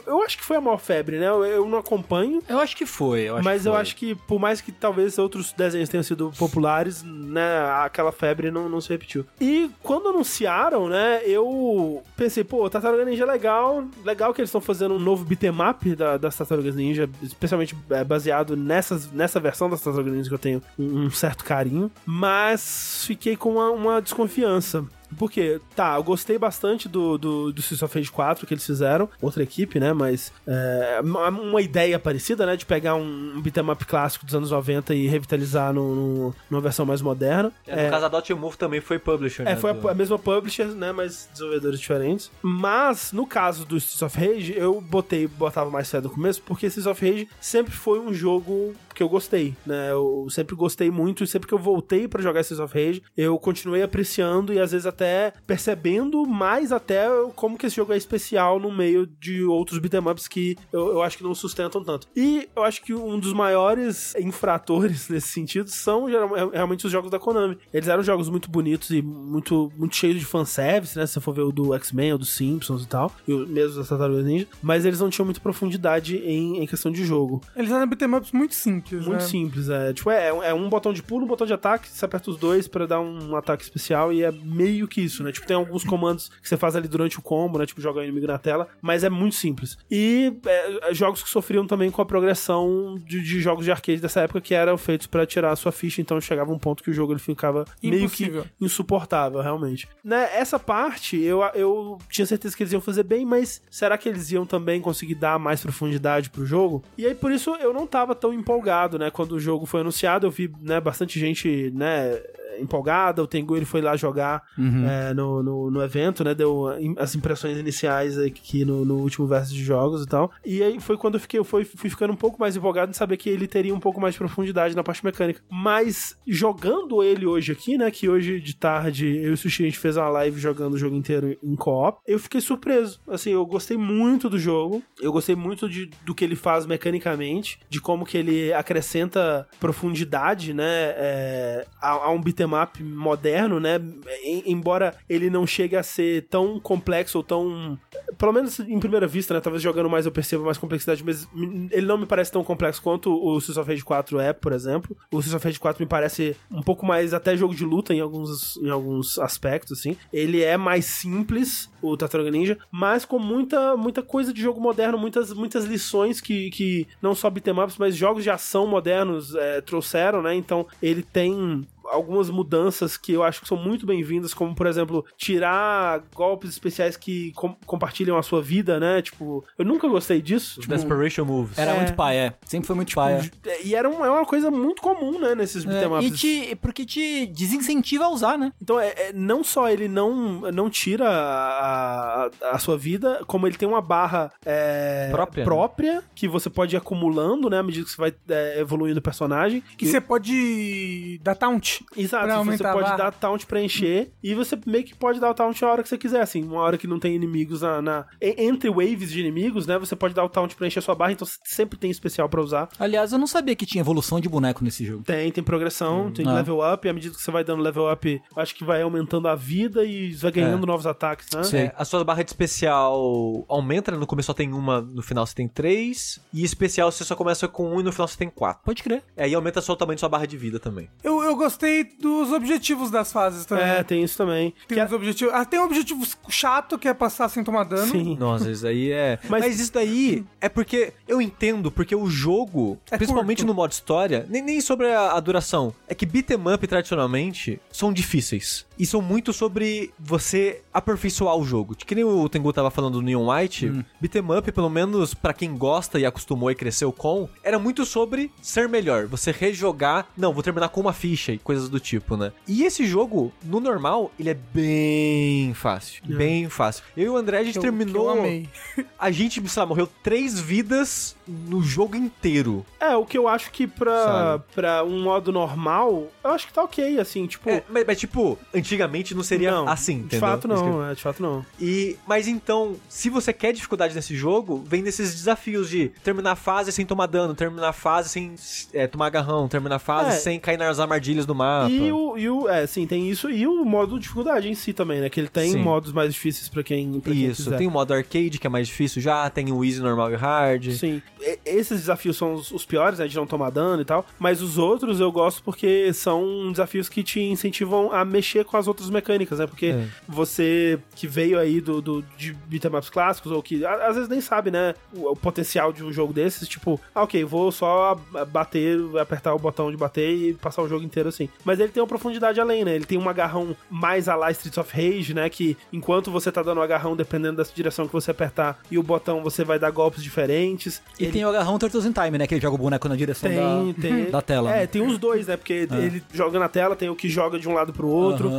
Eu acho que foi a maior febre, né? Eu, eu não acompanho. Eu acho que foi. Eu acho Mas eu foi. acho que, por mais que talvez outros desenhos tenham sido populares, né, aquela febre não, não se repetiu. E quando anunciaram, né, eu pensei, pô, Tartaruga Ninja é legal, legal que eles estão fazendo um novo beat'em up da, das Tartarugas Ninja, especialmente é, baseado nessas, nessa versão das Tartarugas Ninja que eu tenho um, um certo carinho, mas fiquei com uma, uma desconfiança. Porque, tá, eu gostei bastante do, do, do Streets of Rage 4 que eles fizeram, outra equipe, né? Mas é, uma, ideia parecida, né? De pegar um, beat'em up clássico dos anos 90 e revitalizar no, no- numa versão mais moderna. É, no caso, a Dotemu também foi publisher, né? É, foi do- a, a mesma publisher, né? Mas desenvolvedores diferentes. Mas, no caso do Streets of Rage, eu botei, botava mais fé no começo, porque Streets of Rage sempre foi um jogo que eu gostei, né? Eu sempre gostei muito e sempre que eu voltei pra jogar Streets of Rage, eu continuei apreciando e às vezes até percebendo mais até como que esse jogo é especial no meio de outros beat'em ups que eu, eu acho que não sustentam tanto. E eu acho que um dos maiores infratores nesse sentido são é, realmente os jogos da Konami. Eles eram jogos muito bonitos e muito, muito cheios de fanservice, né? Se você for ver o do X-Men ou do Simpsons e tal, e o mesmo das Tartarugas Ninja, mas eles não tinham muita profundidade em, em questão de jogo. Eles eram beat'em ups muito simples, Muito né? simples, é. Tipo, é, é um botão de pulo, um botão de ataque, você aperta os dois pra dar um ataque especial e é meio que isso, né? Tipo, tem alguns comandos que você faz ali durante o combo, né? Tipo, jogar o inimigo na tela, mas é muito simples. E é, jogos que sofriam também com a progressão de, de jogos de arcade dessa época que eram feitos pra tirar a sua ficha, então chegava um ponto que o jogo ele ficava meio que Impossível. insuportável, realmente. Né, essa parte eu, eu tinha certeza que eles iam fazer bem, mas será que eles iam também conseguir dar mais profundidade pro jogo? E aí por isso eu não tava tão empolgado, né? Quando o jogo foi anunciado, eu vi né, bastante gente, né? Empolgada, o Tengu ele foi lá jogar é, no, no, no evento, né, deu as impressões iniciais aqui no, no último verso de jogos e tal, e aí foi quando eu fiquei, eu fui, fui ficando um pouco mais empolgado em saber que ele teria um pouco mais de profundidade na parte mecânica, mas jogando ele hoje aqui, né, que hoje de tarde eu e o Sushi a gente fez uma live jogando o jogo inteiro em co-op, eu fiquei surpreso, assim, eu gostei muito do jogo, eu gostei muito de, do que ele faz mecanicamente, de como que ele acrescenta profundidade, né, é, a, a um beat'em up moderno, né, em- embora ele não chegue a ser tão complexo ou tão, pelo menos em primeira vista, né, talvez jogando mais eu perceba mais complexidade, mas ele não me parece tão complexo quanto o Streets of Rage 4 é, por exemplo. O Streets of Rage 4 me parece um pouco mais até jogo de luta em alguns, em alguns aspectos, assim. Ele é mais simples, o Tartaruga Ninja, mas com muita, muita coisa de jogo moderno, muitas, muitas lições que, que não só beat'em ups, mas jogos de ação modernos é, trouxeram, né? Então ele tem algumas mudanças que eu acho que são muito bem-vindas, como por exemplo, tirar golpes especiais que com- compartilham a sua vida, né? Tipo, eu nunca gostei disso. Tipo, Desperation Moves. Era É. muito paia, é. Sempre foi muito paia. e era um- é uma coisa muito comum, né, nesses É, e te, porque te desincentiva a usar, né? Então, é, é- não só ele não, não tira a, a, a sua vida, como ele tem uma barra é, Própria, né? própria, que você pode ir acumulando, né, à medida que você vai é, evoluindo o personagem. Que você pode dar taunt taunt. Exato, Pra você pode barra. dar taunt pra encher e você meio que pode dar o taunt a hora que você quiser, assim, uma hora que não tem inimigos na, na- entre waves de inimigos, né? Você pode dar o taunt pra encher a sua barra, então sempre tem especial pra usar. Aliás, eu não sabia que tinha evolução de boneco nesse jogo. Tem, tem progressão, tem Ah. level up, e à medida que você vai dando level up, acho que vai aumentando a vida e vai ganhando novos ataques, né? Sim. É, a sua barra de especial aumenta, né? No começo só tem uma, no final você tem três. E especial você só começa com um e no final você tem quatro. Pode crer. É, e aumenta só o tamanho da sua barra de vida também. Eu, eu gostei dos objetivos das fases também. É, tem isso também. Tem Que uns objetivos. Ah, tem um objetivo chato que é passar sem tomar dano. Sim. Nossa, isso aí é. Mas- Mas, isso daí é porque eu entendo, porque o jogo, É principalmente curto. no modo história, nem, nem sobre a, a duração, é que beat'em up tradicionalmente são difíceis. E são muito sobre você aperfeiçoar o jogo. Que nem o Tengu tava falando do Neon White, beat'em up, pelo menos pra quem gosta e acostumou e cresceu com, era muito sobre ser melhor. Você rejogar, não, vou terminar com uma ficha e coisas do tipo, né? E esse jogo, no normal, ele é bem fácil. Bem fácil. Eu e o André, a gente eu- terminou. eu amei. A gente, sei lá, morreu três vidas no jogo inteiro. É, o que eu acho que pra, Sabe? pra um modo normal, eu acho que tá ok, assim, tipo. É, mas, mas, tipo, antigamente não seria não, assim, De entendeu? fato Isso que- não, é, de fato não. E, mas então, se você quer dificuldade nesse jogo, vem desses desafios de terminar a fase sem tomar dano, terminar a fase sem é, tomar agarrão, terminar a fase É. sem cair nas armadilhas do mapa. E o, e o. É, sim, tem isso. E o modo dificuldade em si também, né? Que ele tem Sim. modos mais difíceis pra quem, pra quem Isso, quiser. tem o modo arcade que é mais difícil já, tem o easy, normal e hard. Sim. E- esses desafios são os, os piores, né? De não tomar dano e tal. Mas os outros eu gosto porque são desafios que te incentivam a mexer com as outras mecânicas, né? Porque É. você que veio aí do, do, de beat'em ups clássicos, ou que às vezes nem sabe, né? O, o potencial de um jogo desses, tipo, ah, ok, vou só bater, apertar o botão de bater e passar o jogo inteiro assim. Mas ele tem uma profundidade além, né? Ele tem um agarrão mais a lá Streets of Rage, né? Que enquanto você tá dando o agarrão, dependendo da direção que você apertar e o botão, você vai dar golpes diferentes. E Ele- tem o agarrão Turtles in Time, né? Que ele joga o boneco na direção tem, da, tem. da tela. É, né? tem os dois, né? Porque ele joga na tela, tem o que joga de um lado pro outro.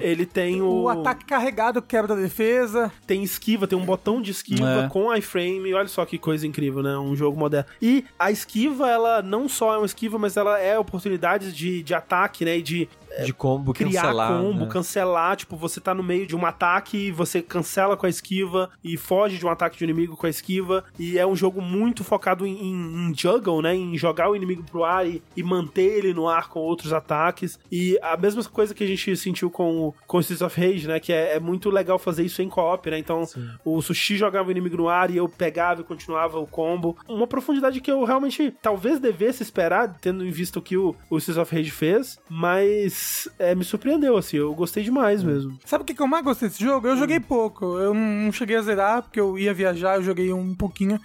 Ele tem o. O ataque carregado quebra a defesa. Tem esquiva, tem um botão de esquiva É. com iframe. Olha só que coisa incrível, né? Um jogo moderno. E a esquiva, ela não só é uma esquiva, mas ela é oportunidades de, de ataque, né? De De combo, criar cancelar. combo, né? cancelar. Tipo, você tá no meio de um ataque e você cancela com a esquiva e foge de um ataque de inimigo com a esquiva. E é um jogo muito focado em, em, em juggle, né? Em jogar o inimigo pro ar e, e manter ele no ar com outros ataques. E a mesma coisa que a gente sentiu com, o- com Streets of Rage, né? Que é, é muito legal fazer isso em co-op, né? Então, o Sushi jogava o inimigo no ar e eu pegava e continuava o combo. Uma profundidade que eu realmente talvez devesse esperar, tendo em vista o que o, o Streets of Rage fez, mas é, me surpreendeu, assim, eu gostei demais mesmo. Sabe o que, que eu mais gostei desse jogo? Eu joguei pouco. Eu não cheguei a zerar, porque eu ia viajar, eu joguei um pouquinho.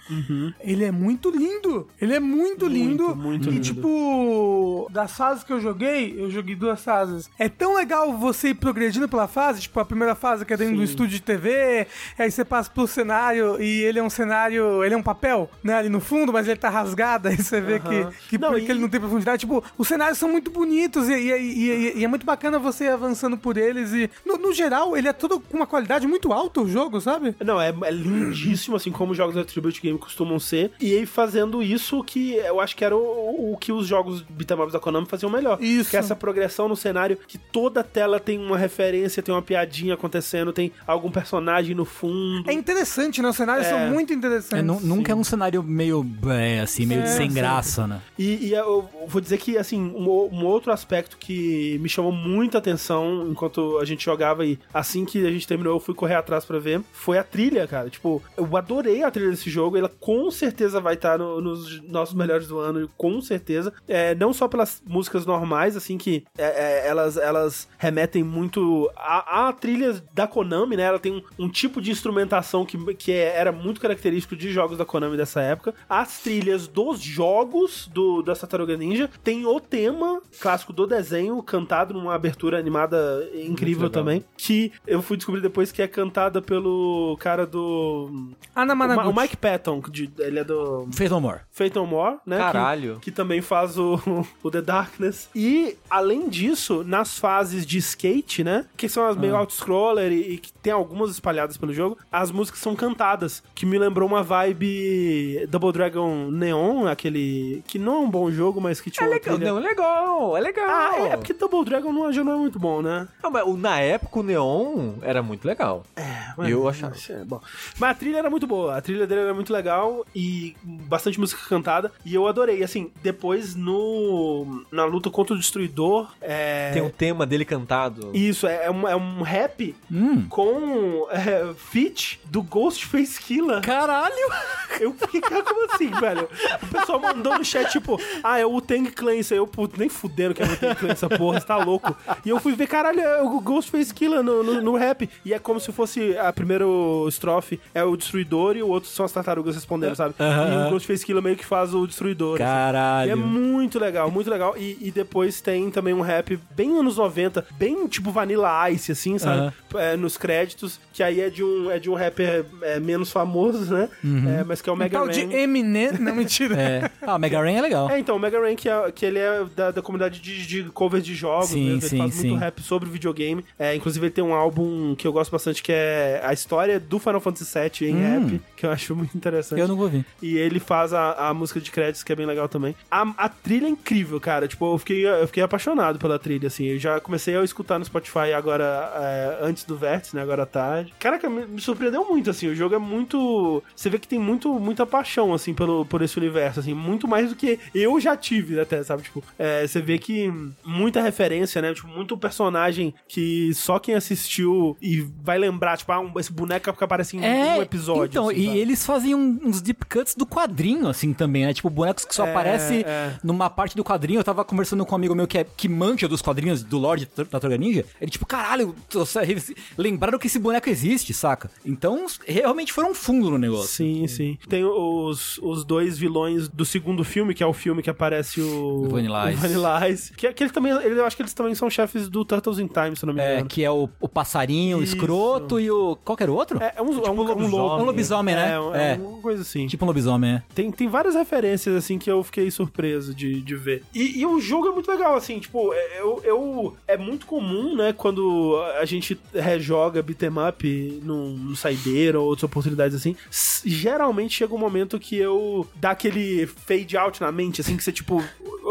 Ele é muito lindo. Ele é muito, lindo. muito e, lindo. tipo, das fases que eu joguei, eu joguei duas fases. É tão legal você ir progredindo pela fase, tipo, a primeira fase que é dentro do estúdio de TV, aí você passa pro cenário e ele é um cenário, ele é um papel, né, ali no fundo, mas ele tá rasgado, aí você vê Aham. que, que, Não, e- ele não tem profundidade. Tipo, os cenários são muito bonitos e, e- e- e- e é muito bacana você ir avançando por eles e, no, no geral, ele é todo com uma qualidade muito alta, o jogo, sabe? Não, é, é lindíssimo, assim, como os jogos da Tribute Game costumam ser. E aí fazendo isso que eu acho que era o, o que os jogos beat'em ups da Konami faziam melhor. Isso. Que é essa progressão no cenário, que toda tela tem uma referência, tem uma piadinha acontecendo, tem algum personagem no fundo. É interessante, né? Os cenários É. são muito interessantes. É, nu- nunca é um cenário meio, é, assim, meio É, sem sim. graça, né? E, e eu vou dizer que, assim, um, um outro aspecto que me chamou muita atenção enquanto a gente jogava e assim que a gente terminou eu fui correr atrás pra ver, foi a trilha, cara. Tipo, eu adorei a trilha desse jogo, ela com certeza vai estar no- nos nossos melhores do ano, com certeza. É, não só pelas músicas normais, assim, que é, é, elas, elas remetem muito à, à trilha da Konami, né? Ela tem um, um tipo de instrumentação que, que é- era muito característico de jogos da Konami dessa época. As trilhas dos jogos do, da Tartaruga Ninja tem o tema clássico do desenho, cantado numa abertura animada incrível também, que eu fui descobrir depois que é cantada pelo cara do... Ana O, Ma- Managuchi. o Mike Patton, que de- ele é do Fez no more. Fate No More, né? que- Caralho. que também faz o, o The Darkness. E, além disso, nas fases de skate, né? Que são as meio auto-scroller e, e que tem algumas espalhadas pelo jogo, as músicas são cantadas, que me lembrou uma vibe Double Dragon Neon, aquele... que não é um bom jogo, mas que tinha É legal, trilha- não, é legal, é legal. Ah, é, é porque Double Double Dragon não, já não é muito bom, né? Não, mas na época o Neon era muito legal. Eu achava. É, bom. Mas a trilha era muito boa, a trilha dele era muito legal e bastante música cantada. E eu adorei. Assim, depois no. Na luta contra o Destruidor. É. Tem um tema dele cantado. Isso, é, é um, é um rap Hum. com é, feat do Ghostface Killer. Caralho! Eu fiquei, cara, como assim, velho? O pessoal mandou no chat, tipo, ah, é o Tang Clan isso aí. Eu, puto, nem fudendo que é o Tang Clan essa porra, tá louco. E eu fui ver, caralho, é o Ghostface Killer no, no, no rap. E é como se fosse a primeira estrofe é o Destruidor e o outro são as tartarugas respondendo, sabe? E o Ghostface Killer meio que faz o Destruidor. assim. E é Caralho. muito legal, muito legal. E, e depois tem também um rap bem anos 90, bem tipo Vanilla Ice, assim, sabe? É, nos créditos, que aí é de um, é de um rapper é, menos famoso, né? É, mas que é o Mega Tal Man. de Eminem. Não, mentira. É. Ah, Mega Rain é legal. É, então, o Mega Ran, que, é, que ele é da, da comunidade de, de covers de jogos, Sim, mesmo, ele sim, faz sim. muito rap sobre videogame. É, inclusive, ele tem um álbum que eu gosto bastante, que é a história do Final Fantasy VII em Hum. rap, que eu acho muito interessante. Eu não vou vir. E ele faz a, a música de créditos, que é bem legal também. A, a trilha é incrível, cara. Tipo, eu fiquei, eu fiquei apaixonado pela trilha, assim. Eu já comecei a escutar no Spotify agora, é, antes do Vértice, né? Agora à tarde. Caraca, me, me surpreendeu muito, assim. O jogo é muito... Você vê que tem muito, muita paixão, assim, pelo, por esse universo, assim. Muito mais do que eu já tive, até, sabe? Tipo, é, você vê que muita referência, né? Tipo, muito personagem que só quem assistiu e vai lembrar, tipo, ah, um- esse boneco que aparece em um episódio. Então, assim, e sabe? eles fazem um- uns deep cuts do quadrinho, assim, também, né? Tipo, bonecos que só É, aparece é. numa parte do quadrinho. Eu tava conversando com um amigo meu que, é, que manja dos quadrinhos do Lorde da Tartaruga Ninja. Ele, tipo, caralho, lembraram que esse boneco existe, saca? Então, realmente foram fundo no negócio. Sim, sim. Tem os, os dois vilões do segundo filme, que é o filme que aparece o... Vanilla Ice. o Vanilla Ice. Que, que ele também, ele, eu acho que eles também são chefes do Turtles in Time, se não me É, engano. que é o, o passarinho, o escroto e o. Qual era o outro? É, é um, é um, lobisomem. um. Um lobisomem, né? É, É. é uma coisa assim. Tipo um lobisomem, é. Tem, tem várias referências, assim, que eu fiquei surpreso de, de ver. E, e o jogo é muito legal, assim, tipo, é- eu, eu- é muito comum, né, quando a gente rejoga beat'em up num, num saideiro ou outras oportunidades assim, geralmente chega um momento que eu dá aquele fade out na mente, assim, que você, tipo,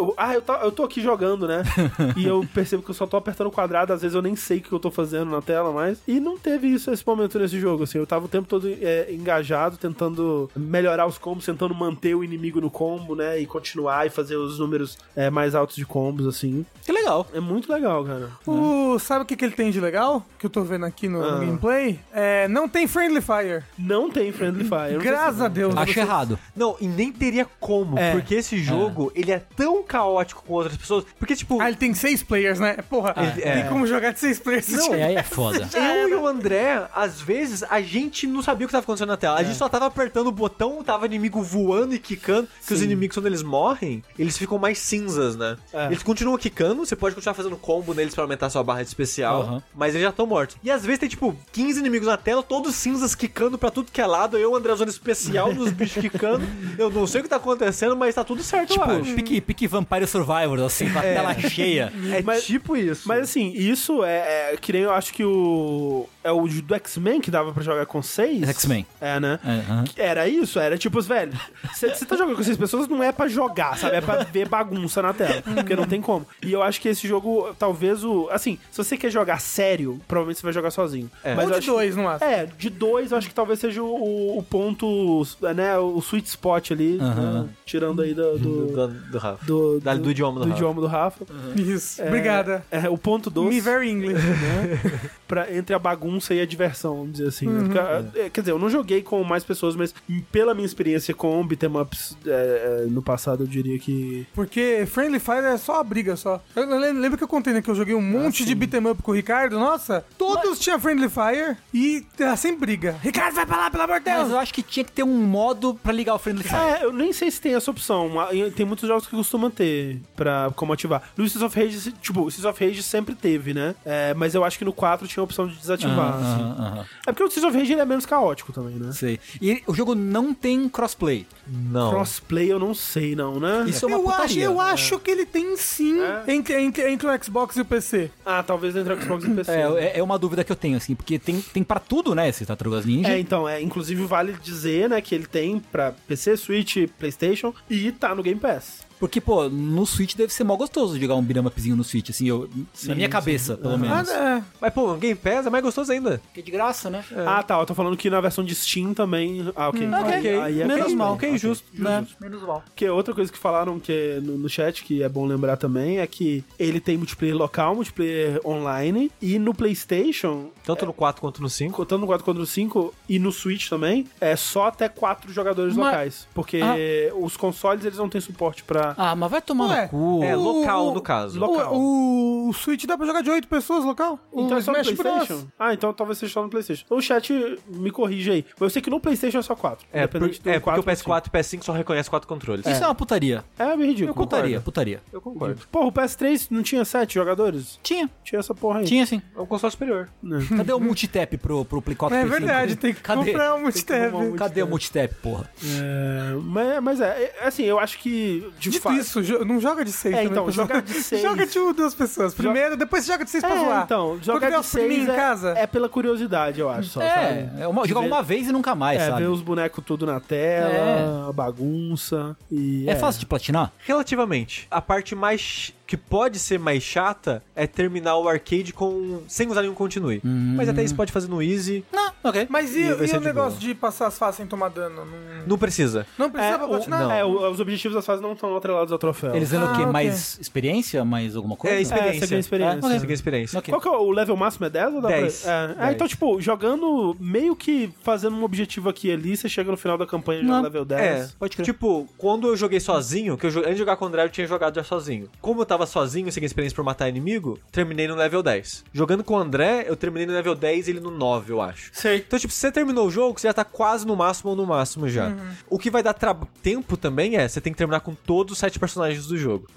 eu- ah, eu tô, eu tô aqui jogando, né, e eu percebo que eu só tô apertando o quadrado, às vezes eu nem sei o que eu tô fazendo na tela mais, e não teve isso esse momento nesse jogo, assim, eu tava o tempo todo é, engajado, tentando melhorar os combos, tentando manter o inimigo no combo, né, e continuar e fazer os números é, mais altos de combos, assim. Que legal. É muito legal, cara. O, sabe o que, que ele tem de legal? Que eu tô vendo aqui no, no Ah. gameplay? É, não tem Friendly Fire. Não tem Friendly Fire. Graças a Deus. Acho errado. Não, e nem teria como, É. porque esse jogo, ele é tão caótico com outras pessoas, porque, tipo, Ah, ele tem seis players, né? Porra, Ele- tem é. como jogar de seis players. Não, É, aí é foda. eu e o André, às vezes, a gente não sabia o que tava acontecendo na tela. A gente só tava apertando o botão, tava inimigo voando e quicando. Que os inimigos, quando eles morrem, eles ficam mais cinzas, né? É. Eles continuam quicando, você pode continuar fazendo combo neles pra aumentar sua barra de especial, Aham. mas eles já estão mortos. E às vezes tem, tipo, 15 inimigos na tela, todos cinzas quicando pra tudo que é lado. Eu, André, usando especial nos bichos quicando. Eu não sei o que tá acontecendo, mas tá tudo certo, eu Tipo, acho. pique, pique Vampire Survivor, assim, com a tela cheia. É Mas- tipo isso. Mas assim, isso é, é que nem eu acho que o. É o do X-Men que dava pra jogar com seis. X-Men. É, né? É, aham. Era isso, era tipo, velho, você tá jogando com seis pessoas, não é pra jogar, sabe? É pra ver bagunça na tela, porque não tem como. E eu acho que esse jogo, talvez o... Assim, se você quer jogar sério, provavelmente você vai jogar sozinho. É. Mas Ou de dois, não acho. É, de dois eu acho que talvez seja o, o ponto, né, o sweet spot ali, Aham. né, tirando aí do... do, do, do, do Rafa. do, Da- do idioma do Rafa. idioma do Rafa. Isso. É, Obrigada. É, o ponto doce Me very English. pra, entre a bagunça e a diversão, vamos dizer assim. né? Porque, é, quer dizer, eu não joguei com mais pessoas, mas pela minha experiência com beat'em ups é, é, no passado, eu diria que... Porque Friendly Fire é só a briga só. Eu lem- lembro que eu contei, né, que eu joguei um monte de beat'em up com o Ricardo. Nossa, todos tinham Friendly Fire e era sempre briga. Ricardo, vai pra lá, pelo amor de Mas Deus. eu acho que tinha que ter um modo pra ligar o Friendly Fire. É, eu nem sei se tem essa opção. Tem muitos jogos que costumam ter pra como ativar. No Streets of Rage, tipo, o Streets of Rage sempre teve, né? É, mas eu acho que no 4 tinha a opção de desativar, Aham, assim. aham, aham. É porque o Streets of Rage ele é menos caótico também, né? Sei. E o jogo não tem crossplay. Não. Crossplay eu não sei, não, né? Isso é uma eu acho, putaria. eu acho que ele tem sim É? entre, entre, entre o Xbox e o PC. Ah, talvez entre o Xbox e o PC. É, é, é uma dúvida que eu tenho, assim, porque tem, tem pra tudo, né, esse Tartarugas Ninja. É, então, é, inclusive vale dizer, né, que ele tem pra PC, Switch, PlayStation e tá no Game Pass. Porque, pô, no Switch deve ser mó gostoso jogar um beat'em upzinho no Switch, assim, eu, na minha cabeça, pelo Ah, menos. é. Mas, pô, Game Pass é mais gostoso ainda. Que de graça, né? Ah, tá. Eu tô falando que na versão de Steam também. Ah, ok. ok. Aí é Menos mal. ok, justo. Né? Menos mal. Que outra coisa que falaram que é no, no chat, que é bom lembrar também, é que ele tem multiplayer local, multiplayer online, e no PlayStation, Tanto no 4 quanto no 5. tanto no 4 quanto no 5 e no Switch também, é só até 4 jogadores Mas- locais. Porque Ah. os consoles eles não têm suporte pra. Ah, mas vai tomar Ué, no cu. É, O- local o- no caso. Local. O, o Switch dá pra jogar de 8 pessoas local? Então o é só no Smash PlayStation? Bros. Ah, então talvez seja só no PlayStation. Então o chat me corrige aí. Mas eu sei que no PlayStation é só 4. É, por, é porque 4 o PS4 e o PS5 só reconhecem 4 controles. Isso é uma putaria. É bem ridículo. Eu putaria, putaria. Eu concordo. Porra, o PS3 não tinha 7 jogadores? Tinha, Tinha essa porra aí. tinha sim. É um console superior. Cadê o multitap pro, pro Play 4 É Play 5? verdade, tem que Cadê? comprar um comprar um Cadê o multitap, porra? É, mas, mas é, é, assim, eu acho que de Dito fato. isso, jo- não joga de 6 É, então, joga de seis. joga de uma, duas pessoas. Primeiro, depois joga de 6 pra É, zoar. então, der de priminhos 6 em é, casa. é pela curiosidade, eu acho, só, É, sabe? é uma, jogar uma vez e nunca mais, É, sabe? ver os bonecos tudo na tela, a bagunça e... É fácil de platinar? Relativamente. A parte mais que pode ser mais chata é terminar o arcade com sem usar nenhum continue. Mas até isso pode fazer no easy. Não, ok. Mas e, E e o negócio boa. de passar as fases sem tomar dano? Não, Não precisa. não precisa É, pra o- platinar? não. é, os objetivos das fases não estão atrelados ao troféu. Eles dando Ah, o quê? ok. Mais experiência? Mais alguma coisa? É, É, experiência. você ganha experiência. É, ok. Você ganha experiência. Ok. Qual que é o level máximo? É 10 ou dá 10. pra... É, é, 10. então, tipo, jogando meio que fazendo um objetivo aqui e ali, você chega no final da campanha já no level 10. É, Pode crer. Tipo, quando eu joguei sozinho, que eu antes de jogar com o André, eu tinha jogado já sozinho. Como eu tava sozinho, sem experiência por matar inimigo, terminei no level 10. Jogando com o André, eu terminei no level 10 e ele no 9, eu acho. Sei. Então, tipo, se você terminou o jogo, você já tá quase no máximo ou no máximo já. O que vai dar tempo também é, você tem que terminar com todos os sete personagens do jogo.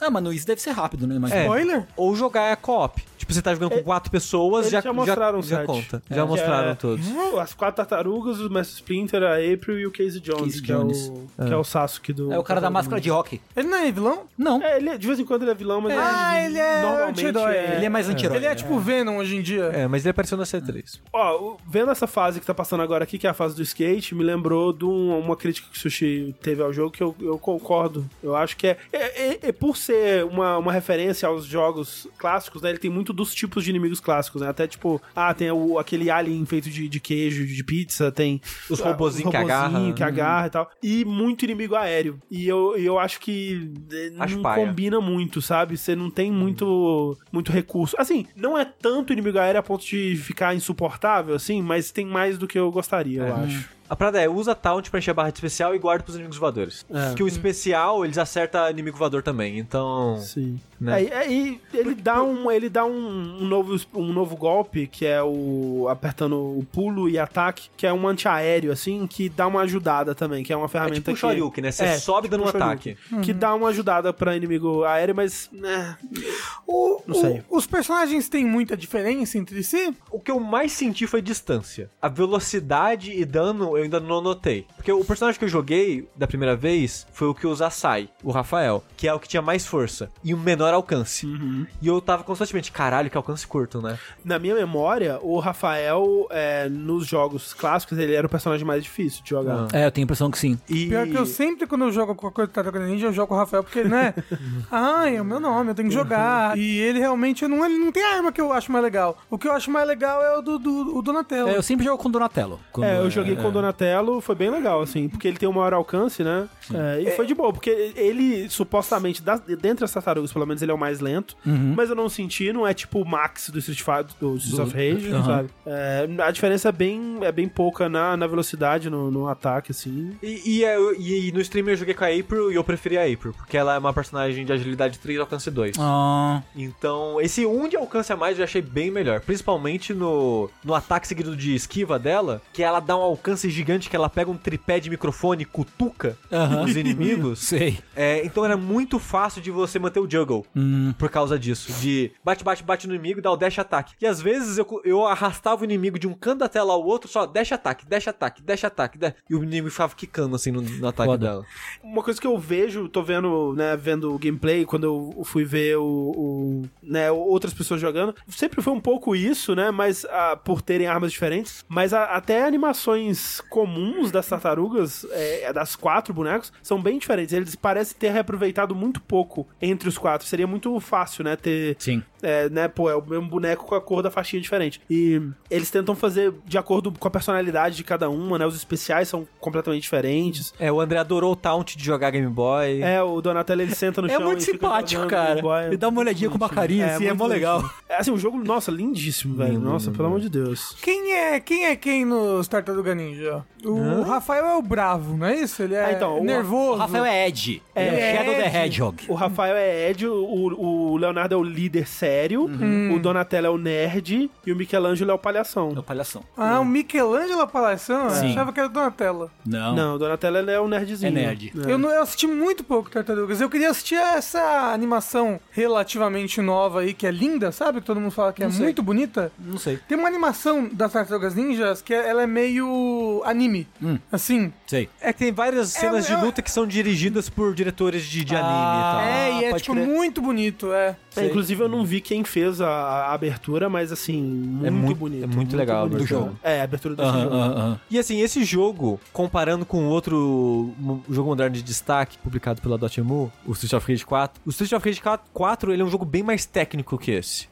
Ah, mano, isso deve ser rápido, né? Mas É. Spoiler? Ou jogar é co-op. Tipo, você tá jogando com quatro pessoas, eles já, já mostraram já, já conta. É, já mostraram é- todos. As quatro tartarugas, o Mestre Splinter, a April e o Casey Jones, Casey que, Jones. É o, que é o Sasuke do... É o cara da máscara de rock. Ele não é vilão? Não. É, ele, é- de vez em quando ele é vilão, mas Ah, ele é normalmente anti-herói. Ele é mais anti-herói. Ele é tipo Venom hoje em dia. É, mas ele apareceu na C3. Ó, vendo essa fase que tá passando agora aqui, que é a fase do skate, me lembrou de um- uma crítica que o Sushi teve ao jogo que eu, eu concordo. Eu acho que é, é, é- é por ser uma, uma referência aos jogos clássicos, né? Ele tem muito dos tipos de inimigos clássicos, né? Até tipo, ah, tem o, aquele alien feito de, de queijo, de pizza, tem Os ah, robozinhos que robozinho agarra. que agarra e tal. E muito inimigo aéreo. E eu, eu acho que eh, Acho não paia. combina muito, sabe? Você não tem muito, muito recurso. Assim, não é tanto inimigo aéreo a ponto de ficar insuportável, assim, mas tem mais do que eu gostaria, eu acho. A parada é, usa taunt pra encher a barra de especial e guarda pros inimigos voadores. É. Que o especial, eles acertam inimigo voador também, então... Sim. Né? É, é, e ele dá, um, ele dá um, um novo, um novo golpe, que é o apertando o pulo e ataque, que é um antiaéreo, assim, que dá uma ajudada também, que é uma É ferramenta tipo um que... Shoryuken, né? Você É, sobe tipo dando um ataque. Que dá uma ajudada pra inimigo aéreo, mas... né, O- Não o- sei. os personagens têm muita diferença entre si? O que eu mais senti foi distância. A velocidade e dano eu ainda não notei. Porque o personagem que eu joguei da primeira vez foi o que usa Sai, o Rafael, que é o que tinha mais força e um menor alcance. E eu tava constantemente, caralho, que alcance curto, né? Na minha memória, o Rafael, é, nos jogos clássicos, ele era o personagem mais difícil de jogar. É, eu tenho a impressão que sim. E... Pior que eu sempre, quando eu jogo com a coisa do Tartaruga Ninja, eu jogo com o Rafael, porque, né? Ai, é o meu nome, eu tenho que jogar. E ele realmente não, ele não tem arma que eu acho mais legal. O que eu acho mais legal é o do, do o Donatello. É, eu sempre jogo com Donatello. Quando É, eu joguei com o Donatello, foi bem legal, assim, porque ele tem um maior alcance, né? É, e foi de boa, porque ele, supostamente, das, dentre as tartarugas, pelo menos ele é o mais lento, mas eu não senti, não é tipo o Max do Street Fighter, do Streets of Rage, Aham. sabe? É, a diferença é bem, é bem pouca na, na velocidade, no, no ataque, assim. E, e, eu- e- e no stream eu joguei com a April e eu preferi a April, porque ela é uma personagem de agilidade 3 alcance 2. Ah, Então, esse 1 de alcance a mais eu achei bem melhor. Principalmente no, no ataque seguido de esquiva dela, que ela dá um alcance gigante, que ela pega um tripé de microfone e cutuca os inimigos. sei. É, então era muito fácil de você manter o juggle Hum. por causa disso. De bate, bate, bate no inimigo e dá o dash ataque. E às vezes eu, eu arrastava o inimigo de um canto da tela ao outro, só dash ataque, dash ataque, dash ataque. dash- E o inimigo ficava quicando assim no, no ataque Foda. dela. Uma coisa que eu vejo, tô vendo, né, vendo o gameplay, quando eu fui ver o, o, né, outras pessoas jogando, sempre foi um pouco isso, né, mas ah, por terem armas diferentes, mas a- até animações comuns das tartarugas, é, das quatro bonecos, são bem diferentes. Eles parecem ter reaproveitado muito pouco entre os quatro. Seria muito fácil, né? Ter. Sim. É, né, pô, é o mesmo boneco com a cor da faixinha diferente. E eles tentam fazer de acordo com a personalidade de cada uma, né? Os especiais são completamente diferentes. É, o André adorou o taunt de jogar Game Boy. É, o Donatello ele senta no É chão muito e fica simpático, cara. Ele dá uma olhadinha com uma carinha assim, é muito mó legal. É, assim, o jogo, nossa, lindíssimo, velho. Lindo, Nossa, lindo. pelo amor de Deus. Quem é quem é quem nos Tartaruga Ninja? O Rafael é o bravo, não é isso? Ele é Ah, então, o- nervoso. O Rafael é Ed. É, Ele é Shadow Ed. the Hedgehog. O Rafael é Ed, o, o Leonardo é o líder sério, Uhum. o Donatello é o nerd e o Michelangelo é o palhação. É o palhação. Ah, o Michelangelo apareceu? Eu Sim. achava que era o Donatello. Não. Não, o Donatello ele é o nerdzinho. É nerd. É. Eu, não, eu assisti muito pouco Tartarugas. Eu queria assistir essa animação relativamente nova aí, que é linda, sabe? Que todo mundo fala que é Não sei. muito bonita. Não sei. Tem uma animação das Tartarugas Ninjas que é- ela é meio anime. Hum. Assim. Sei. É que tem várias É, cenas de é- luta que são dirigidas por diretores de, de Ah, anime e tal. é, e é tipo crer. muito bonito, é. É, inclusive eu não vi quem fez a, a abertura, mas assim, muito, muito- bonito. é muito legal a bonito. abertura. Do jogo. É, a abertura do Aham, jogo. aham, aham. E assim, esse jogo, comparando com outro jogo moderno de destaque publicado pela Dotemu, o Street of Rage 4, o Street of Rage 4 ele é um jogo bem mais técnico que esse.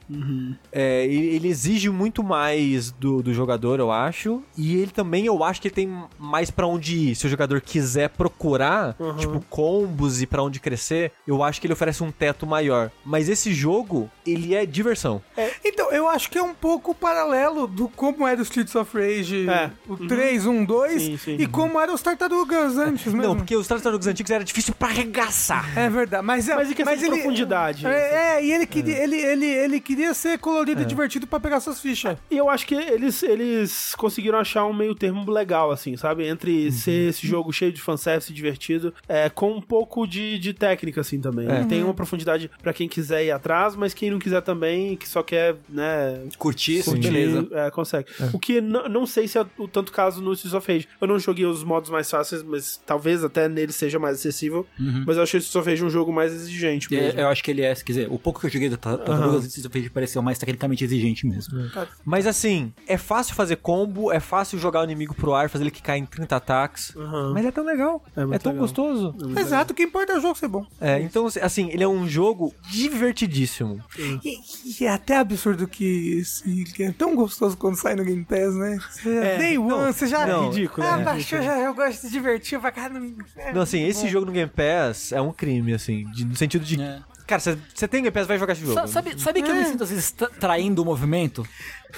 É, ele, ele exige muito mais do, do jogador, eu acho, e ele também, eu acho que ele tem mais pra onde ir. Se o jogador quiser procurar, tipo, combos e pra onde crescer, eu acho que ele oferece um teto maior. Mas esse jogo, ele é diversão. Então, eu acho que é um pouco paralelo do como era o Streets of Rage, É. o 3, 1, 2, Sim, sim. e como eram os Tartarugas antes mesmo. Não, porque os tartarugas antigos era difícil pra arregaçar. É verdade, mas é, Mas em questão de profundidade, É, é, e ele queria, ele, ele, ele queria ser colorido e divertido pra pegar suas fichas. E eu acho que eles, eles conseguiram achar um meio termo legal, assim, sabe? Entre Uhum. ser esse jogo cheio de fanservice divertido, é, com um pouco de, de técnica, assim, também. É. Tem uma profundidade pra quem quiser ir atrás, mas quem não quiser também, que só quer, né... Curtir, sim, beleza. É, consegue. O que não sei se é o tanto caso no Streets of Rage. Eu não joguei os modos mais fáceis, mas talvez até nele seja mais acessível. Mas eu achei o Streets of Rage um jogo mais exigente mesmo. É, eu acho que ele é, quer dizer, o pouco que eu joguei da Ta- Tartarugas uhum. pareceu mais tecnicamente exigente mesmo. Mas assim, é fácil fazer combo, é fácil jogar o inimigo pro ar, fazer ele quicar em 30 ataques. Aham. Mas é tão legal. É É, tão legal. gostoso. Exato, o que importa é o jogo ser bom. É, então, assim, ele é um jogo divertidíssimo. E, e é até absurdo que, esse- que é tão gostoso quando sai no Game Pass, né? Você já, É, day one, não, você já... não, ridículo, Ah, é baixou, já, eu gosto de divertir pra caramba. É, Não, assim, esse jogo no Game Pass é um crime, assim, de- no sentido de. É. Cara, você tem Game Pass, vai jogar esse jogo. Sa- Sabe, sabe que eu me sinto às vezes tra- traindo o movimento?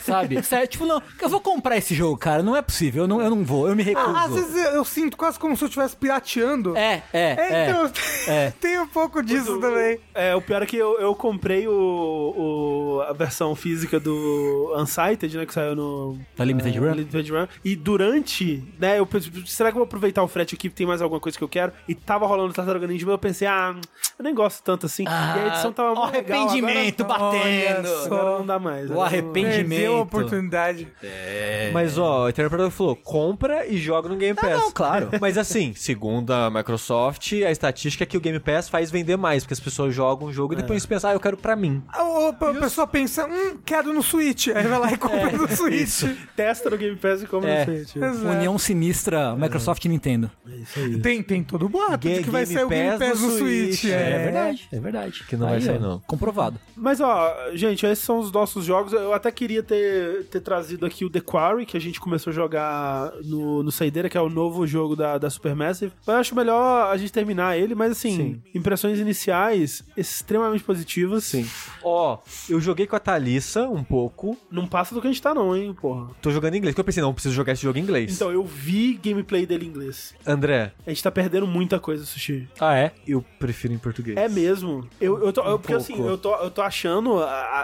Sabe? Sério, tipo, não, eu vou comprar esse jogo, cara. Não é possível, eu não, eu não vou, eu me recuso. Ah, às vezes eu, eu sinto quase como se eu estivesse pirateando. É, é, É, é. então, é. tem um pouco disso também. É, o pior é que eu, eu comprei o, o- a versão física do Unsighted, né, que saiu no... Da Limited é, Run? Limited Run. E durante, né, eu pensei, será que eu vou aproveitar o frete aqui, tem mais alguma coisa que eu quero? E tava rolando Tartaruga Ninja, mas eu pensei, ah, eu nem gosto tanto assim. e a edição tava o mó legal, arrependimento agora, batendo. Olha só. agora não dá mais. O não- arrependimento. Perdeu a oportunidade. Mas, ó, o Predator falou, compra e joga no Game Pass. não, claro. Mas assim, segundo a Microsoft, a estatística é que o Game Pass faz vender mais, porque as pessoas jogam o jogo e depois pensam, ah, eu quero pra mim. A, a- a pessoa pensa, hum, quero no Switch. Aí vai lá e compra no Switch. Testa no Game Pass e compra É. no Switch. Exato. União sinistra, Microsoft e Nintendo. É isso aí. Tem, tem todo o boato de Game que vai sair o Game Pass no no Switch. Switch. É, É, verdade, é verdade. Que não vai sair, ó, não. Comprovado. Mas ó, gente, esses são os nossos jogos. Eu até queria ter, ter trazido aqui o The Quarry, que a gente começou a jogar no, no Saideira, que é o novo jogo da, da Supermassive. Mas eu acho melhor a gente terminar ele, mas assim, Sim. impressões iniciais extremamente positivas. Sim. Ó, eu joguei com a Thalissa um pouco. Não passa do que a gente tá, não, hein, porra. Tô jogando em inglês, porque eu pensei, não, eu preciso jogar esse jogo em inglês. Então, eu vi gameplay dele em inglês. André, A gente tá perdendo muita coisa, Sushi. Ah, é? eu prefiro em português. É mesmo. Eu, eu tô, eu- porque pouco. assim, eu tô, eu tô achando.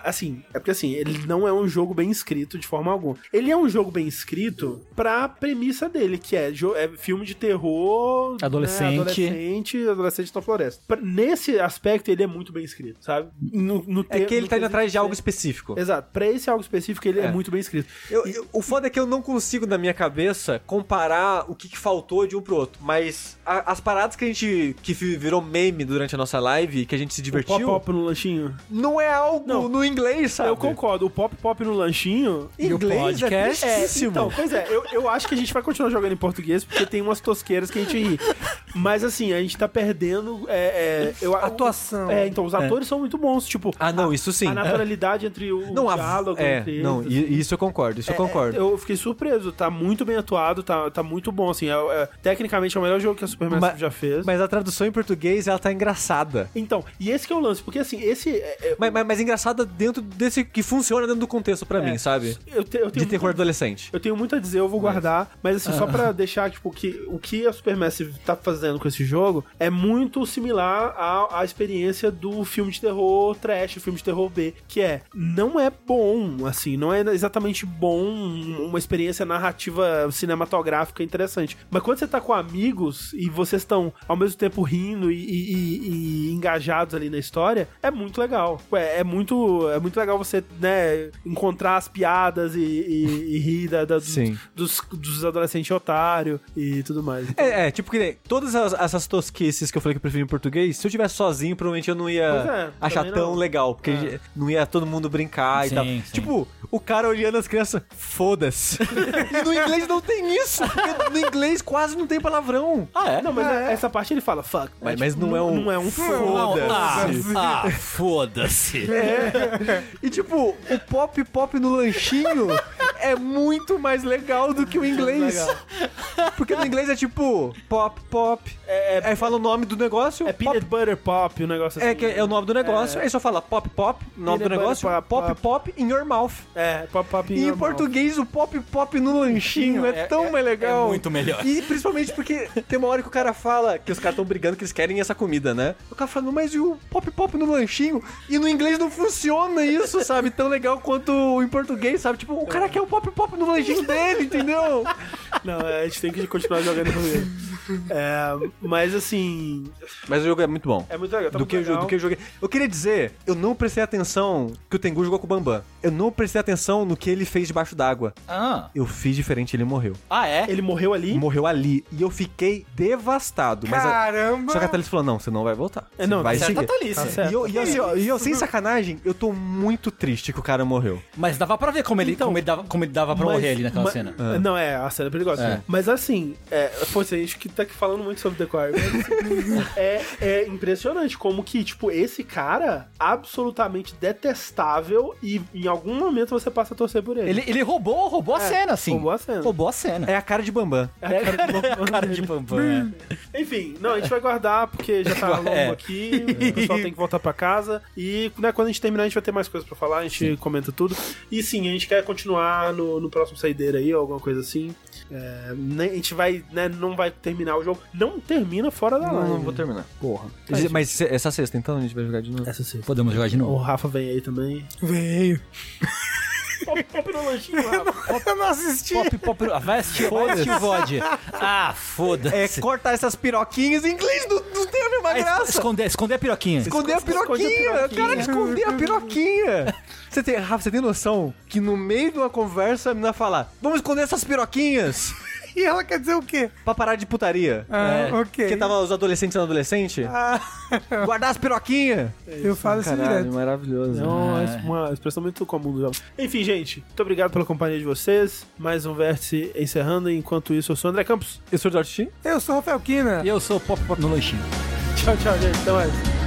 Assim, é porque assim, ele não é um jogo bem escrito de forma alguma. Ele é um jogo bem escrito pra premissa dele, que é, é filme de terror. né, Adolescente. adolescente, adolescente na floresta. Pra- nesse aspecto, ele é muito bem escrito, sabe? No, no É que ele no tá indo atrás de algo específico. Exato. Pra esse algo específico, ele é, É. muito bem escrito. Eu- eu- o foda é que eu não consigo, na minha cabeça, comparar o que, que faltou de um pro outro. Mas a- as paradas que a gente. que vi- virou meme durante a nossa live, que a gente se O divertiu, pop-pop no lanchinho. não é algo Não. no inglês, sabe? Eu concordo. O pop-pop no lanchinho. E o Inglês podcast? é É, tristíssimo. então, pois é, eu, eu acho que a gente vai continuar jogando em português porque tem umas tosqueiras que a gente ri. Mas assim, a gente tá perdendo. É, é, eu, Atuação. É, então, os atores são muito bons. Tipo, Ah, não, isso sim. a naturalidade entre o, Não, o a- diálogo é, entre não, eles, e- assim. isso eu concordo, isso eu É, concordo. Eu fiquei surpreso, tá muito bem atuado, tá, tá muito bom, assim. É, é- tecnicamente é o melhor jogo que a Supermassive Ma- já fez. Mas a tradução em português, ela tá engraçada. Então, e esse que é o lance, porque assim, esse. é- é- Mas, mas, mas engraçada dentro desse. que funciona dentro do contexto pra mim, sabe? eu, te- eu De terror muito- adolescente. Eu tenho muito a dizer, eu vou guardar, mas assim, só Ah. pra deixar, tipo, que o que a Supermassive tá fazendo com esse jogo é muito similar à, à experiência do filme de terror trash, o filme de terror B, que é, não é bom, assim, não é exatamente bom, uma experiência narrativa cinematográfica interessante, mas quando você tá com amigos e vocês estão ao mesmo tempo rindo e, e- e- e engajados ali na história, é muito legal. É, é muito, é muito legal você, né, encontrar as piadas e, e- e rir da, da- Sim. dos, dos adolescentes otário e tudo mais. É, é, tipo que nem todas as- essas tosquices que eu falei que eu prefiro em português, se eu tivesse sozinho, provavelmente eu não ia é, achar tão não. legal, porque É. não ia todo mundo brincar Sim, e tal. sim. Tipo, o cara olhando as crianças, foda-se. e no inglês não tem isso, porque no inglês quase não tem palavrão. Ah, é? Não, mas essa parte ele fala fuck. Mas- mas não é um Não é um Não, foda-se. ah, ah, foda-se. E tipo, o pop pop no lanchinho é muito mais legal do que o inglês. Porque no inglês é tipo pop pop. É, Aí fala o nome do negócio. é pop peanut butter pop, o negócio assim. É, que é o nome do negócio, aí só fala pop pop, nome do Peanut negócio, butter pop pop, pop in your mouth. É, pop pop E em normal. português o pop pop no lanchinho é, É- tão é- mais legal. é muito melhor. E principalmente porque tem uma hora que o cara fala que os caras estão brigando que eles querem essa comida, né? O cara fala, mas e o pop pop no lanchinho? E no inglês não funciona isso, sabe? Tão legal quanto em português, sabe? Tipo, o cara quer o pop pop no lanchinho dele, entendeu? Não, é, a gente tem que continuar jogando com ele. É, mas assim, Mas o jogo é muito bom. é muito legal. Tá do, muito que eu, legal. do que eu joguei. Eu queria dizer, eu não prestei atenção que o Tengu jogou com o Bambam. Eu não prestei atenção no que ele fez debaixo d'água. Ah, Eu fiz diferente, ele morreu. ah é? Ele morreu ali? Morreu ali. E eu fiquei devastado. Mas a... Caramba! Só que a Thalys falou: não, você não vai voltar. É, não, vai tá seguir. Tá certo. E eu, e eu, assim, ó, e eu, sem sacanagem, eu tô muito triste que o cara morreu. Mas dava pra ver como ele, Então, como ele, dava, como ele dava pra Mas- morrer ali naquela mas- cena. Não, é, a cena é perigosa. É. Mas assim, é, pô, a gente que tá aqui falando muito sobre The Choir, mas, assim, é, é impressionante como que, tipo, esse cara absolutamente detestável e em algum momento você passa a torcer por ele. Ele, ele roubou, roubou a É, cena, assim. roubou a cena. Roubou a cena. É a cara de Bambam. É a cara de bom- cara de Bambam. é. Enfim, não, a gente vai guardar porque já tá longo É. aqui, o pessoal tem que voltar pra casa e né, quando a gente terminar a gente vai ter mais coisas pra falar, a gente comenta tudo. E sim, a gente quer continuar no, no próximo saideira aí, ou alguma coisa assim. É, né, a gente vai, né, não vai terminar o jogo. Não termina fora da Não, live. não vou terminar. Porra. Mas se- essa sexta, então, a gente vai jogar de novo. Essa sim. Podemos jogar de O novo. Rafa vem aí também. Veio. Pop, pop no lanchinho, Rafa. Eu não assisti. Pop, pop, vai assistir, vai assistir o VOD. Ah, foda-se. É cortar essas piroquinhas em inglês não, não tem a mesma Ah, es- graça. Esconder, esconder a piroquinha. Esconder a piroquinha. cara, esconder a piroquinha. Você tem, Rafa, você tem noção que no meio de uma conversa a menina fala: Vamos esconder essas piroquinhas E ela quer dizer o quê? pra parar de putaria. Ah, É, ok. Porque tava os adolescentes sendo adolescente. Ah, Guardar as piroquinhas. eu falo isso direto. maravilhoso. É uma, uma expressão muito comum do jogo. Enfim, gente, muito obrigado pela companhia de vocês. Mais um vértice encerrando. Enquanto isso, eu sou o André Campos. Eu sou o George Chin. Eu sou o Rafael Kina. E eu sou Pop Pop no lanchinho. Tchau, tchau, gente. Até mais.